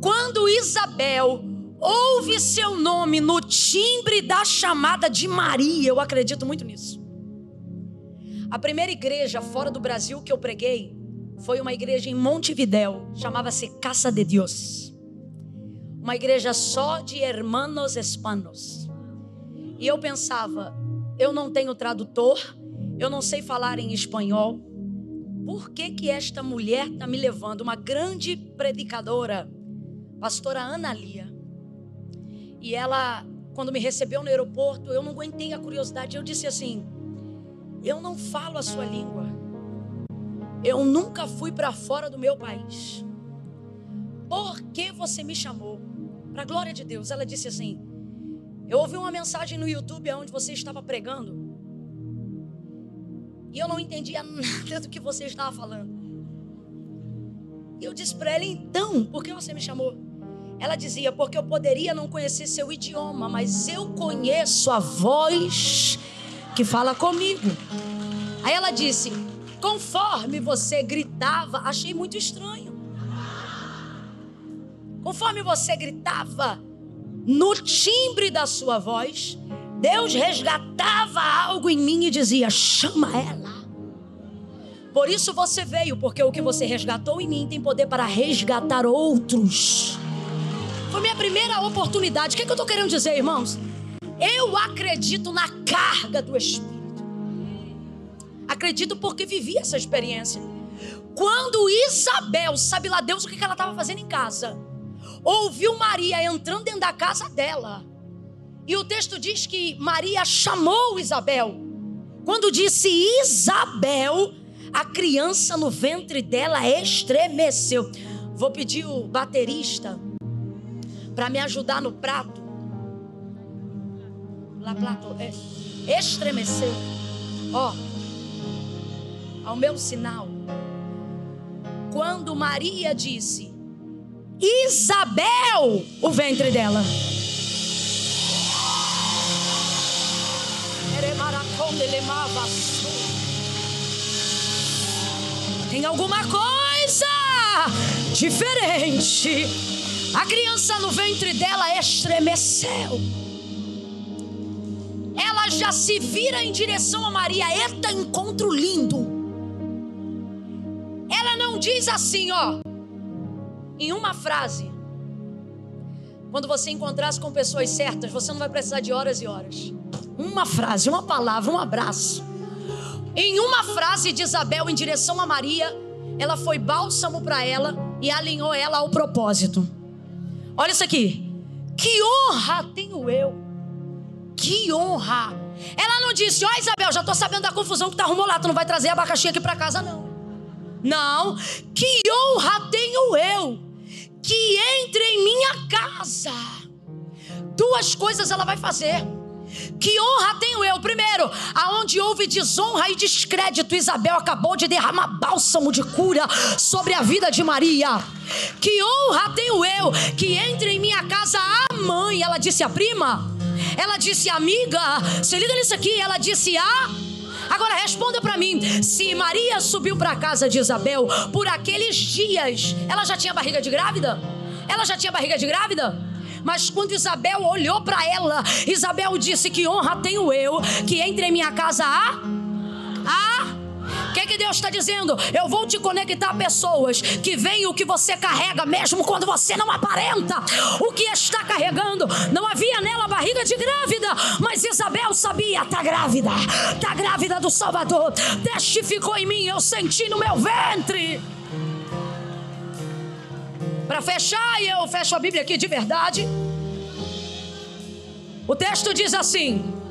Quando Isabel ouve seu nome no timbre da chamada de Maria, eu acredito muito nisso. A primeira igreja fora do Brasil que eu preguei foi uma igreja em Montevidéu, chamava-se Casa de Deus. Uma igreja só de hermanos hispanos. E eu pensava, eu não tenho tradutor, eu não sei falar em espanhol. Por que que esta mulher está me levando? Uma grande predicadora, pastora Ana Lia. E ela, quando me recebeu no aeroporto, eu não aguentei a curiosidade. Eu disse assim: Eu não falo a sua língua. Eu nunca fui para fora do meu país. Por que você me chamou? Para a glória de Deus. Ela disse assim: Eu ouvi uma mensagem no YouTube onde você estava pregando. E eu não entendia nada do que você estava falando. E eu disse para ela: Então, por que você me chamou? Ela dizia: Porque eu poderia não conhecer seu idioma, mas eu conheço a voz que fala comigo. Aí ela disse: Conforme você gritava, achei muito estranho. Conforme você gritava, no timbre da sua voz, Deus resgatava algo em mim e dizia: chama ela. Por isso você veio, porque o que você resgatou em mim tem poder para resgatar outros. Foi minha primeira oportunidade. O que, é que eu estou querendo dizer, irmãos? Eu acredito na carga do Espírito. Acredito porque vivi essa experiência. Quando Isabel, sabe lá Deus o que ela estava fazendo em casa, ouviu Maria entrando dentro da casa dela. E o texto diz que Maria chamou Isabel. Quando disse Isabel, a criança no ventre dela estremeceu. Vou pedir o baterista para me ajudar no prato. Lá, prato, é, estremeceu. Ó, ao meu sinal. Quando Maria disse, Isabel, o ventre dela. Tem alguma coisa diferente. A criança no ventre dela estremeceu. Ela já se vira em direção a Maria. Eita, encontro lindo. Ela não diz assim, ó, em uma frase. Quando você encontrasse com pessoas certas, você não vai precisar de horas e horas. Uma frase, uma palavra, um abraço. Em uma frase de Isabel em direção a Maria, ela foi bálsamo para ela e alinhou ela ao propósito. Olha isso aqui. Que honra tenho eu. Que honra. Ela não disse, ó oh, Isabel, já estou sabendo da confusão que tá arrumou lá, tu não vai trazer abacaxi aqui para casa não. Não, que honra tenho eu que entre em minha casa. Duas coisas ela vai fazer. Que honra tenho eu? Primeiro, aonde houve desonra e descrédito, Isabel acabou de derramar bálsamo de cura sobre a vida de Maria. Que honra tenho eu que entre em minha casa a mãe, ela disse a prima, ela disse amiga, se liga nisso aqui, ela disse a. Agora responda para mim: se Maria subiu para a casa de Isabel por aqueles dias, ela já tinha barriga de grávida? Ela já tinha barriga de grávida? Mas quando Isabel olhou para ela, Isabel disse: Que honra tenho eu que entre em minha casa a. a o que, que Deus está dizendo? Eu vou te conectar a pessoas que veem o que você carrega, mesmo quando você não aparenta o que está carregando. Não havia nela barriga de grávida, mas Isabel sabia: está grávida, está grávida do Salvador. Testificou em mim, eu senti no meu ventre. Para fechar, e eu fecho a Bíblia aqui de verdade. O texto diz assim: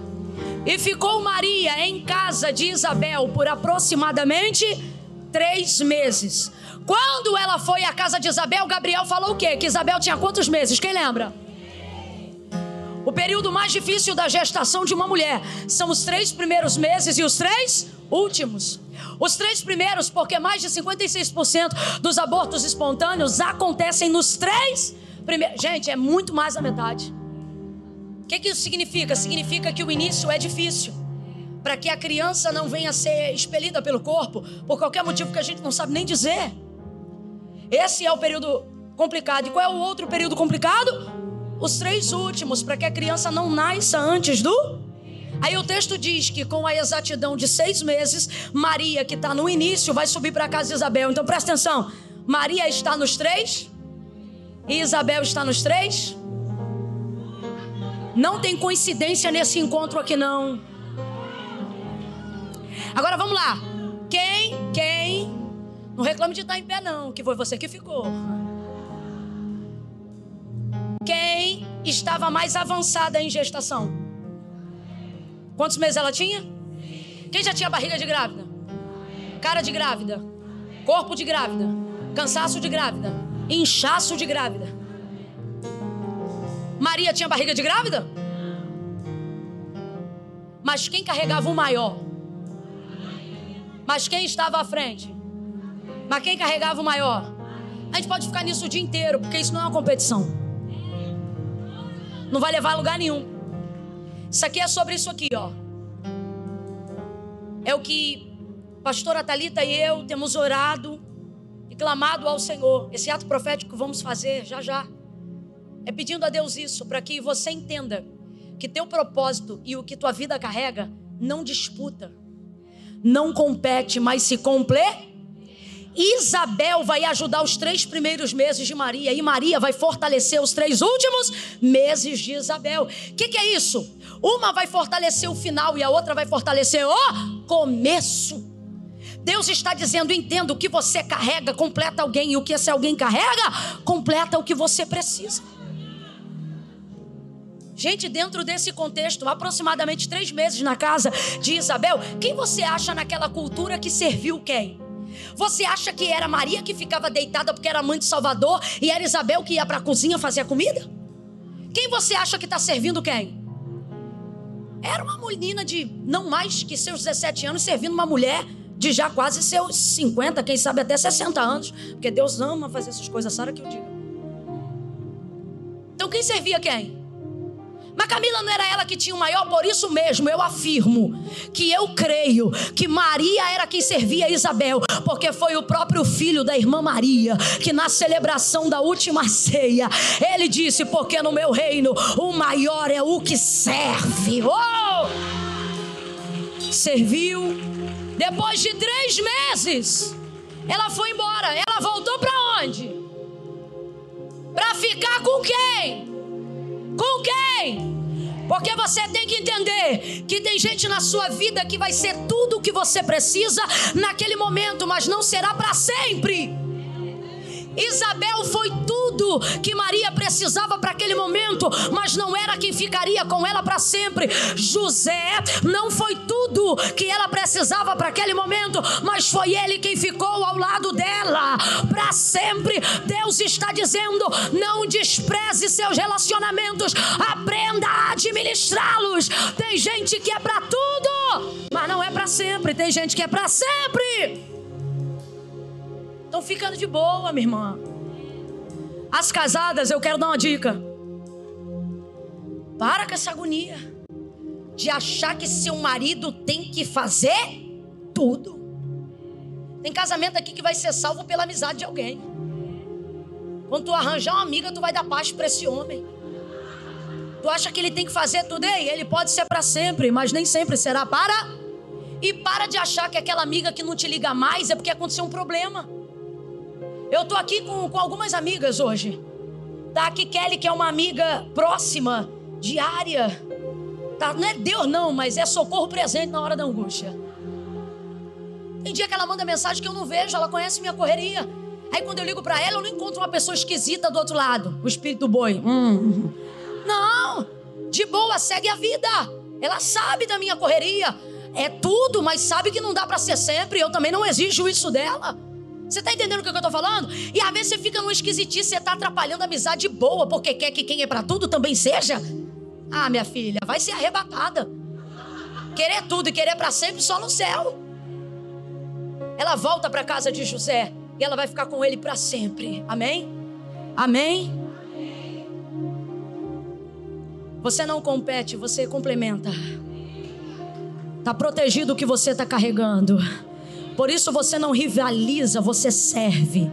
E ficou Maria em casa de Isabel por aproximadamente três meses. Quando ela foi à casa de Isabel, Gabriel falou o quê? Que Isabel tinha quantos meses? Quem lembra? O período mais difícil da gestação de uma mulher são os três primeiros meses e os três últimos. Os três primeiros, porque mais de 56% dos abortos espontâneos acontecem nos três primeiros. Gente, é muito mais da metade. Que, que isso significa? Significa que o início é difícil. Para que a criança não venha a ser expelida pelo corpo, por qualquer motivo que a gente não sabe nem dizer. Esse é o período complicado. E qual é o outro período complicado? Os três últimos, para que a criança não nasça antes do Aí o texto diz que com a exatidão de seis meses, Maria, que está no início, vai subir para casa de Isabel. Então presta atenção: Maria está nos três e Isabel está nos três. Não tem coincidência nesse encontro aqui, não. Agora vamos lá. Quem, quem, não reclame de estar em pé, não, que foi você que ficou. Quem estava mais avançada em gestação? Quantos meses ela tinha? Quem já tinha barriga de grávida? Cara de grávida? Corpo de grávida? Cansaço de grávida? Inchaço de grávida? Maria tinha barriga de grávida? Mas quem carregava o maior? Mas quem estava à frente? Mas quem carregava o maior? A gente pode ficar nisso o dia inteiro, porque isso não é uma competição. Não vai levar a lugar nenhum. Isso aqui é sobre isso aqui, ó. É o que pastora Talita e eu temos orado e clamado ao Senhor. Esse ato profético que vamos fazer já já é pedindo a Deus isso para que você entenda que teu propósito e o que tua vida carrega não disputa, não compete, mas se completa. Isabel vai ajudar os três primeiros meses de Maria e Maria vai fortalecer os três últimos meses de Isabel. O que, que é isso? Uma vai fortalecer o final e a outra vai fortalecer o começo. Deus está dizendo: entenda o que você carrega, completa alguém, e o que esse alguém carrega, completa o que você precisa. Gente, dentro desse contexto, aproximadamente três meses na casa de Isabel, quem você acha naquela cultura que serviu quem? Você acha que era Maria que ficava deitada porque era mãe de Salvador e era Isabel que ia para a cozinha fazer a comida? Quem você acha que está servindo quem? Era uma menina de não mais que seus 17 anos servindo uma mulher de já quase seus 50, quem sabe até 60 anos, porque Deus ama fazer essas coisas, Sara que eu diga. Então quem servia quem? Mas Camila não era ela que tinha o maior, por isso mesmo eu afirmo que eu creio que Maria era quem servia Isabel, porque foi o próprio filho da irmã Maria que na celebração da última ceia ele disse: Porque no meu reino o maior é o que serve. Oh! Serviu. Depois de três meses, ela foi embora. Ela voltou para onde? Para ficar com quem? Com quem? Porque você tem que entender que tem gente na sua vida que vai ser tudo o que você precisa naquele momento, mas não será para sempre. Isabel foi tudo que Maria precisava para aquele momento, mas não era quem ficaria com ela para sempre. José não foi tudo que ela precisava para aquele momento, mas foi ele quem ficou ao lado dela para sempre. Deus está dizendo: não despreze seus relacionamentos, aprenda a administrá-los. Tem gente que é para tudo, mas não é para sempre. Tem gente que é para sempre. Estão ficando de boa, minha irmã. As casadas, eu quero dar uma dica. Para com essa agonia de achar que seu marido tem que fazer tudo. Tem casamento aqui que vai ser salvo pela amizade de alguém. Quando tu arranjar uma amiga, tu vai dar paz para esse homem. Tu acha que ele tem que fazer tudo? Ei, ele pode ser para sempre, mas nem sempre será para. E para de achar que aquela amiga que não te liga mais é porque aconteceu um problema. Eu tô aqui com, com algumas amigas hoje. Tá aqui Kelly, que é uma amiga próxima, diária. Tá, não é Deus não, mas é socorro presente na hora da angústia. Tem dia que ela manda mensagem que eu não vejo, ela conhece minha correria. Aí quando eu ligo para ela, eu não encontro uma pessoa esquisita do outro lado. O espírito do boi. Hum. Não, de boa, segue a vida. Ela sabe da minha correria. É tudo, mas sabe que não dá para ser sempre. Eu também não exijo isso dela. Você está entendendo o que eu estou falando? E às vezes você fica numa esquisitice, você está atrapalhando a amizade boa, porque quer que quem é para tudo também seja. Ah, minha filha, vai ser arrebatada. Querer tudo e querer para sempre só no céu. Ela volta para casa de José e ela vai ficar com ele para sempre. Amém? Amém? Você não compete, você complementa. Tá protegido o que você está carregando. Por isso você não rivaliza, você serve.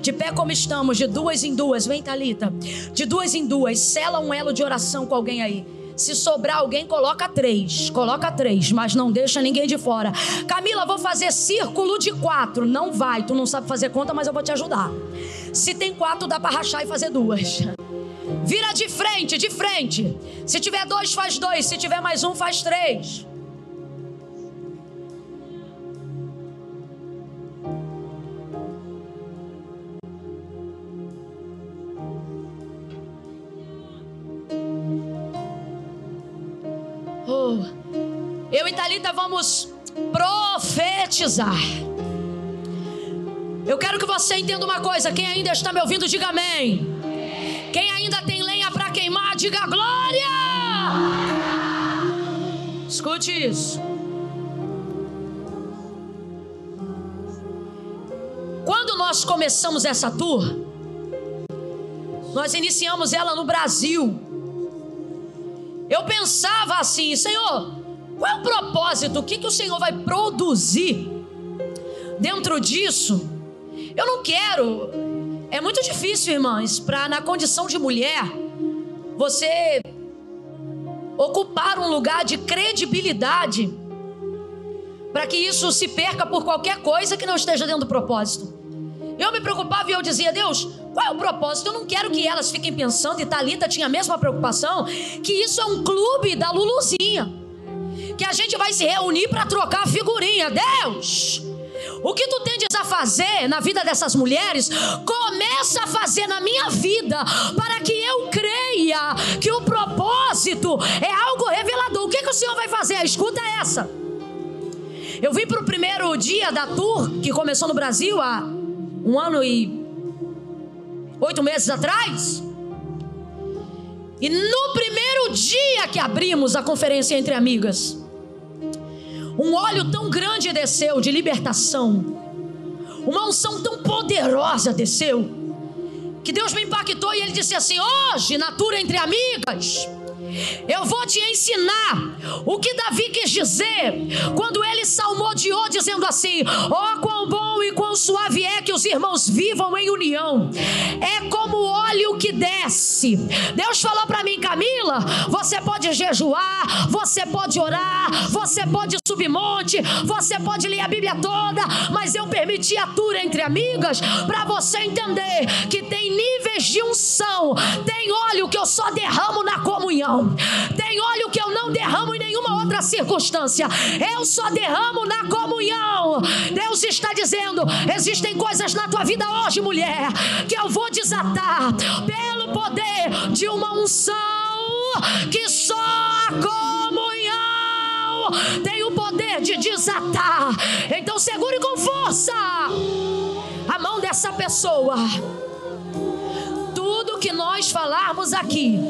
De pé como estamos, de duas em duas, vem Talita. De duas em duas, sela um elo de oração com alguém aí. Se sobrar alguém, coloca três. Coloca três, mas não deixa ninguém de fora. Camila, vou fazer círculo de quatro. Não vai, tu não sabe fazer conta, mas eu vou te ajudar. Se tem quatro, dá para rachar e fazer duas. Vira de frente, de frente. Se tiver dois, faz dois. Se tiver mais um, faz três. Eu e Thalita vamos profetizar. Eu quero que você entenda uma coisa. Quem ainda está me ouvindo, diga amém. Quem ainda tem lenha para queimar, diga glória. Escute isso. Quando nós começamos essa tour, nós iniciamos ela no Brasil. Eu pensava assim, Senhor, qual é o propósito? O que, que o Senhor vai produzir dentro disso? Eu não quero. É muito difícil, irmãs, para na condição de mulher você ocupar um lugar de credibilidade para que isso se perca por qualquer coisa que não esteja dentro do propósito. Eu me preocupava e eu dizia, Deus, qual é o propósito? Eu não quero que elas fiquem pensando, e Talita tinha a mesma preocupação, que isso é um clube da Luluzinha. Que a gente vai se reunir para trocar figurinha. Deus! O que tu tendes a fazer na vida dessas mulheres, começa a fazer na minha vida, para que eu creia que o propósito é algo revelador. O que, que o Senhor vai fazer? Escuta essa. Eu vim para o primeiro dia da tour que começou no Brasil há um ano e oito meses atrás. E no primeiro dia que abrimos a conferência entre amigas, um óleo tão grande desceu de libertação, uma unção tão poderosa desceu, que Deus me impactou e ele disse assim: Hoje, na tour entre amigas, eu vou te ensinar o que Davi quis dizer quando ele salmodiou, dizendo assim: Ó, oh, quão bom quão suave é que os irmãos vivam em união. É como óleo que desce. Deus falou para mim, Camila: você pode jejuar, você pode orar, você pode subir monte, você pode ler a Bíblia toda, mas eu permiti a tour entre amigas para você entender que tem níveis de unção, tem óleo que eu só derramo na comunhão. Tem óleo que não derramo em nenhuma outra circunstância. Eu só derramo na comunhão. Deus está dizendo: existem coisas na tua vida hoje, mulher, que eu vou desatar pelo poder de uma unção que só a comunhão tem o poder de desatar. Então segure com força a mão dessa pessoa que nós falarmos aqui,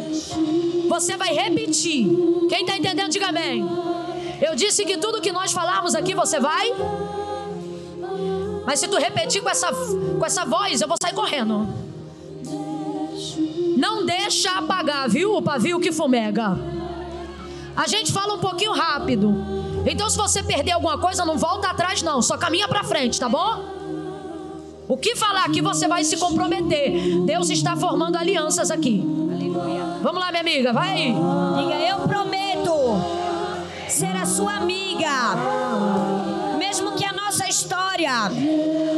você vai repetir. Quem está entendendo, diga amém. Eu disse que tudo que nós falarmos aqui, você vai. Mas se tu repetir com essa, com essa voz, eu vou sair correndo. Não deixa apagar, viu? O pavio que fumega. A gente fala um pouquinho rápido. Então, se você perder alguma coisa, não volta atrás, não. Só caminha para frente, tá bom? O que falar aqui você vai se comprometer. Deus está formando alianças aqui. Aleluia. Vamos lá, minha amiga, vai aí. Diga, eu prometo ser a sua amiga. Mesmo que a nossa história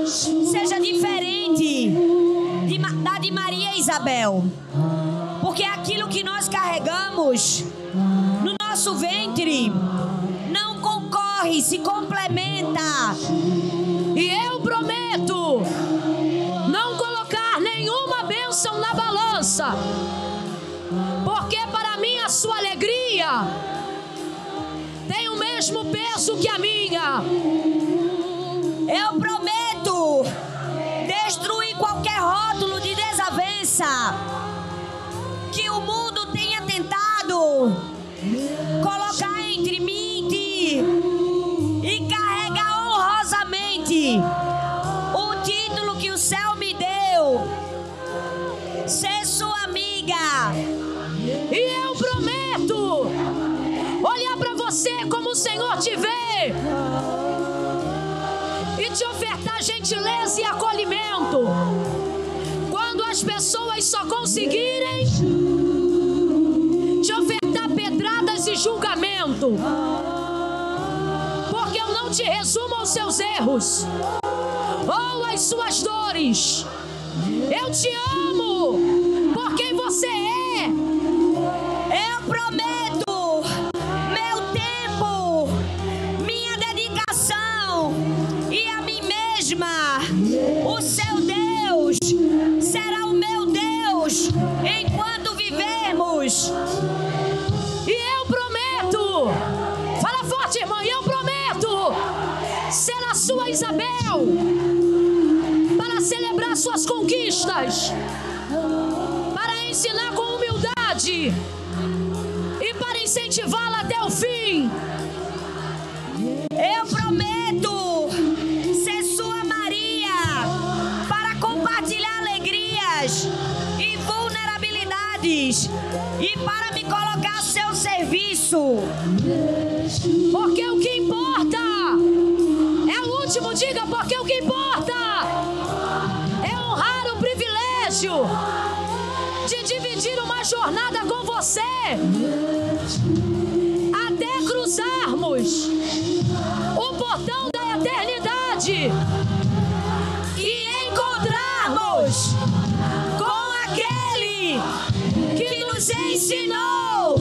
seja diferente de, da de Maria e Isabel. Porque aquilo que nós carregamos no nosso ventre concorre, se complementa. E eu prometo não colocar nenhuma bênção na balança, porque para mim a sua alegria tem o mesmo peso que a minha. Eu prometo destruir qualquer rótulo de desavença que o mundo tenha tentado colocar entre o título que o céu me deu. Ser sua amiga. E eu prometo olhar para você como o Senhor te vê e te ofertar gentileza e acolhimento. Quando as pessoas só conseguirem te ofertar pedradas e julgamento, te resumo aos seus erros ou às suas dores. Eu te amo por quem você é. Eu prometo meu tempo, minha dedicação e a mim mesma. O seu Deus será o meu Deus enquanto vivermos. Sua Isabel para celebrar suas conquistas, para ensinar com humildade e para incentivá-la até o fim. Eu prometo ser sua Maria para compartilhar alegrias e vulnerabilidades e para me colocar a seu serviço. Porque o que importa último, diga, porque o que importa é honrar o privilégio de dividir uma jornada com você. Até cruzarmos o portão eternidade e encontrarmos com aquele que nos ensinou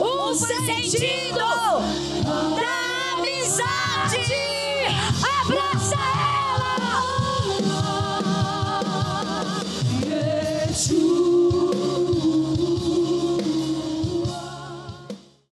o sentido